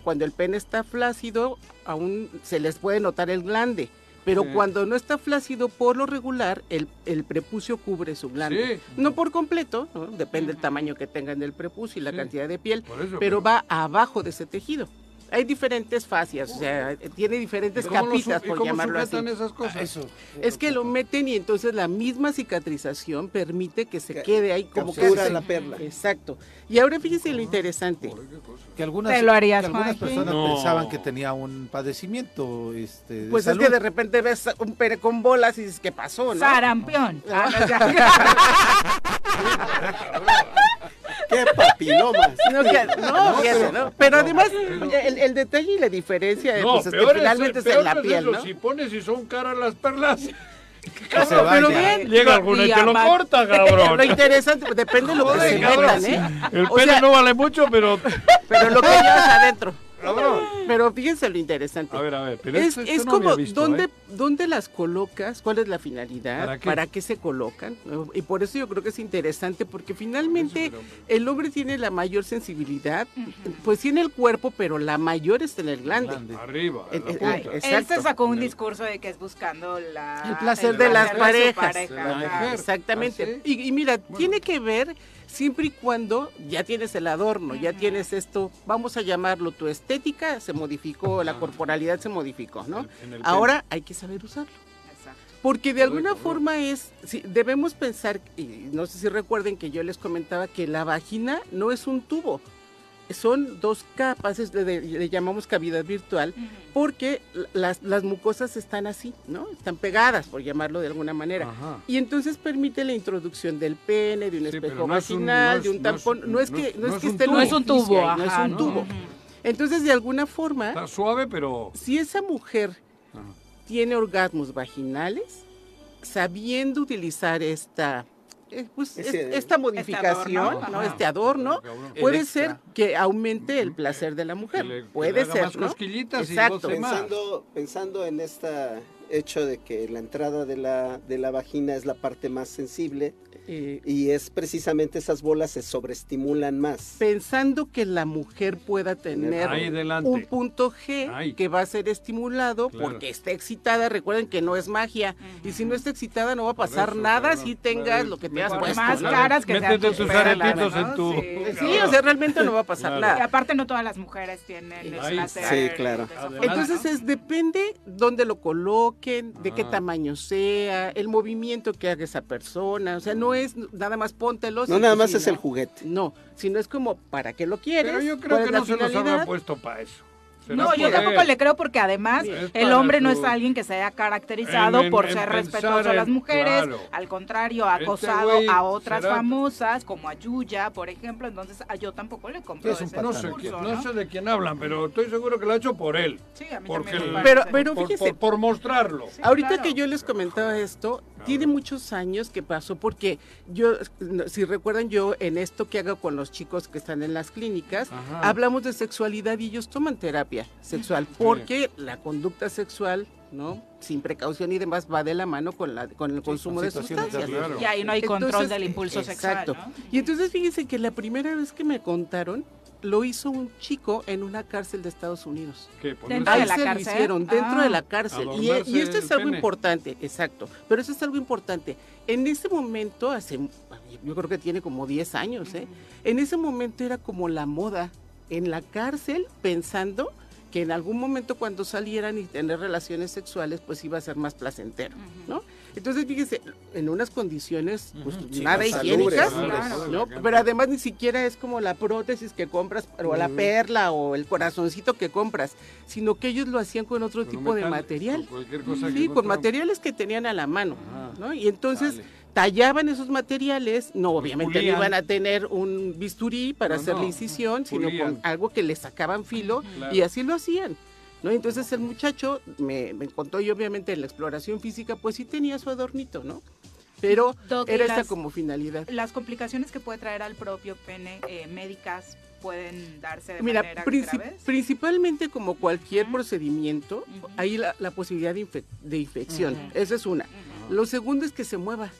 cuando el pene está flácido, aún se les puede notar el glande. Pero Sí. cuando no está flácido, por lo regular, el, el prepucio cubre su glande. Sí. No por completo, ¿no? depende del tamaño que tengan del prepucio y la Sí. cantidad de piel, pero va abajo de ese tejido. Hay diferentes fascias, o sea, tiene diferentes ¿Y cómo lo capitas, por cómo llamarlo así. esas cosas? Eso. Es que lo meten y entonces la misma cicatrización permite que se Que- quede ahí como que la perla. Exacto. Y ahora fíjese lo interesante. Que algunas, ¿Te lo harías, que algunas personas No. pensaban que tenía un padecimiento este, de Pues es que de repente ves un pene con bolas y dices, ¿qué pasó? no? Sarampión. Ah, no. ¡Qué papilomas! No, que- no, fíjate, ¿no? Pero además, el, el detalle y la diferencia No, pues, es que finalmente es, en la es piel, eso, ¿no? Si pones y son caras las perlas, Que se Pero bien, llega alguna y te lo corta, cabrón. Lo interesante, depende de lo que se cabrón, metan. ¿eh? El O pene sea- no vale mucho, pero... Pero lo que llevas adentro. Cabrón. Pero fíjense lo interesante. A ver, a ver, pero es esto, esto es no como, visto, ¿dónde, ¿eh? ¿dónde las colocas? ¿Cuál es la finalidad? ¿Para qué? se colocan? Y por eso yo creo que es interesante, porque finalmente el hombre tiene la mayor sensibilidad, pues tiene el cuerpo, pero la mayor está en el glande. Grande. Arriba, en la punta. ay, Él se sacó un discurso de que es buscando la, El placer de las parejas. pareja, la. Exactamente. ¿Ah, sí? y, y mira, tiene que ver siempre y cuando ya tienes el adorno, ya tienes esto, vamos a llamarlo, tu estética se modificó, la corporalidad se modificó, ¿no? Ahora hay que saber usarlo. Porque de alguna forma es, sí, debemos pensar, y no sé si recuerden que yo les comentaba que la vagina no es un tubo, son dos capas, es de- de- le llamamos cavidad virtual, porque las, las mucosas están así, ¿no? Están pegadas, por llamarlo de alguna manera. Ajá. Y entonces permite la introducción del pene, de un Sí, espejo es un- vaginal, no es- de un no es- tampón. No es no que, es- no es no es que esté. No es un tubo, ahí, no es ajá, un tubo. Entonces, de alguna forma, Está suave, pero... si esa mujer Ajá. tiene orgasmos vaginales, sabiendo utilizar esta, pues, Ese- es- esta modificación, adorno, ¿no? este adorno, puede extra. ser que aumente el placer de la mujer. Que le- que puede ser, más ¿no? cosquillitas y Exacto. más. Pensando, pensando en este hecho de que la entrada de la, de la vagina es la parte más sensible Eh, y es precisamente esas bolas se sobreestimulan más. pensando que la mujer pueda tener Ahí un punto G Ahí. que va a ser estimulado Claro. porque está excitada. Recuerden que no es magia. Y si no está excitada, no va a pasar eso, nada si tengas lo que te has puesto. más ¿no? caras que Métete tus aretitos en tu... Sí. Sí, o sea, realmente no va a pasar Claro. Y nada. aparte no todas las mujeres tienen el placer. Sí, claro. Entonces ¿no? es depende dónde lo coloquen, de qué Ah. tamaño sea, el movimiento que haga esa persona. O sea, no es nada más póntelo. No nada sí, más es el juguete. No, sino es como, ¿para qué lo quieres? Pero yo creo ¿Cuál que es no se nos habrá puesto para eso. No, yo tampoco le creo porque además el hombre no es alguien que se haya caracterizado por ser respetuoso a las mujeres, al contrario, ha este acosado a otras famosas como a Yuya, por ejemplo, entonces yo tampoco le compro ese no, sé, ¿no? sé de quién hablan, pero estoy seguro que lo ha hecho por él. Sí, a mí porque pero, pero fíjese, por, mostrarlo. ahorita que yo les comentaba esto, tiene muchos años que pasó porque yo, si recuerdan yo en esto que hago con los chicos que están en las clínicas, hablamos de sexualidad y ellos toman terapia sexual porque la conducta sexual ¿no? Sin precaución y demás va de la mano con la con el consumo de sustancias. Y ahí no hay control del impulso exacto. sexual. Y entonces fíjense que la primera vez que me contaron lo hizo un chico en una cárcel de Estados Unidos. ¿Dentro de la se cárcel? Lo hicieron, dentro de la ah. cárcel. Y, y, esto es algo importante, exacto. Pero eso es algo importante. En ese momento, hace, yo creo que tiene como 10 años, ¿eh? En ese momento era como la moda en la cárcel pensando que en algún momento cuando salieran y tener relaciones sexuales, pues iba a ser más placentero, ¿no? Entonces, fíjese, en unas condiciones pues, nada higiénicas, ¿no? Pero además ni siquiera es como la prótesis que compras, o la perla, o el corazoncito que compras, sino que ellos lo hacían con otro tipo de material. sí, con materiales que tenían a la mano, ¿no? Y entonces tallaban esos materiales, no obviamente no iban a tener un bisturí para hacer la incisión, sino con algo que le sacaban filo y así lo hacían. ¿No? Entonces el muchacho me, contó y obviamente en la exploración física pues sí tenía su adornito, ¿no? Pero era esta como finalidad. Las complicaciones que puede traer al propio pene eh, médicas pueden darse de Mira, manera principalmente como cualquier procedimiento, hay la, posibilidad de, infección. Esa es una. Lo segundo es que se mueva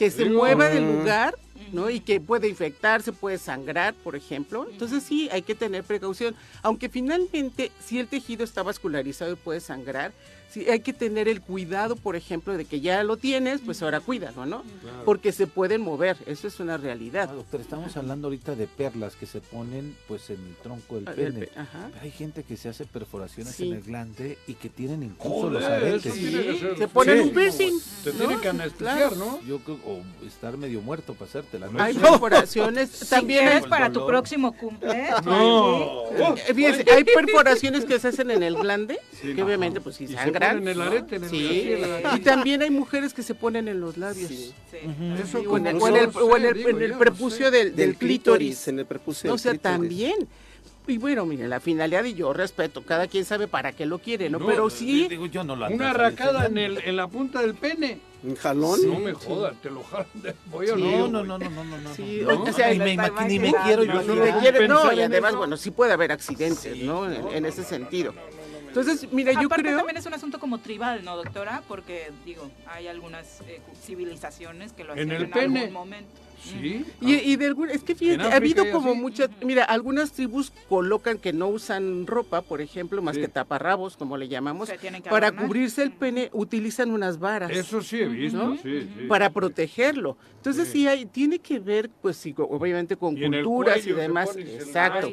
que se mueva del lugar, ¿no? Y que puede infectarse, puede sangrar, por ejemplo. Entonces sí, hay que tener precaución. Aunque finalmente, si el tejido está vascularizado y puede sangrar, Sí, hay que tener el cuidado, por ejemplo, de que ya lo tienes, pues ahora cuídalo, ¿no? Porque se pueden mover, eso es una realidad. Ah, doctor, estamos hablando ahorita de perlas que se ponen pues en el tronco del ah, pene. Pero hay gente que se hace perforaciones en el glande y que tienen incluso los aretes. Se ponen un piercing. Te tienen que anestesiar, ¿no? Yo creo, o estar medio muerto para hacértela. ¿no? Hay perforaciones, también es para tu próximo cumple. No. hay perforaciones que se hacen en el glande, que obviamente pues si en el arete, en el sí. Y también hay mujeres que se ponen en los labios. Sí. o, en el, prepucio del, del, clítoris. En el prepucio O sea, también. Y bueno, mire, la finalidad y yo respeto, cada quien sabe para qué lo quiere, ¿no? Pero sí... yo no lo una arracada en, el, en la punta del pene. ¿Un jalón? No me jodas, te lo jalan. Voy a no, no, no, no, no, no, no. Sí, o sea, ni me, ni me quiero yo. Ni me quiere, no, y además, bueno, sí puede haber accidentes, ¿no? En, ese sentido. Entonces, mira, yo creo... también es un asunto como tribal, ¿no, doctora? Porque, digo, hay algunas eh, civilizaciones que lo hacen en, algún momento. Sí. Y, y, de algún, es que fíjate, ha habido como muchas, mira, algunas tribus colocan que no usan ropa, por ejemplo, más que taparrabos, como le llamamos, para cubrirse el pene utilizan unas varas. Eso sí he visto, sí, Para protegerlo. Entonces sí, hay, tiene que ver, pues sí, obviamente con culturas y demás. Exacto.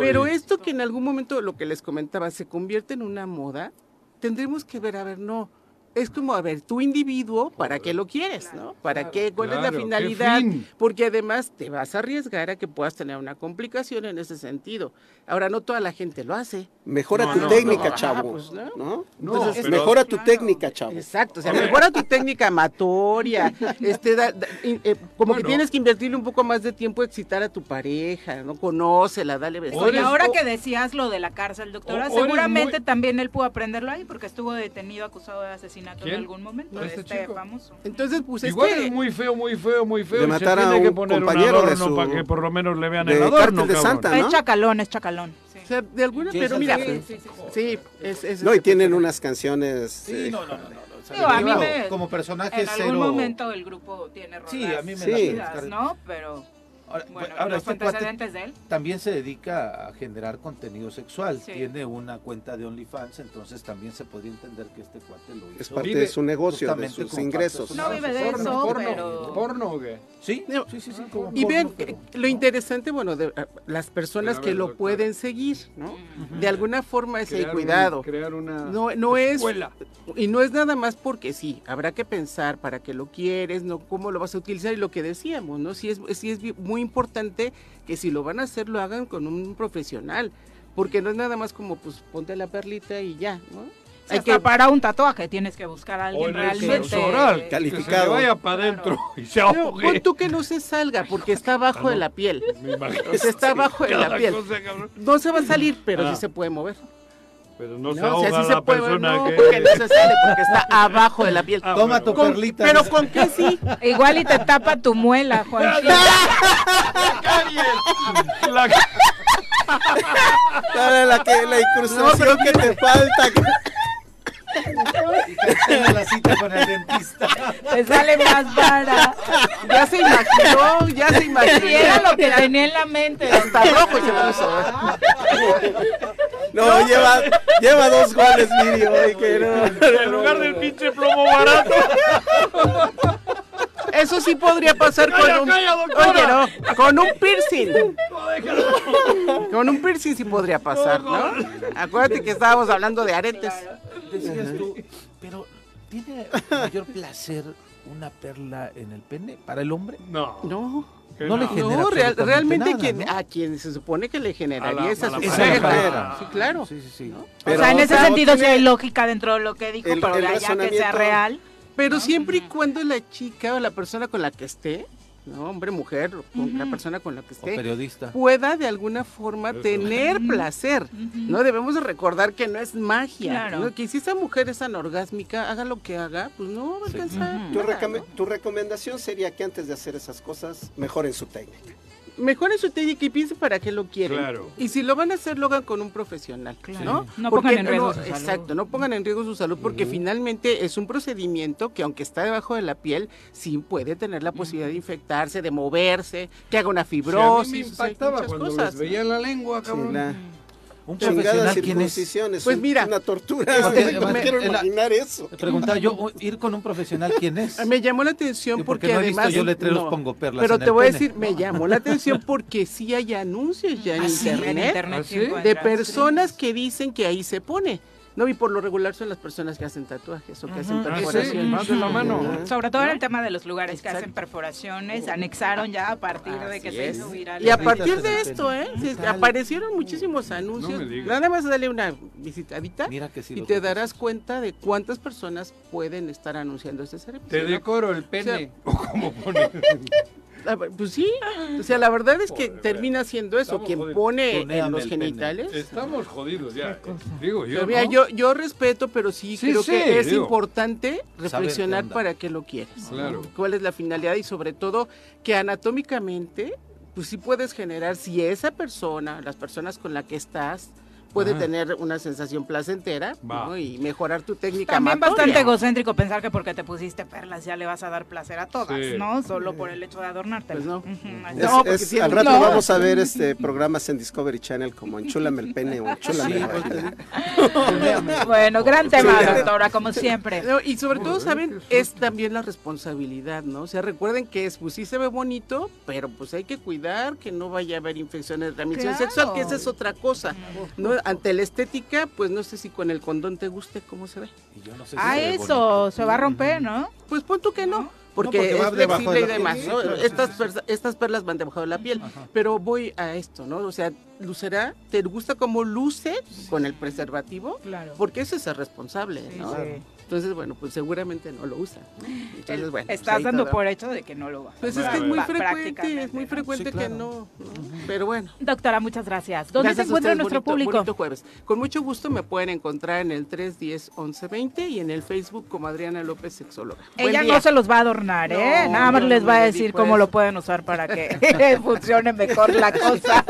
Pero esto que en algún momento, lo que les comentaba, se convierte en una moda, tendremos que ver, a ver, no es como, a ver, tu individuo, ¿para qué lo quieres? ¿no? ¿Para qué? ¿Cuál es la finalidad? Porque además te vas a arriesgar a que puedas tener una complicación en ese sentido. Ahora, no toda la gente lo hace. Mejora tu técnica, chavo. Pues, ¿no? Entonces, mejora tu técnica, chavo. Exacto, o sea, mejora tu técnica amatoria. este, eh, como que tienes que invertirle un poco más de tiempo a excitar a tu pareja, ¿no? Conócela, dale besos. Y ahora que decías lo de la cárcel, doctora, seguramente también él pudo aprenderlo ahí porque estuvo detenido acusado de asesinato en algún momento. Este, este famoso. Entonces, pues Igual es, muy feo, muy feo, muy feo. De matar a un compañero de su... para que por lo menos le vean el adorno, de Santa, Es chacalón, es chacalón. O sea, de alguna, pero mira, sí, sí, es, No, y tienen unas canciones... Sí, no, no, no. Digo, a mí me, como personaje en algún momento el grupo tiene rolas sí, a mí me sí. ¿no? Pero Ahora, bueno, ahora este antecedentes de él. También se dedica a generar contenido sexual. Tiene una cuenta de OnlyFans, entonces también se podría entender que este cuate lo hizo. Es parte de su negocio, de sus ingresos. No vive de eso, porno, pero... ¿Porno o qué? Sí, sí, sí. sí y vean, lo interesante, bueno, de las personas que lo pueden seguir, ¿no? De alguna forma es el cuidado. crear una no, no es, Y no es nada más porque sí, habrá que pensar para qué lo quieres, no cómo lo vas a utilizar y lo que decíamos, ¿no? Si es, si es muy importante que si lo van a hacer lo hagan con un profesional porque no es nada más como pues ponte la perlita y ya, ¿no? Hay que para un tatuaje tienes que buscar a alguien realmente oral, calificado. Que se vaya para adentro y se ahogue. Pon tú que no se salga porque está abajo de la piel. o sea, está abajo de la piel. no se va a salir, pero sí se puede mover. Pero no, se ahoga o sea, sí la se puede, persona no, que... porque no se sale, porque está abajo de la piel. Ah, Toma tu con, perlita. Pero ¿con qué sí? Igual y te tapa tu muela, Juan. la... Dale la, que, la incrustación no, que te falta. Y la cita con el dentista. Te sale más vara. Ya se imaginó, ya se imaginó. Sí, era lo que tenía en la mente. Hasta rojo se puso. No, no lleva, lleva dos goles, Miri, hoy que no. En lugar del pinche plomo barato. Eso sí podría pasar con un Oye, no, con un piercing. con un piercing sí podría pasar, ¿no? Acuérdate que estábamos hablando de aretes. Decías tú, pero ¿tiene mayor placer una perla en el pene para el hombre? No. No. No, le genera no, real, realmente nada, quien, ¿no? a quien se supone que le generaría esa pareja. Sí, claro. Sí, sí, sí. ¿no? o sea, en ese sentido sí hay lógica dentro de lo que dijo, el- pero el allá que sea real. Pero siempre y cuando la chica o la persona con la que esté, ¿no? hombre, mujer, con la persona con la que O esté, periodista. pueda de alguna forma tener placer. No debemos de recordar que no es magia. Claro. ¿no? Que si esa mujer es anorgásmica, haga lo que haga, pues no va a alcanzar. Tu, nada, recome- ¿no? tu recomendación sería que antes de hacer esas cosas mejoren su técnica. Mejoren su técnica y piensen para qué lo quieren. Claro. Y si lo van a hacer, lo hagan con un profesional. ¿no? No Porque pongan en riesgo su salud. Exacto, no pongan en riesgo su salud porque finalmente es un procedimiento que aunque está debajo de la piel, sí puede tener la posibilidad de infectarse, de moverse, que haga una Sí, a mí fibrosis. me o sea, impactaba cuando cosas. les veía la lengua, cabrón. la- Un profesional, ¿quién es? Pues mira, una tortura. Porque, no además, quiero en la- imaginar eso. Preguntaba yo, ir con un profesional, ¿quién es? Me llamó la atención Sí, porque, porque no he visto además yo letreros no, pongo perlas Pero en te el voy a decir, me llamó la atención porque sí hay anuncios ya en Ah, sí, internet, en internet ¿Ah, sí sí? de personas que dicen que ahí se pone. No, y por lo regular son las personas que hacen tatuajes o que hacen Ah, sí, perforaciones. más de la mano. Sobre todo en el ¿No? tema de los lugares que hacen perforaciones, anexaron ya a partir de que se hizo viral. Y a partir de esto, ¿eh? Se- aparecieron muchísimos anuncios. No. Nada más dale una visitadita Mira que sí y te darás cuenta de cuántas personas pueden estar anunciando este servicio. Te decoro el pene. O como pone. Ah, Pues sí, o sea, la verdad es que termina siendo eso, quien jodidos. pone en los pene. genitales. Estamos jodidos ya. Digo yo. Pero mira, ¿no? yo, yo respeto, pero sí, Sí, creo sí, que es digo. importante reflexionar para qué lo quieres. Claro. ¿Cuál es la finalidad? Y sobre todo, que anatómicamente, pues sí puedes generar, si esa persona, las personas con las que estás, puede Ajá. tener una sensación placentera y mejorar tu técnica También amatoria. bastante egocéntrico pensar que porque te pusiste perlas ya le vas a dar placer a todas, Sí. ¿no? Solo por el hecho de adornarte. Pues no. Es- No, porque es- tiene- al rato no. vamos a ver este programas en Discovery Channel como Enchúlame el pene o Enchúlame la vagina. Bueno, gran tema, Sí. doctora, como siempre. No, y sobre todo, ¿saben? Es también la responsabilidad, ¿no? O sea, recuerden que es, pues sí se ve bonito, pero pues hay que cuidar que no vaya a haber infecciones de transmisión Claro. sexual, que esa es otra cosa. ¿no? Ante la estética, pues no sé si con el condón te guste cómo se ve. Y yo no sé si Ah, se eso, se va a romper, ¿no? Pues pon tú que no. Porque, es flexible de y demás, piel. ¿no? Sí, claro, sí, estas, sí. perlas- estas perlas van debajo de la piel. Pero voy a esto, ¿no? O sea, ¿lucerá? ¿Te gusta cómo luce con el preservativo? Claro. Porque ese es el responsable, Sí, ¿no? Entonces, bueno, pues seguramente no lo usa. Entonces, bueno. pues Estás dando todo. por hecho de que no lo va. Pues es que es muy frecuente, es muy ¿no? frecuente Sí, claro. que no. Pero bueno. Doctora, muchas gracias. ¿Dónde Gracias se encuentra ustedes, nuestro bonito- público? bonito jueves. Con mucho gusto me pueden encontrar en el 310-1120 y en el Facebook como Adriana López Sexóloga. Ella no se los va a adornar, ¿eh? No, Nada más les no va a decir cómo eso. lo pueden usar para que funcione mejor la cosa.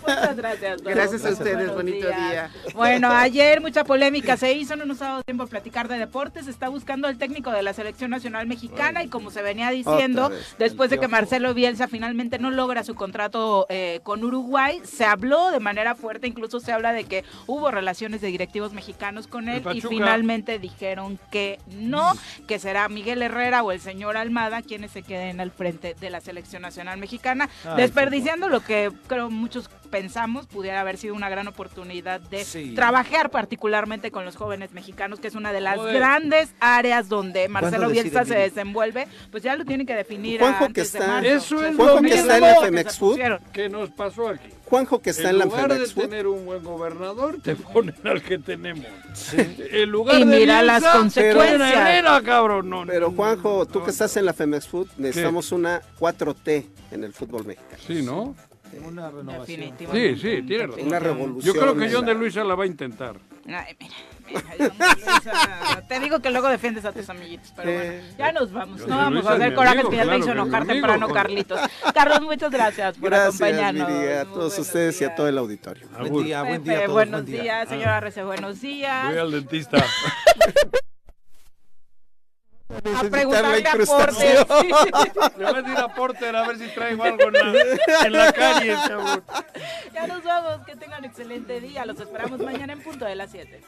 Muchas gracias. Gracias a ustedes, Buenos bonito días. día. Bueno, ayer mucha polémica se hizo, no nos ha dado tiempo a platicar de deportes. Está buscando el técnico de la selección nacional mexicana y como se venía diciendo, vez, después de que. Marcelo Bielsa finalmente no logra su contrato eh, con Uruguay, se habló de manera fuerte, incluso se habla de que hubo relaciones de directivos mexicanos con él y finalmente dijeron que no, que será Miguel Herrera o el señor Almada quienes se queden al frente de la selección nacional mexicana, Ay, desperdiciando lo que creo muchos pensamos pudiera haber sido una gran oportunidad de trabajar particularmente con los jóvenes mexicanos, que es una de las grandes áreas donde Marcelo Bielsa se desenvuelve, pues ya lo tiene que definir Juanjo antes que de está, marzo. Eso es Juanjo que está en la Femex Food. ¿Qué nos pasó aquí? Juanjo que está en, la lugar de Femex Food. tener un buen gobernador, te ponen al que tenemos. En lugar Y de mira las consecuencias. Herrera, cabrón. No, Pero Juanjo, tú que estás en la Femex Food, necesitamos una 4T en el fútbol mexicano. Sí, ¿no? Una renovación. Sí, sí, tiene razón. Una revolución. Yo creo que John de Luisa la va a intentar. Ay, mira, mira, Luisa, te digo que luego defiendes a tus amiguitos, pero bueno, ya nos vamos. No vamos Luisa a hacer corajes amigo, que ya claro hizo enojar temprano, Carlitos. Carlos, muchas gracias por Gracias, acompañarnos. Miri, a todos ustedes y a todo el auditorio. Buen día, buen día a Pepe, todos, buenos buen día. días, señora Rece, buenos días. Voy al dentista. A preguntarle a. Porter. Le voy a decir a Porter a ver si traigo algo en la, en la calle. Ya nos vamos, que tengan excelente día. Los esperamos mañana en punto de las 7.